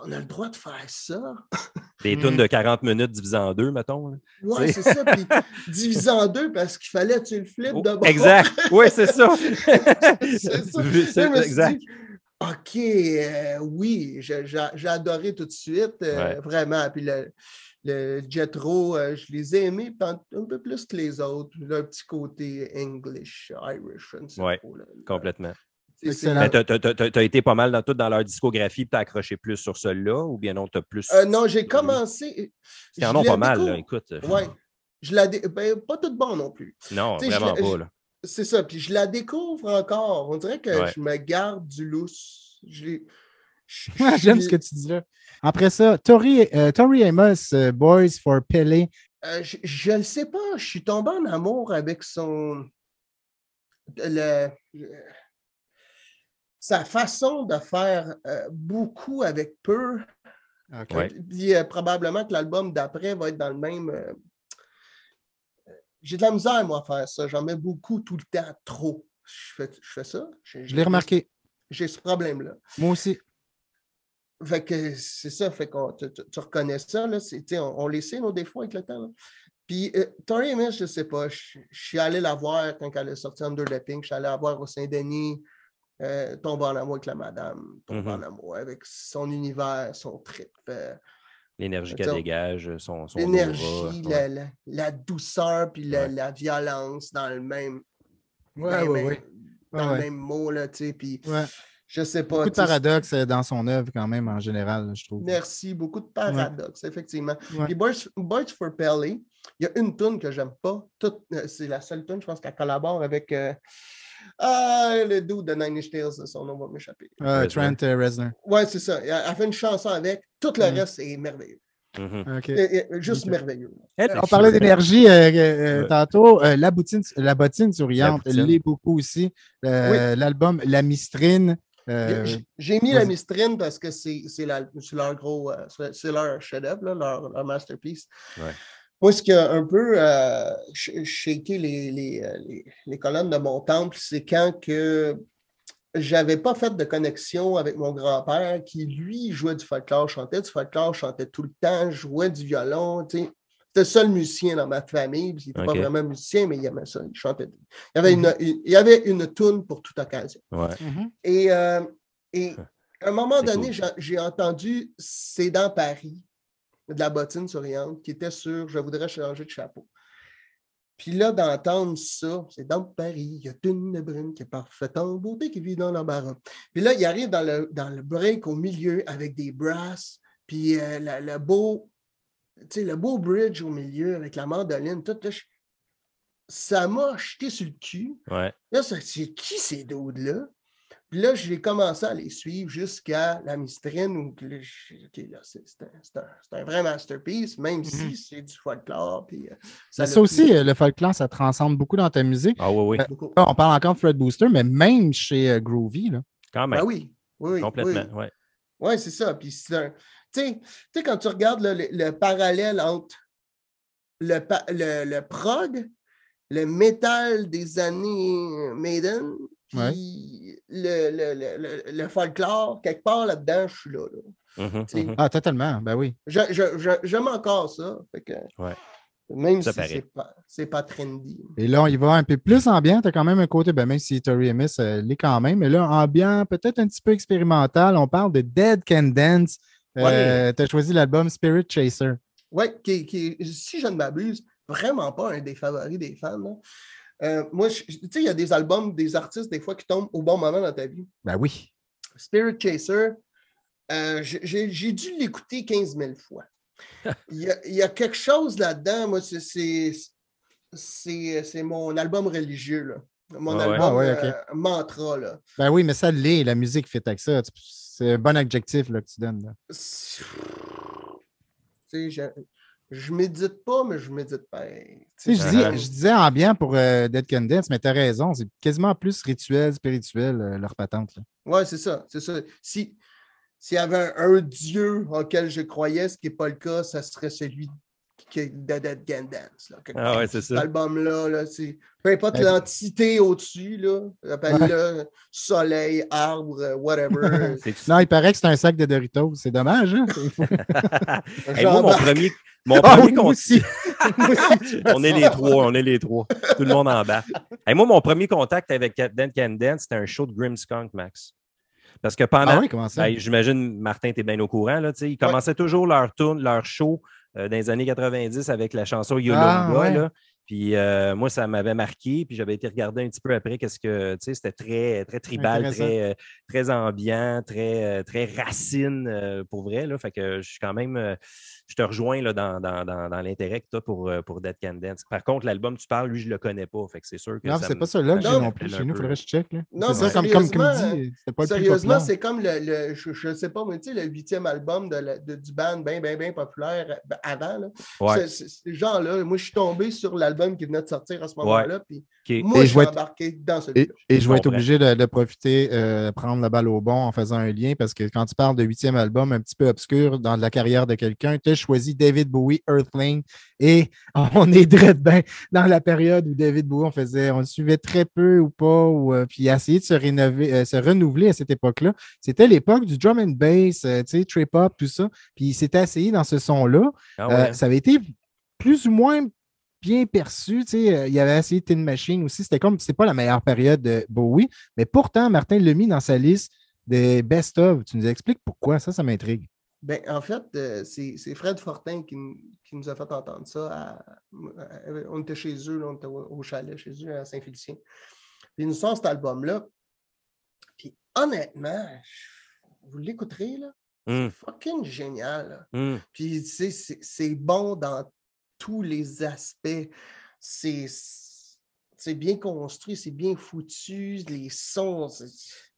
S4: on a le droit de faire ça.
S2: Des
S1: Mhm.
S2: tunes de 40 minutes divisées en deux, mettons. là.
S4: Ouais,
S2: C'est-
S4: ça. [LAUGHS] Puis divisé en deux parce qu'il fallait que tu le flippes
S2: Oh,
S4: de bord.
S2: exact. Oui, c'est ça. [LAUGHS]
S4: C'est ça.
S2: Exact.
S4: dit, OK, euh, oui, j'ai j'ai adoré tout de suite, euh,
S2: Ouais.
S4: vraiment. Puis le, le Jetro, euh, je les ai aimés un, peu plus que les autres. Leur petit côté English, Irish, je ne sais
S2: Ouais,
S4: pas, là.
S2: Complètement. T'as t'as été pas mal dans tout dans leur discographie, tu as accroché plus sur celui-là, ou bien non, tu as plus.
S4: Euh, non, j'ai commencé.
S2: Ils en ont pas mal, là, écoute.
S4: Ouais. Je la dé- ben, pas tout bon non plus.
S2: Non,
S4: Tu
S2: vraiment pas. Là.
S4: c'est ça. Puis je la découvre encore. On dirait que
S2: Ouais.
S4: je me garde du lousse. Je [LAUGHS]
S1: J'aime
S4: je-
S1: ce que tu dis là. Après ça, Tori, euh, Tori Amos, euh, Boys for Pele.
S4: Euh, je- je ne sais pas, je suis tombé en amour avec son. le- le- sa façon de faire euh, beaucoup avec peu.
S1: OK.
S2: Ouais.
S4: Puis euh, probablement que l'album d'après va être dans le même. euh, J'ai de la misère, moi, à faire ça. J'en mets beaucoup tout le temps, trop. Je fais, je fais ça.
S1: Je l'ai remarqué.
S4: J'ai ce problème-là.
S1: Moi aussi.
S4: Fait que c'est ça, fait qu'on tu, reconnais ça, là, c'est- tu sais, on, on les sait, nos défauts avec le temps. là. Puis euh, Tori Amos, je sais pas, je, je suis allé la voir quand elle est sortie Under the Pink, je suis allé la voir au Saint-Denis, euh, tombe en amour avec la madame, tombe
S2: Mhm.
S4: en amour avec son univers, son trip, euh,
S2: L'énergie
S4: Attends.
S2: qu'elle dégage, son, son
S4: l'énergie,
S2: aura,
S4: la,
S2: ouais.
S4: la- la douceur, puis la,
S2: Ouais.
S4: la violence dans le même,
S1: Ouais,
S4: dans le
S1: ouais,
S4: même-
S1: ouais.
S4: dans
S1: Ouais,
S4: le
S1: ouais.
S4: même mot, là, tu sais, puis
S1: Ouais.
S4: Je sais pas.
S1: Beaucoup de paradoxes euh, dans son œuvre quand même en général, je trouve.
S4: Merci, beaucoup de paradoxes, effectivement.
S1: Ouais.
S4: Puis Boys, Boys for Pelly, il y a une tune que j'aime pas. Toute- euh, C'est la seule tune, je pense qu'elle collabore avec euh, ah, le dude de Nine Inch Nails, son nom va m'échapper.
S1: Euh,
S2: Reznor.
S1: Trent euh, Reznor.
S4: Ouais, c'est ça. Elle fait une chanson avec. Tout le
S1: Mm.
S4: reste est merveilleux.
S2: Mhm.
S4: Et- et- Juste merveilleux.
S1: On parlait d'énergie euh, euh,
S2: Ouais.
S1: tantôt. Euh, la, bottine, la bottine souriante, l'est beaucoup aussi. Euh, L'album La Mistrine. Euh,
S4: J'ai- mis la mistrine parce que c'est leur gros, euh, c'est- leur chef-d'œuvre, leur, leur masterpiece.
S2: Ouais.
S4: Moi, ce qui a un peu euh, sh- shaké les, les, euh, les- les colonnes de mon temple, c'est quand que j'avais pas fait de connexion avec mon grand-père qui, lui, jouait du folklore, chantait du folklore, chantait tout le temps, jouait du violon. tu sais. C'était le seul musicien dans ma famille. puis Il n'était pas vraiment musicien, mais il aimait ça. Il chantait. Il y avait une, il y avait une toune pour toute occasion.
S2: Ouais.
S1: mhm.
S4: Et, euh, et à un moment donné,
S2: cool.
S4: j'ai- entendu C'est dans Paris de la bottine souriante qui était sur Je voudrais changer de chapeau. Puis là, d'entendre ça, c'est dans Paris, il y a une brune qui est parfaite en beauté qui vit dans l'embarras. Puis là, il arrive dans le, dans le break au milieu avec des brasses, puis euh, la- le, beau, le beau bridge au milieu avec la mandoline, tout. là, je- ça m'a jeté sur le cul.
S2: Ouais.
S4: Là, c'est qui ces dudes-là? Puis là, j'ai commencé à les suivre jusqu'à la mistrine où là, j'ai dit, OK, là, c'est un, c'est un- c'est un vrai masterpiece, même si c'est du folklore. Puis, euh,
S1: Ça, ça aussi, euh, le folklore, ça transcende beaucoup dans ta musique.
S2: Ah oui, oui,
S1: Euh. Là, on parle encore de Fred Booster, mais même chez euh, Groovy. Là.
S2: quand même.
S4: Ben oui, oui, oui.
S2: Complètement,
S4: Oui,
S2: ouais.
S4: Ouais, c'est ça. Puis c'est un- Tu sais, quand tu regardes le, le parallèle entre le, le, le prog, le métal des années Maiden, puis le, le, le, le- le folklore, quelque part là-dedans, je suis là. là.
S2: Mhm,
S4: sais,
S2: mhm.
S1: Ah, totalement. Ben oui.
S4: Je- je- je- J'aime encore ça. Fait que,
S2: Ouais.
S4: Même
S2: Ça
S4: si c'est pas, c'est pas trendy.
S1: Et là, on y va un peu plus ambiant. Tu as quand même un côté, ben, même si Tori Amos euh, l'est quand même, mais là, ambiant, peut-être un petit peu expérimental. On parle de Dead Can Dance. Euh, tu as choisi l'album Spirit Chaser.
S4: Oui, qui, qui est, si je ne m'abuse, vraiment pas un des favoris des fans. là. Euh, moi, tu sais, il y a des albums, des artistes, des fois, qui tombent au bon moment dans ta vie.
S1: Ben oui.
S4: Spirit Chaser, euh, j'ai- dû l'écouter 15 000 fois. [LAUGHS] Il y, a, il y a quelque chose là-dedans, moi, c'est mon album religieux, là. Mon
S2: Ah ouais?
S4: album
S1: Ah ouais,
S4: euh, mantra. Là.
S1: Ben oui, mais ça l'est. La musique fait avec ça. C'est un bon adjectif là, que tu donnes. là.
S4: Je, je médite pas, mais je médite pas.
S1: Je, dis-
S2: Uh-huh.
S1: je disais ambiant pour euh, Dead Can Dance, mais tu as raison. C'est quasiment plus rituel, spirituel, euh, leur patente.
S4: Oui, c'est ça, c'est ça. Si s'il y avait un, un dieu auquel je croyais, ce qui n'est pas le cas, ça serait celui qui de Dead Can Dance. Là,
S2: Ah ouais, c'est
S4: Cet
S2: ça.
S4: album-là, là, c'est- peu importe
S1: Ben,
S4: l'entité au-dessus, là, appelle-le soleil, arbre, euh, whatever. [LAUGHS]
S1: Non, il paraît que c'est un sac de Doritos. C'est dommage, hein? [LAUGHS]
S2: Hey, moi, mon premier, mon
S1: Ah
S2: premier
S1: oui, moi
S2: con-
S1: aussi. [LAUGHS]
S4: Moi aussi, je me
S2: on est les trois, on est les trois. Tout le monde en bas. Hey, moi, mon premier contact avec Dan Can Dance, c'était un show de Grimmskunk, Max. Parce que pendant.
S1: Ah oui, comment ça?
S2: Ben, J'imagine, Martin, tu es bien au courant. Là, tu sais, ils commençaient toujours leur tourne, leur show dans les années 90 avec la chanson Yolonga.
S1: Ah, ouais.
S2: là. Puis euh, moi, ça m'avait marqué. Puis j'avais été regarder un petit peu après qu'est-ce que, tu sais, c'était très, très tribal, très, euh, très ambiant, très, euh, très racine euh, pour vrai. Là. Fait que je suis quand même. Je te rejoins là, dans, dans, dans, dans l'intérêt que tu as pour, euh, pour Dead Can Dance. Par contre, l'album, tu parles, lui, je le connais pas. Fait que c'est sûr que.
S1: Non, c'est pas ça là que j'ai non plus. Chez
S2: un
S1: nous, il
S2: peu.
S1: faudrait que je check. Là.
S4: Non,
S1: ça, comme, comme, comme
S4: sérieusement,
S1: dit, c'était pas le plus
S4: Sérieusement, c'est comme le, le- je, je sais pas, mais tu sais, le huitième album de la- de- du band bien, bien, bien populaire ben, avant. Là.
S2: Ouais,
S4: C'est- c'est- Ces gens-là, moi, je suis tombé sur l'album qui venait de sortir à ce moment-là, puis moi,
S1: Et
S4: je
S1: vais être-
S4: embarqué dans
S1: Et,
S4: celui-là.
S1: et je vais être obligé de, de profiter, euh, prendre la balle au bon en faisant un lien parce que quand tu parles de huitième album un petit peu obscur dans la carrière de quelqu'un, tu choisi David Bowie, Earthling, et [LAUGHS] on est direct bien dans la période où David Bowie, on faisait, on le suivait très peu ou pas, ou, euh, puis il a essayé de se, rénover, euh, se renouveler à cette époque-là. C'était l'époque du drum and bass, euh, tu sais, trip hop, tout ça. Puis il s'était essayé dans ce son-là.
S2: Ah
S1: Euh, ça avait été plus ou moins bien perçu. tu sais, euh, il avait essayé Tin Machine aussi. C'était comme, c'est pas la meilleure période de Bowie, mais pourtant, Martin l'a mis dans sa liste des best-of. Tu nous expliques pourquoi? Ça, ça m'intrigue.
S4: Ben, en fait, euh, c'est c'est Fred Fortin qui, nous- qui nous a fait entendre ça. à- à- on était chez eux, là, on était au, au chalet chez eux à Saint-Félicien. Puis ils nous sortent cet album-là. Puis honnêtement, vous l'écouterez, là?
S2: Hum,
S4: Fucking génial. là.
S2: hum.
S4: Puis, tu sais, c'est c'est bon dans tous les aspects. C'est c'est bien construit, c'est bien foutu, les sons.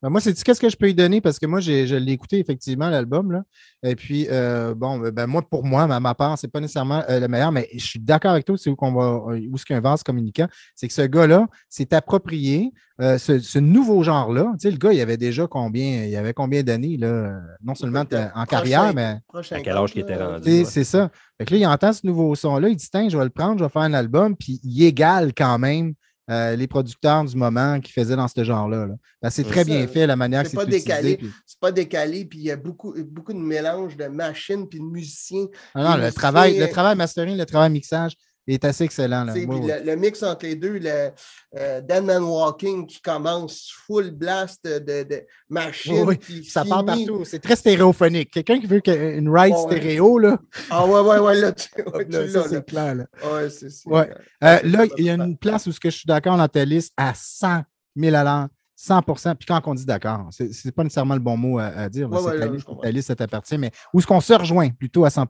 S1: Ben, moi, c'est qu'est-ce que je peux lui donner? Parce que moi, j'ai- je l'ai écouté effectivement, l'album. là. Et puis, euh, bon, ben, moi, pour moi, ma, ma part, c'est pas nécessairement euh, le meilleur, mais je suis d'accord avec toi, c'est où qu'on va, euh, où est-ce qu'il y a un vase communicant. C'est que ce gars-là s'est approprié euh, ce, ce nouveau genre-là. Tu sais, le gars, il avait déjà combien, il avait combien d'années, là, non seulement
S4: Prochain-
S1: en carrière, mais
S2: À quel âge qu'il était rendu,
S1: c'est ça. Fait que là, il entend ce nouveau son-là, il dit Tiens, je vais le prendre, je vais faire un album, puis il égale quand même euh, les producteurs du moment qui faisaient dans ce genre-là. là. Ben, c'est très bien fait, la manière que
S4: C'est décalé.
S1: puis-
S4: C'est pas décalé, puis il y a beaucoup, beaucoup de mélange de machines puis de musiciens.
S1: Ah non, le travail, le travail mastering, le travail mixage est assez excellent. Là. Oui,
S4: le, le mix entre les deux, le euh, Dead Man Walking qui commence full blast de, de.
S1: Oui,
S4: puis
S1: Ça part partout. C'est très stéréophonique. Quelqu'un qui veut que- une ride
S4: Oh,
S1: stéréo, là,
S4: Ah ouais, ouais, ouais, là, tu, [LAUGHS] ouais,
S1: là, c'est clair. là.
S4: Ouais,
S1: Ouais.
S4: euh,
S1: Euh, là, il y a une place où ce que je suis d'accord dans ta liste à 100 000 à l'heure, 100 Puis quand on dit d'accord, c'est c'est pas nécessairement le bon mot à, à dire. c'est ta, liste, ta liste, ça t'appartient. Mais où est-ce qu'on se rejoint plutôt à 100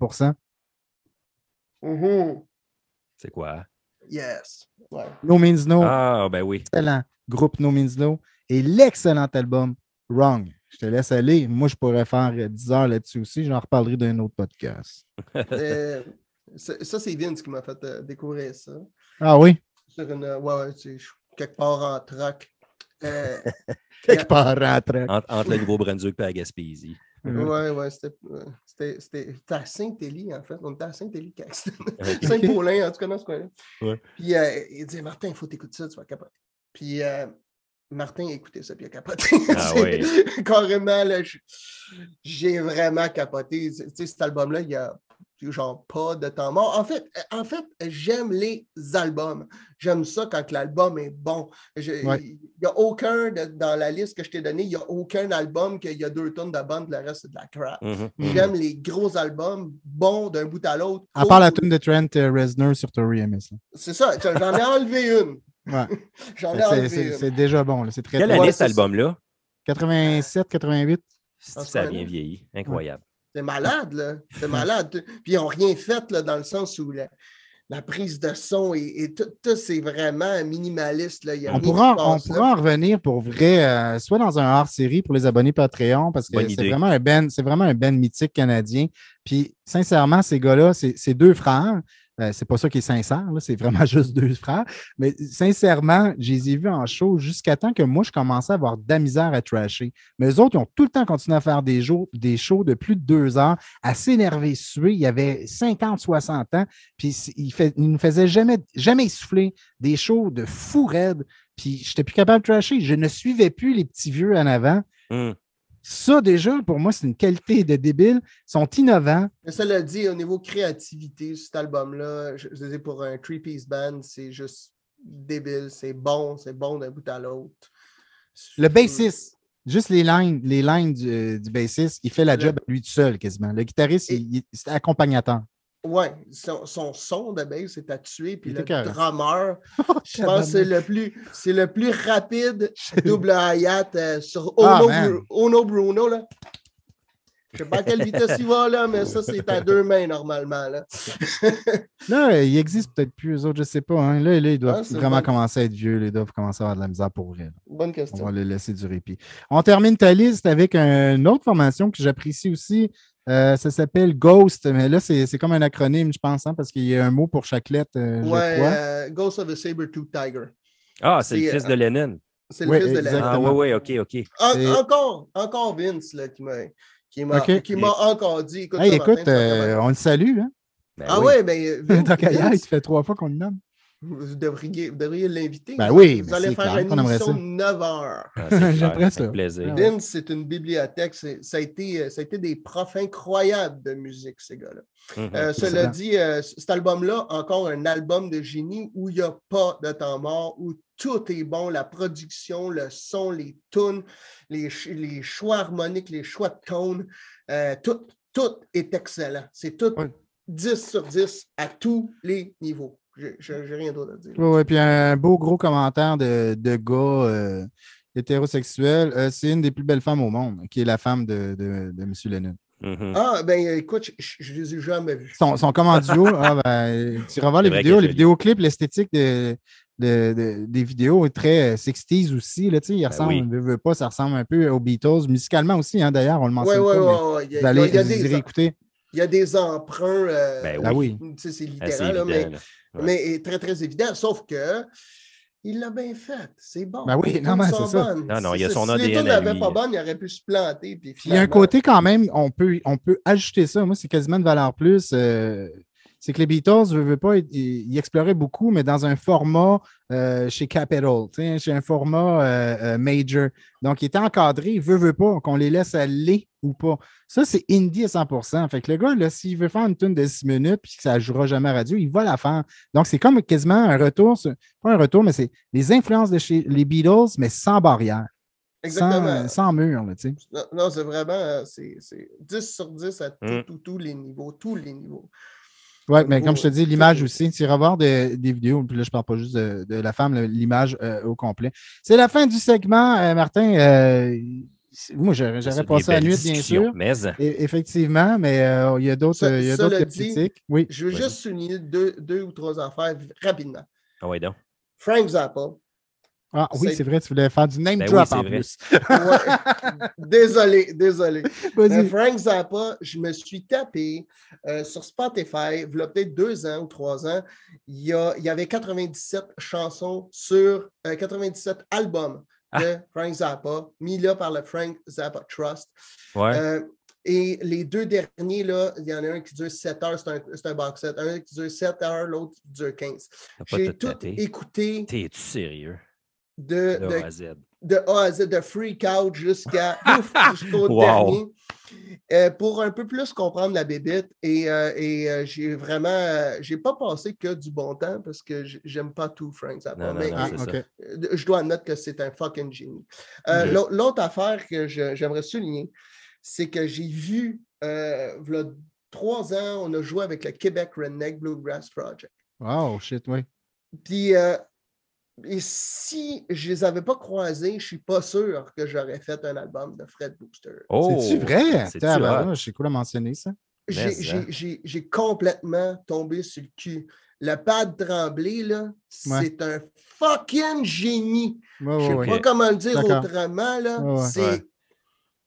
S4: Mhm.
S2: C'est quoi?
S4: Yes. Ouais.
S1: No Means No,
S2: Ah, ben oui.
S1: excellent groupe No Means No et l'excellent album Wrong. Je te laisse aller. Moi, je pourrais faire euh, 10 heures là-dessus aussi. J'en reparlerai d'un autre podcast. [LAUGHS]
S4: Euh, ça, c'est Vince qui m'a fait euh, découvrir ça.
S1: Ah oui?
S4: Sur une, ouais, ouais, tu sais, je suis quelque part en. Euh, [LAUGHS]
S1: Quelque part rentre.
S2: Entre, entre le Nouveau-Brunswick et la Gaspésie.
S4: Ouais, ouais, c'était euh, à Saint-Élie, en fait. On était à Saint-Élie. [LAUGHS] [LAUGHS] Saint-Paulin, en tout cas, dans ce coin-là.
S2: Ouais.
S4: Puis euh, il dit Martin, il faut t'écouter ça, tu vas capoter. Puis euh, Martin a écouté ça, puis il a capoté. [LAUGHS]
S2: Ah oui.
S4: Carrément, j'ai vraiment capoté. Tu sais, cet album-là, il y a genre pas de temps mort. En fait, en fait j'aime les albums. J'aime ça quand l'album est bon. Je-
S1: Ouais.
S4: Il n'y a aucun de- dans la liste que je t'ai donnée, il n'y a aucun album qu'il y a deux tonnes de bonnes, le reste, c'est de la crap.
S2: Mhm, mhm.
S4: J'aime les gros albums bons d'un bout à l'autre.
S1: À part la tune de Trent euh, Reznor sur Tori Amos. là.
S4: C'est ça, j'en ai [LAUGHS] enlevé une.
S1: Ouais. [LAUGHS]
S4: J'en ai
S1: C'est-
S4: enlevé une.
S1: c'est déjà bon. C'est très,
S2: Quelle
S1: très-
S2: année cet album-là?
S1: 87, 88.
S2: Ça a bien vieilli? Incroyable.
S4: C'est malade, là. C'est malade. Puis ils n'ont rien fait, là, dans le sens où la, la prise de son et, et tout, tout, c'est vraiment minimaliste, là. Il y a
S1: On pourra, on
S4: là.
S1: pourra en revenir pour vrai, euh, soit dans un hors-série pour les abonnés Patreon, parce que c'est vraiment un ben, c'est vraiment un ben mythique canadien. Puis, sincèrement, ces gars-là, c'est c'est deux frères. Euh, c'est pas ça qui est sincère, c'est vraiment [LAUGHS] juste deux frères. Mais sincèrement, je les ai vus en show jusqu'à temps que moi, je commençais à avoir de la misère à trasher. Mais eux autres, ils ont tout le temps continué à faire des, shows de plus de deux heures, à s'énerver, suer. Il y avait 50, 60 ans. Puis c- il, fait, il ne faisait jamais, jamais souffler des shows de fou raide. Puis je n'étais plus capable de trasher. Je ne suivais plus les petits vieux en avant.
S2: Hum.
S1: Ça, déjà, pour moi, c'est une qualité de débile. Ils sont innovants.
S4: Mais cela dit, au niveau créativité, cet album-là, je, je dis pour un three-piece band, c'est juste débile. C'est bon, c'est bon d'un bout à l'autre.
S1: Le bassiste, juste les lines, les lines du, euh, du bassiste, il fait la
S4: Le-
S1: job à lui tout seul quasiment. Le guitariste,
S4: Et-
S1: il, il- c'est accompagnateur.
S4: Ouais, son, son son de bass est à tuer, puis le drummer, [LAUGHS] je pense que c'est le plus, c'est le plus rapide [LAUGHS] double hi-hat euh, sur
S1: Ah,
S4: Ono,
S1: man.
S4: Bru- Ono Bruno, là. Je sais pas à quelle vitesse il va, là, mais ça, c'est à deux mains normalement. Là. [LAUGHS]
S1: Là, il existe peut-être plus, eux autres, je sais pas. hein. Là, là, ils doivent
S4: Ah,
S1: vraiment commencer à être vieux. là, Ils doivent commencer à avoir de la misère pour vrai.
S4: Bonne
S1: On
S4: question.
S1: va les laisser du répit. On termine ta liste avec une autre formation que j'apprécie aussi. Euh, ça s'appelle Ghost, mais là, c'est c'est comme un acronyme, je pense, hein, parce qu'il y a un mot pour chaque lettre, euh, je
S4: Ouais,
S1: crois.
S4: euh, Ghost of a Saber-Tooth Tiger.
S2: Ah, c'est le fils de Lennon.
S4: C'est le fils de la.
S2: Ah, oui, oui, OK, OK.
S4: En- encore, encore Vince là, qui m'a qui m'a
S1: Ok.
S4: qui m'a encore dit. Écoute,
S1: Hey, écoute, euh, on le salue. Hein?
S2: Ben
S4: ah
S2: oui.
S4: ouais, ben [LAUGHS] Vince,
S1: ça fait trois fois qu'on le nomme.
S4: Vous devriez, vous devriez l'inviter.
S1: Ben
S4: Vous-
S1: oui,
S4: vous
S1: mais
S4: allez
S1: c'est
S4: faire
S1: clair
S4: une émission de 9 heures.
S2: Ah, [LAUGHS]
S1: J'aimerais ça.
S2: plaisir.
S4: Vince, c'est une bibliothèque. Ça a, été, euh, ça a été des profs incroyables de musique, ces gars-là.
S2: Mhm.
S4: Euh, cela dit, euh, cet album-là, encore un album de génie où il n'y a pas de temps mort, où tout est bon, la production, le son, les tunes, les, ch- les choix harmoniques, les choix de tone, euh, tout, tout est excellent. C'est tout
S1: Ouais.
S4: 10 sur 10 à tous les niveaux. J'ai rien d'autre à dire.
S1: Oui, puis un beau gros commentaire de, de gars euh, hétérosexuels. Euh, c'est une des plus belles femmes au monde, qui est la femme de, de, de M. Lennon.
S2: Mhm.
S4: Ah, ben écoute, je- je ne les ai jamais vus.
S1: Son, son comment duo, [LAUGHS] ah, ben, tu voir les vidéos, les vidéoclips, l'esthétique de, de- de- des vidéos est très euh, 60s aussi. Là, il ressemble,
S2: Ben oui.
S1: veut, pas, ça ressemble un peu aux Beatles, musicalement aussi, hein, d'ailleurs, on le
S4: Oui,
S1: mentionne
S4: oui,
S1: mais
S4: oui. Il y a- il y des-
S1: irez écouter.
S4: il y a des emprunts. euh,
S2: Ben
S1: Ah oui.
S4: C'est littéral, là, mais
S2: là. Ouais.
S4: mais très, très évident. Sauf que il l'a bien fait. C'est bon.
S1: Ben oui,
S4: Les
S1: non, mais c'est ça.
S4: bonnes.
S2: Non, non, il y a
S4: Si-
S2: son
S4: si les
S2: ADN
S4: tunes
S2: à
S4: n'avaient pas bonnes, il aurait pu se planter. Puis
S1: il y a un côté quand même, on peut, on peut ajouter ça. Moi, c'est quasiment une valeur plus. euh, c'est que les Beatles, veut, veut pas, ils, ils exploraient beaucoup, mais dans un format euh, chez Capitol, chez un format euh, euh, major. Donc, il était encadré, veut, veut pas, qu'on les laisse aller ou pas. Ça, c'est indie à 100 Fait que le gars, là, s'il veut faire une tune de 6 minutes puis que ça ne jouera jamais à radio, il va la faire. Donc, c'est comme quasiment un retour, sur- pas un retour, mais c'est les influences de chez les Beatles, mais sans barrière,
S4: Exactement.
S1: sans, sans mur, là, tu sais.
S4: Non, non, c'est vraiment euh, c'est c'est 10 sur 10 à
S2: Mm.
S4: tout- tous les niveaux. Tous les niveaux.
S1: Oui, mais comme je te dis, l'image aussi, tu iras voir des, des vidéos, puis là, je ne parle pas juste de, de la femme, l'image euh, au complet. C'est la fin du segment, euh, Martin. euh, moi, j'aurais passé la nuit, bien sûr.
S2: Mais,
S1: Et- effectivement, mais euh, il y a d'autres critiques. Oui.
S4: Je veux juste souligner deux, deux ou trois affaires rapidement.
S2: ah ouais, donc.
S4: Frank Zappa.
S1: Ah oui,
S4: c'est-
S1: vrai, tu voulais faire du name
S2: Ben
S1: drop
S2: oui,
S1: en
S2: vrai.
S1: plus.
S4: Ouais. [LAUGHS] désolé, désolé. [LAUGHS] Euh,
S1: Vas-y.
S4: Frank Zappa, je me suis tapé euh, sur Spotify, il y a peut-être deux ans ou trois ans, il y, a- il y avait 97 chansons sur euh, 97 albums de Frank Zappa, mis là par le Frank Zappa Trust.
S2: Ouais.
S4: Euh, et les deux derniers, là, il y en a un qui dure 7 heures, c'est un, c'est un box set. Un qui dure 7 heures, l'autre qui dure 15.
S2: T'as pas
S4: J'ai
S2: tout
S4: tout
S2: tapé.
S4: écouté
S2: T'es-tu sérieux?
S4: De,
S2: De
S4: de
S2: A à Z.
S4: de A à Z, de freak out jusqu'à [LAUGHS] ouf, jusqu'au
S2: Wow.
S4: dernier. Euh, pour un peu plus comprendre la bébite. Et, euh, et euh, j'ai vraiment, euh, j'ai pas passé que du bon temps parce que j'aime pas tout Frank Zappa.
S2: Non, non,
S4: mais
S2: non,
S1: Ah,
S4: je dois admettre que c'est un fucking génie. Euh, L'autre affaire que j'aimerais souligner, c'est que j'ai vu, euh, v'là trois ans, on a joué avec le Québec Redneck Bluegrass Project.
S1: Wow, shit, oui.
S4: Puis, euh, et si je les avais pas croisés, je suis pas sûr que j'aurais fait un album de Fred Booster.
S2: Oh!
S1: C'est-tu vrai? Tabarnak,
S2: hot?
S1: C'est cool à mentionner ça.
S4: J'ai-
S2: hein?
S4: j'ai- complètement tombé sur le cul. Le pad tremblé, là,
S1: Ouais.
S4: c'est un fucking génie.
S1: Ouais,
S4: Je
S1: ouais,
S4: sais
S1: ouais.
S4: pas comment le dire autrement, là.
S1: Ouais, ouais.
S4: C'est,
S2: Ouais.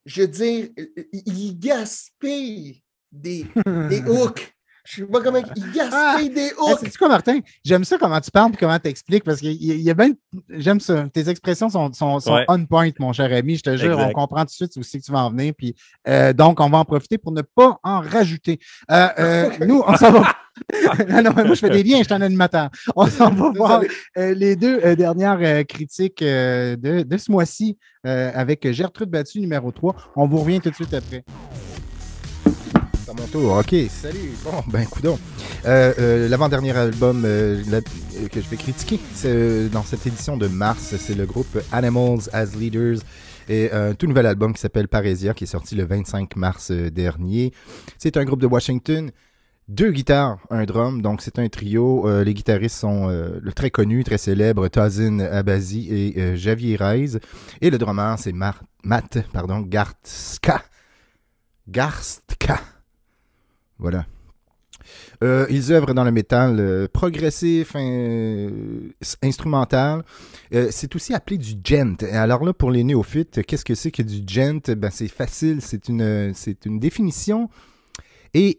S4: je veux dire, il- il gaspille des, [LAUGHS] des hooks. Je sais pas comment. Il gaspille des hooks.
S1: sais-tu quoi, Martin? J'aime ça comment tu parles et comment tu expliques parce qu'il y, a- il y a bien. J'aime ça. Tes expressions sont, sont, sont
S2: Ouais.
S1: on point, mon cher ami. Je te jure,
S2: Exact.
S1: on comprend tout de suite aussi que tu vas en venir. Puis, euh, donc, on va en profiter pour ne pas en rajouter. Euh, euh, [LAUGHS] nous, on s'en va. [LAUGHS] non, non, moi, je fais des liens, je suis un animateur. On s'en va voir euh, les deux euh, dernières euh, critiques euh, de, de ce mois-ci euh, avec Gertrude Battu, numéro 3. On vous revient tout de suite après. À mon tour. OK, salut. Bon, [LAUGHS] ben, coudon. Euh, euh, L'avant-dernier album euh, que je vais critiquer dans cette édition de mars, c'est le groupe Animals as Leaders et un tout nouvel album qui s'appelle Parésia qui est sorti le 25 mars dernier. C'est un groupe de Washington. Deux guitares, un drum, donc c'est un trio. Les guitaristes sont très connus, très célèbres, Tazin Abazi et Javier Reyes. Et le drummer, c'est Matt pardon. Garstka. Voilà. Euh, ils œuvrent dans le métal euh, progressif, instrumental. Euh, c'est aussi appelé du gent. Alors là, pour les néophytes, qu'est-ce que c'est que du gent? Ben, c'est facile. C'est une, c'est une définition et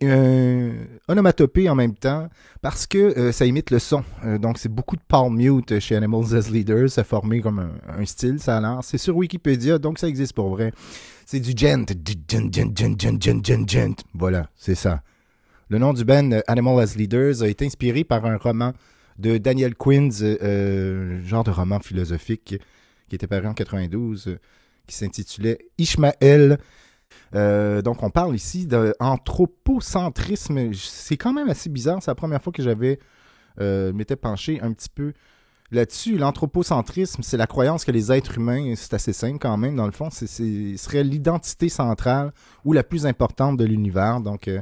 S1: onomatopée en même temps parce que ça imite le son. Donc, c'est beaucoup de palm mute chez Animals as Leaders. Ça a formé comme un, un style, ça a l'air. C'est sur Wikipédia, donc ça existe pour vrai. C'est du gent. Voilà, c'est ça. Le nom du band euh, Animal as Leaders a été inspiré par un roman de Daniel Quinn, euh, genre de roman philosophique qui était paru en 92, euh, qui s'intitulait Ishmael. Euh, donc, on parle ici d'anthropocentrisme. C'est quand même assez bizarre. C'est la première fois que j'avais euh, m'étais penché un petit peu là-dessus. L'anthropocentrisme, c'est la croyance que les êtres humains, c'est assez simple quand même, dans le fond, c'est, serait l'identité centrale ou la plus importante de l'univers. Donc, euh,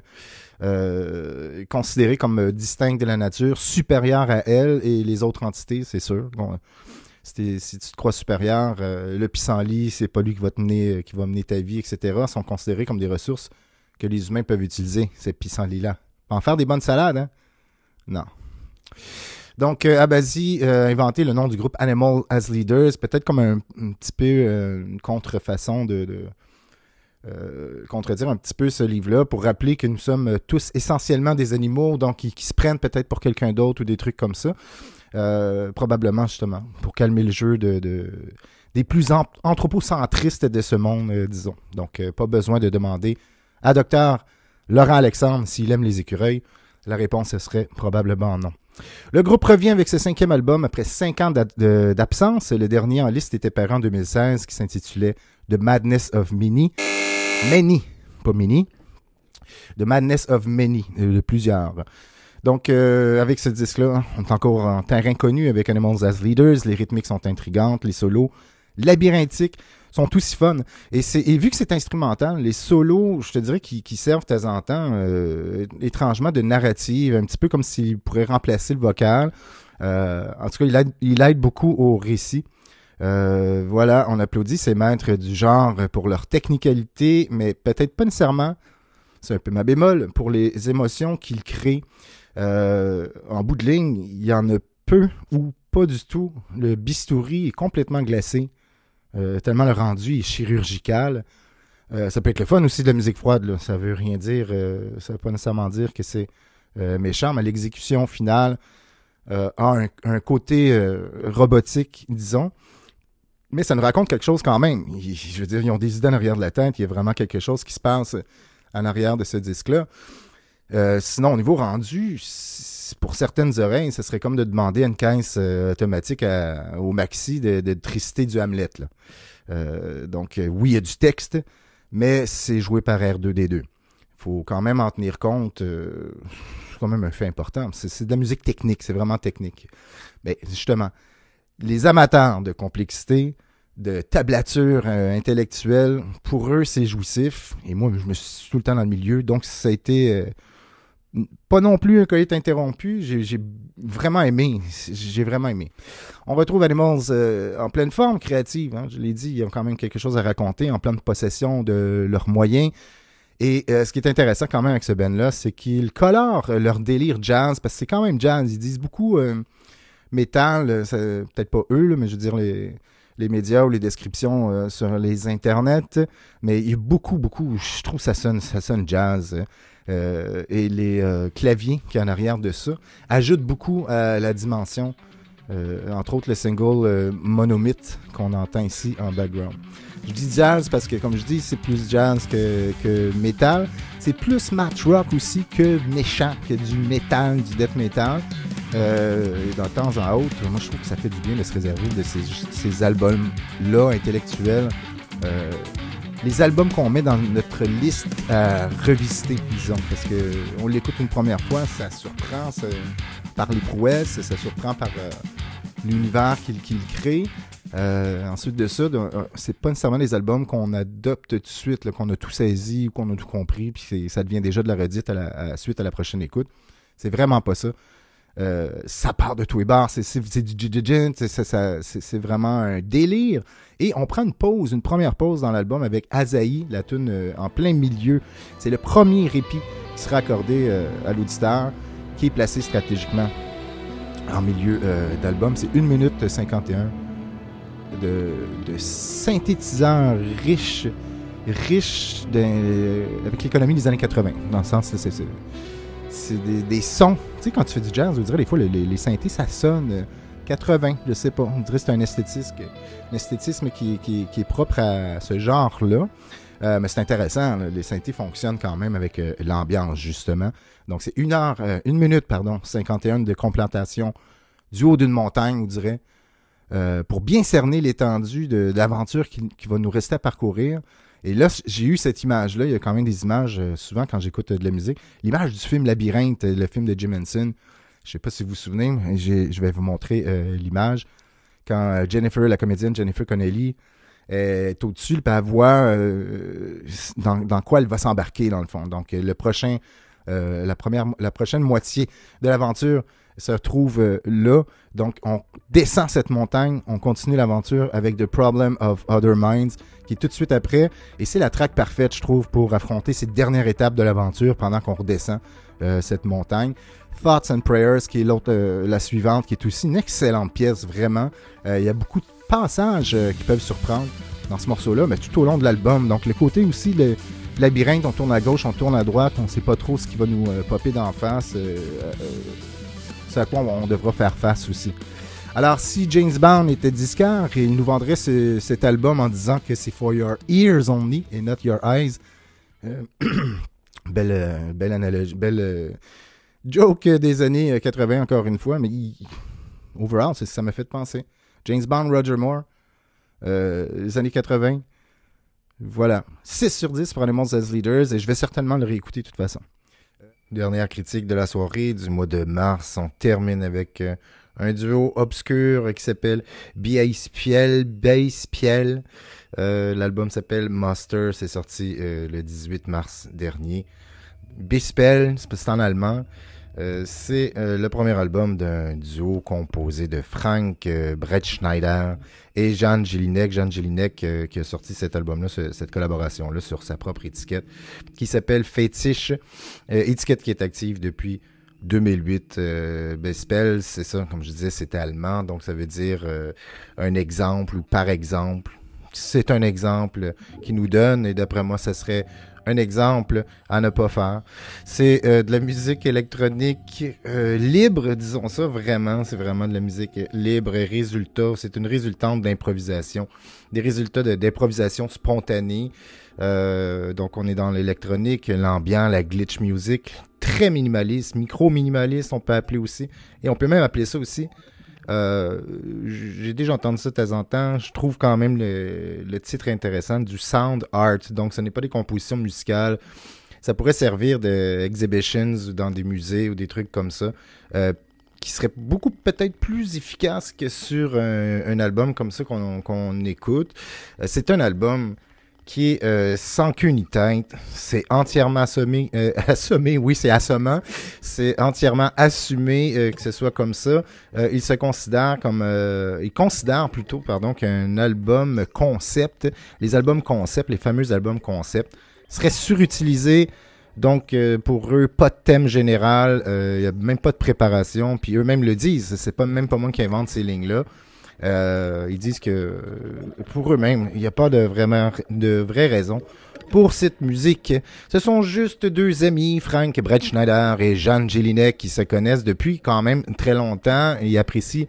S1: euh, considérée comme euh, distincte de la nature, supérieure à elle et les autres entités, c'est sûr. Si tu te crois supérieur, euh, le pissenlit, c'est pas lui qui va te mener, qui va mener ta vie, etc., sont considérés comme des ressources que les humains peuvent utiliser, ces pissenlits-là. En faire des bonnes salades, hein? Non. Donc, euh, Abazi euh, a inventé le nom du groupe Animal as Leaders, peut-être comme un, petit peu euh, une contrefaçon de, contredire un petit peu ce livre-là pour rappeler que nous sommes tous essentiellement des animaux, donc qui, se prennent peut-être pour quelqu'un d'autre ou des trucs comme ça. Probablement, justement, pour calmer le jeu de, de- des plus an- anthropocentristes de ce monde, disons. Donc, pas besoin de demander à docteur Laurent Alexandre s'il aime les écureuils. La réponse serait probablement non. Le groupe revient avec ce cinquième album après cinq ans d'absence. Le dernier en liste était paru en 2016 qui s'intitulait The Madness of Many. Many, pas Mini. The Madness of Many, euh, de plusieurs. Donc, euh, avec ce disque-là, on est encore en terrain connu avec Animals as Leaders. Les rythmiques sont intrigantes, les solos labyrinthiques sont aussi fun. Et, et vu que c'est instrumental, les solos, je te dirais, qui, servent de temps en temps, euh, étrangement, de narrative, un petit peu comme s'ils pourraient remplacer le vocal. Euh, en tout cas, il aide, il aide beaucoup au récit. Euh, voilà, on applaudit ces maîtres du genre pour leur technicalité, mais peut-être pas nécessairement, c'est un peu ma bémol, pour les émotions qu'ils créent. En bout de ligne, il y en a peu ou pas du tout. Le bistouri est complètement glacé, euh, tellement le rendu est chirurgical. Euh, ça peut être le fun aussi de la musique froide, là. ça veut rien dire, euh, ça veut pas nécessairement dire que c'est euh, méchant, mais l'exécution finale a un, côté robotique, disons. Mais ça nous raconte quelque chose quand même. Je veux dire, ils ont des idées en arrière de la tête. Il y a vraiment quelque chose qui se passe en arrière de ce disque-là. Sinon, au niveau rendu, pour certaines oreilles, ce serait comme de demander à une caisse euh, automatique au maxi de, de du Hamlet. Euh, donc, euh, oui, il y a du texte, mais c'est joué par R2D2. Il faut quand même en tenir compte. c'est quand même un fait important. C'est de la musique technique, c'est vraiment technique. Mais justement, les amateurs de complexité, de tablature intellectuelle, pour eux, c'est jouissif. Et moi, je me suis tout le temps dans le milieu. Donc, ça a été pas non plus un coït interrompu. J'ai vraiment aimé. J'ai vraiment aimé. On retrouve Animals euh, en pleine forme créative. hein. Je l'ai dit, ils ont quand même quelque chose à raconter, en pleine possession de leurs moyens. Et euh, ce qui est intéressant quand même avec ce band-là, c'est qu'ils colorent leur délire jazz, parce que c'est quand même jazz. Ils disent beaucoup euh, métal, peut-être pas eux, mais je veux dire les, médias ou les descriptions sur les internets. Mais il y a beaucoup, beaucoup, je trouve ça sonne, ça sonne jazz. Euh, et les euh, claviers qui en arrière de ça ajoutent beaucoup à la dimension. Euh, entre autres, le single euh, Monomyth qu'on entend ici en background. Je dis jazz parce que, comme je dis, c'est plus jazz que, métal. C'est plus match rock aussi que méchant, que du métal, du death metal. Euh, de temps en autre, moi je trouve que ça fait du bien de se réserver de ces, albums-là intellectuels. Les albums qu'on met dans notre liste à revisiter, disons, parce que on l'écoute une première fois, ça surprend par les prouesses, ça surprend par euh, l'univers qu'il crée. Euh, ensuite de ça, euh, c'est pas nécessairement des albums qu'on adopte tout de suite, qu'on a tout saisi ou qu'on a tout compris, puis ça devient déjà de la redite à la, suite à la prochaine écoute. C'est vraiment pas ça. Euh, ça part de tous les bars, c'est du jijijin, c'est- vraiment un délire. Et on prend une pause, une première pause dans l'album avec Azaï, la tune euh, en plein milieu. C'est le premier répit qui sera accordé euh, à l'auditeur, qui est placé stratégiquement en milieu d'album. C'est 1 minute 51 de, de synthétiseurs riches, de- avec l'économie des années 80. Dans le sens, des, des sons. Tu sais, quand tu fais du jazz, on dirait des fois, les, synthés, ça sonne euh, 80, je sais pas. On dirait que c'est un esthétisme, un esthétisme qui, est propre à ce genre-là. Euh, mais c'est intéressant, les synthés fonctionnent quand même avec euh, l'ambiance, justement. Donc, c'est une heure, euh, une minute, pardon, 51 de complantation du haut d'une montagne, on dirait, euh, pour bien cerner l'étendue de, de l'aventure qui, qui va nous rester à parcourir. Et là, j'ai eu cette image-là. Il y a quand même des images, euh, souvent quand j'écoute euh, de la musique. L'image du film Labyrinthe, euh, le film de Jim Henson. Je sais pas si vous vous souvenez, mais je vais vous montrer l'image. Quand Jennifer, la comédienne Jennifer Connelly, est au-dessus, elle voit euh, dans, quoi elle va s'embarquer, dans le fond. Donc, le prochain, la, première, la prochaine moitié de l'aventure se retrouve euh, là. Donc, on descend cette montagne, on continue l'aventure avec The Problem of Other Minds, qui est tout de suite après. Et c'est la track parfaite, je trouve, pour affronter cette dernière étape de l'aventure pendant qu'on redescend euh, cette montagne. Thoughts and Prayers, qui est l'autre, euh, la suivante, qui est aussi une excellente pièce, vraiment. Il y a beaucoup de passages qui peuvent surprendre dans ce morceau-là, mais tout au long de l'album. Donc, le côté aussi, le labyrinthe, on tourne à gauche, on tourne à droite, on sait pas trop ce qui va nous popper d'en face. À quoi on, devra faire face aussi. Alors, si James Bond était disquaire, il nous vendrait ce- cet album en disant que c'est for your ears only et not your eyes. Euh, [CLEARS THROAT] belle, euh, belle analogie, belle euh, joke des années euh, 80 encore une fois, mais il- overall, ça m'a fait penser. James Bond, Roger Moore, euh, les années 80. Voilà. 6 sur 10 pour Animals as Leaders et je vais certainement le réécouter de toute façon. Dernière critique de la soirée du mois de mars. On termine avec euh, un duo obscur qui s'appelle Bass Piel. Bass Piel. Euh, L'album s'appelle Master. C'est sorti euh, le 18 mars dernier. Bispel, c'est en allemand. Euh, c'est euh, le premier album d'un duo composé de Frank euh, Brettschneider et Jean Jelinek. Jean Jelinek qui a sorti cet album-là, ce- cette collaboration-là sur sa propre étiquette qui s'appelle Fétiche. Étiquette qui est active depuis 2008. Euh, Bespel, c'est ça, comme je disais, c'est allemand, donc ça veut dire un exemple ou par exemple. C'est un exemple qui nous donne, et d'après moi, ça serait un exemple à ne pas faire. C'est euh, de la musique électronique euh, libre, disons ça, vraiment. C'est vraiment de la musique libre résultat. C'est une résultante d'improvisation. Des résultats d'improvisation spontanée. Euh, donc, on est dans l'électronique, l'ambiant, la glitch music. Très minimaliste, micro-minimaliste, on peut appeler aussi. Et on peut même appeler ça aussi euh, j'ai déjà entendu ça de temps en temps. Je trouve quand même le, titre intéressant du sound art. Donc, ce n'est pas des compositions musicales. Ça pourrait servir de exhibitions ou dans des musées ou des trucs comme ça, euh, qui seraient beaucoup peut-être plus efficaces que sur un, album comme ça qu'on qu'on écoute. Euh, C'est un album qui est euh, sans queue ni. C'est entièrement assommé, euh, [LAUGHS] assommé, oui, c'est assommant. C'est entièrement assumé euh, que ce soit comme ça. Euh, il se considère comme, euh, il considère plutôt, pardon, qu'un album concept, les albums concept, les fameux albums concept, seraient surutilisés. Donc, euh, pour eux, pas de thème général, il n'y a même pas de préparation. Puis eux-mêmes le disent, c'est pas même pas moi qui invente ces lignes-là. Euh, ils disent que euh, pour eux-mêmes, il n'y a pas de vraiment de vraie raison pour cette musique. Ce sont juste deux amis, Frank Brettschneider et Jeanne Jelinek, qui se connaissent depuis quand même très longtemps et apprécient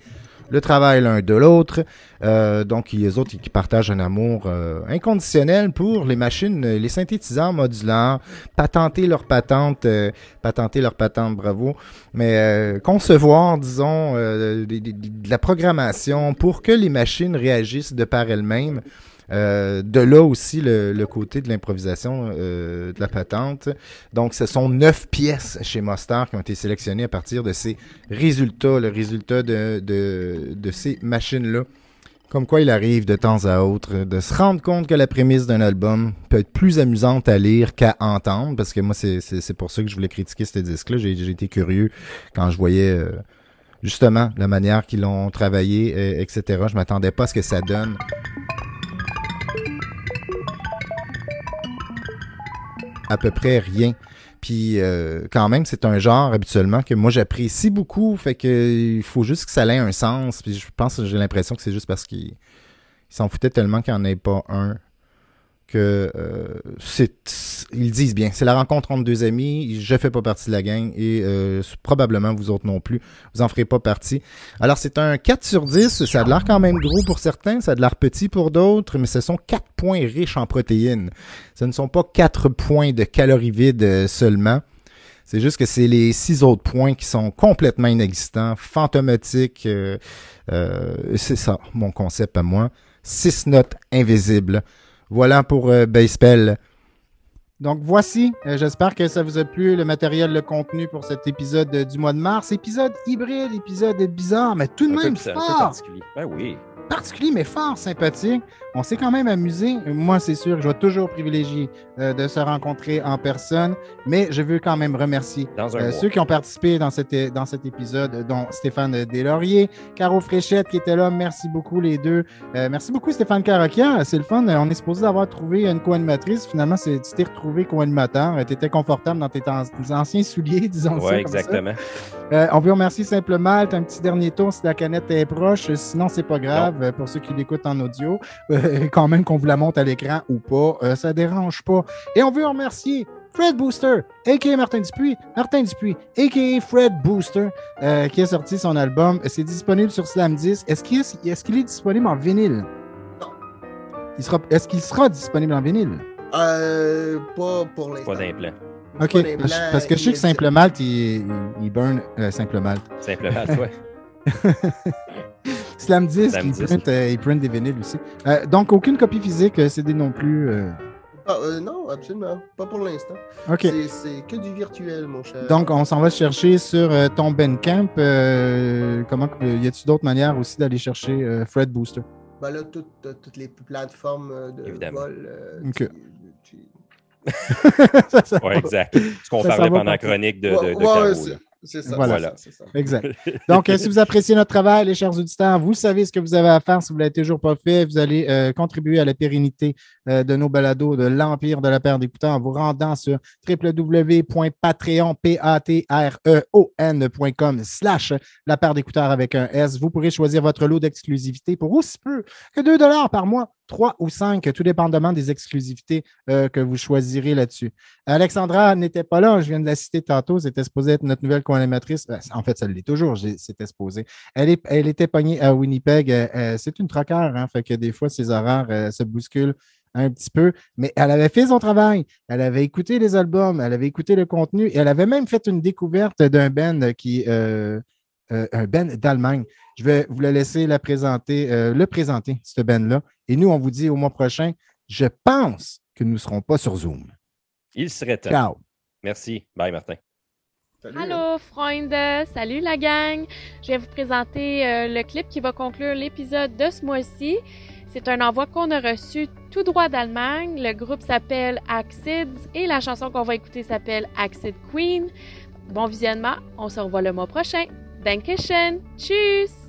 S1: le travail l'un de l'autre. Euh, donc, les autres qui partagent un amour euh, inconditionnel pour les machines, euh, les synthétiseurs modulaires, patenter leur patente, euh, patenter leur patente, bravo, mais euh, concevoir, disons, de la programmation pour que les machines réagissent de par elles-mêmes. Euh, de là aussi le, le côté de l'improvisation euh, de la patente. Donc, ce sont neuf pièces chez Mostar qui ont été sélectionnées à partir de ces résultats, le résultat de, de, ces machines-là. Comme quoi il arrive de temps à autre de se rendre compte que la prémisse d'un album peut être plus amusante à lire qu'à entendre, parce que moi, c'est- pour ça que je voulais critiquer ce disque-là. J'ai été curieux quand je voyais euh, justement, la manière qu'ils l'ont travaillé, etc. Je m'attendais pas à ce que ça donne. À peu près rien. Puis euh, quand même, c'est un genre habituellement que moi j'apprécie beaucoup. Fait que il faut juste que ça ait un sens. Puis je pense, j'ai l'impression que c'est juste parce qu'ils ils s'en foutaient tellement qu'il n'y en ait pas un que euh, ils disent bien c'est la rencontre entre deux amis je fais pas partie de la gang et euh, probablement vous autres non plus vous en ferez pas partie alors c'est un 4 sur 10 ça a l'air quand même gros pour certains ça a de l'air petit pour d'autres mais ce sont 4 points riches en protéines ce ne sont pas 4 points de calories vides euh, seulement c'est juste que c'est les six autres points qui sont complètement inexistants, fantomatiques. euh, euh, c'est ça, mon concept à moi. Six notes invisibles. Voilà pour euh, Baseball. Donc voici, euh, j'espère que ça vous a plu, le matériel, le contenu pour cet épisode euh, du mois de mars. Épisode hybride, épisode bizarre, mais tout de
S2: Un peu,
S1: même
S2: bizarre, un peu particulier. Ben oui.
S1: Particulier, mais fort sympathique. On s'est quand même amusé. Moi, c'est sûr, je vais toujours privilégier euh, de se rencontrer en personne, mais je veux quand même remercier euh, ceux qui ont participé dans, cet dans cet épisode, dont Stéphane Deslauriers, Caro Fréchette qui était là. Merci beaucoup, les deux. Euh, merci beaucoup, Stéphane Carakia. C'est le fun. On est supposé avoir trouvé une co-animatrice. Finalement, c'est- tu t'es retrouvé co-animateur. Tu étais confortable dans tes, an- tes anciens souliers, [LAUGHS] disons ça.
S2: Ouais,
S1: ça.
S2: exactement.
S1: Euh, on veut remercier simplement un petit dernier tour si la canette est proche. Sinon, c'est pas grave euh, pour ceux qui l'écoutent en audio. [LAUGHS] Euh, quand même qu'on vous la monte à l'écran ou pas, euh, ça dérange pas. Et on veut remercier Fred Booster, a.k.a. Martin Dupuis, Martin Dupuis, a.k.a. Fred Booster, euh, qui a sorti son album. C'est disponible sur Slam 10. Est-ce qu'il est, disponible en vinyle? Sera, est-ce qu'il sera disponible en vinyle?
S4: Euh, pas pour l'instant.
S2: Pas d'implant.
S1: OK. Parce, parce que je sais que. Simple Malte, il, burn euh, Simple Malte.
S2: Simplement, toi. [LAUGHS] [LAUGHS]
S1: Slam 10,
S2: Slam
S1: il,
S2: 10.
S1: print, euh, il print des vinyles aussi. Euh, donc, aucune copie physique, euh, CD non plus. euh.
S4: Ah, euh, non, absolument. Pas pour l'instant.
S1: OK.
S4: C'est- que du virtuel, mon cher.
S1: Donc, on s'en va chercher sur euh, ton Bandcamp. Euh, comment, y a-t-il d'autres manières aussi d'aller chercher euh, Fred Booster?
S4: Ben là, toutes, toutes les plateformes de
S2: Évidemment.
S4: vol. euh, tu- [LAUGHS]
S2: Oui, exact. Ce qu'on parlait pendant la chronique de, de,
S4: Ouais,
S2: de
S4: ouais,
S2: Caro,
S4: c'est- ça.
S1: Voilà.
S4: c'est ça, c'est ça.
S1: Exact. [LAUGHS] Donc, euh, si vous appréciez notre travail, les chers auditeurs, vous savez ce que vous avez à faire. Si vous ne l'avez toujours pas fait, vous allez euh, contribuer à la pérennité de nos balados de l'Empire de la paire d'écouteurs en vous rendant sur www.patreon.com slash la paire d'écouteurs avec un S. Vous pourrez choisir votre lot d'exclusivité pour aussi peu que 2 par mois, 3 ou 5, tout dépendamment des exclusivités euh, que vous choisirez là-dessus. Alexandra n'était pas là, je viens de la citer tantôt, c'était supposé être notre nouvelle co-animatrice. Ben, En fait, ça l'est toujours, c'était supposé. Elle, est, elle était pognée à Winnipeg. euh, euh, c'est une troqueur, hein, fait que des fois, ses horaires euh, se bousculent un petit peu, mais elle avait fait son travail. Elle avait écouté les albums, elle avait écouté le contenu et elle avait même fait une découverte d'un band qui, euh, euh, un band d'Allemagne. Je vais vous le laisser la présenter, euh, le présenter, ce band-là. Et nous, on vous dit au mois prochain, je pense que nous ne serons pas sur Zoom.
S2: Il serait temps.
S1: Ciao.
S2: Merci. Bye, Martin.
S4: Salut.
S10: Allô, Freunde! Salut la gang! Je vais vous présenter euh, le clip qui va conclure l'épisode de ce mois-ci. C'est un envoi qu'on a reçu tout droit d'Allemagne. Le groupe s'appelle Acids et la chanson qu'on va écouter s'appelle Acid Queen. Bon visionnement, on se revoit le mois prochain. Dankeschön! Tschüss!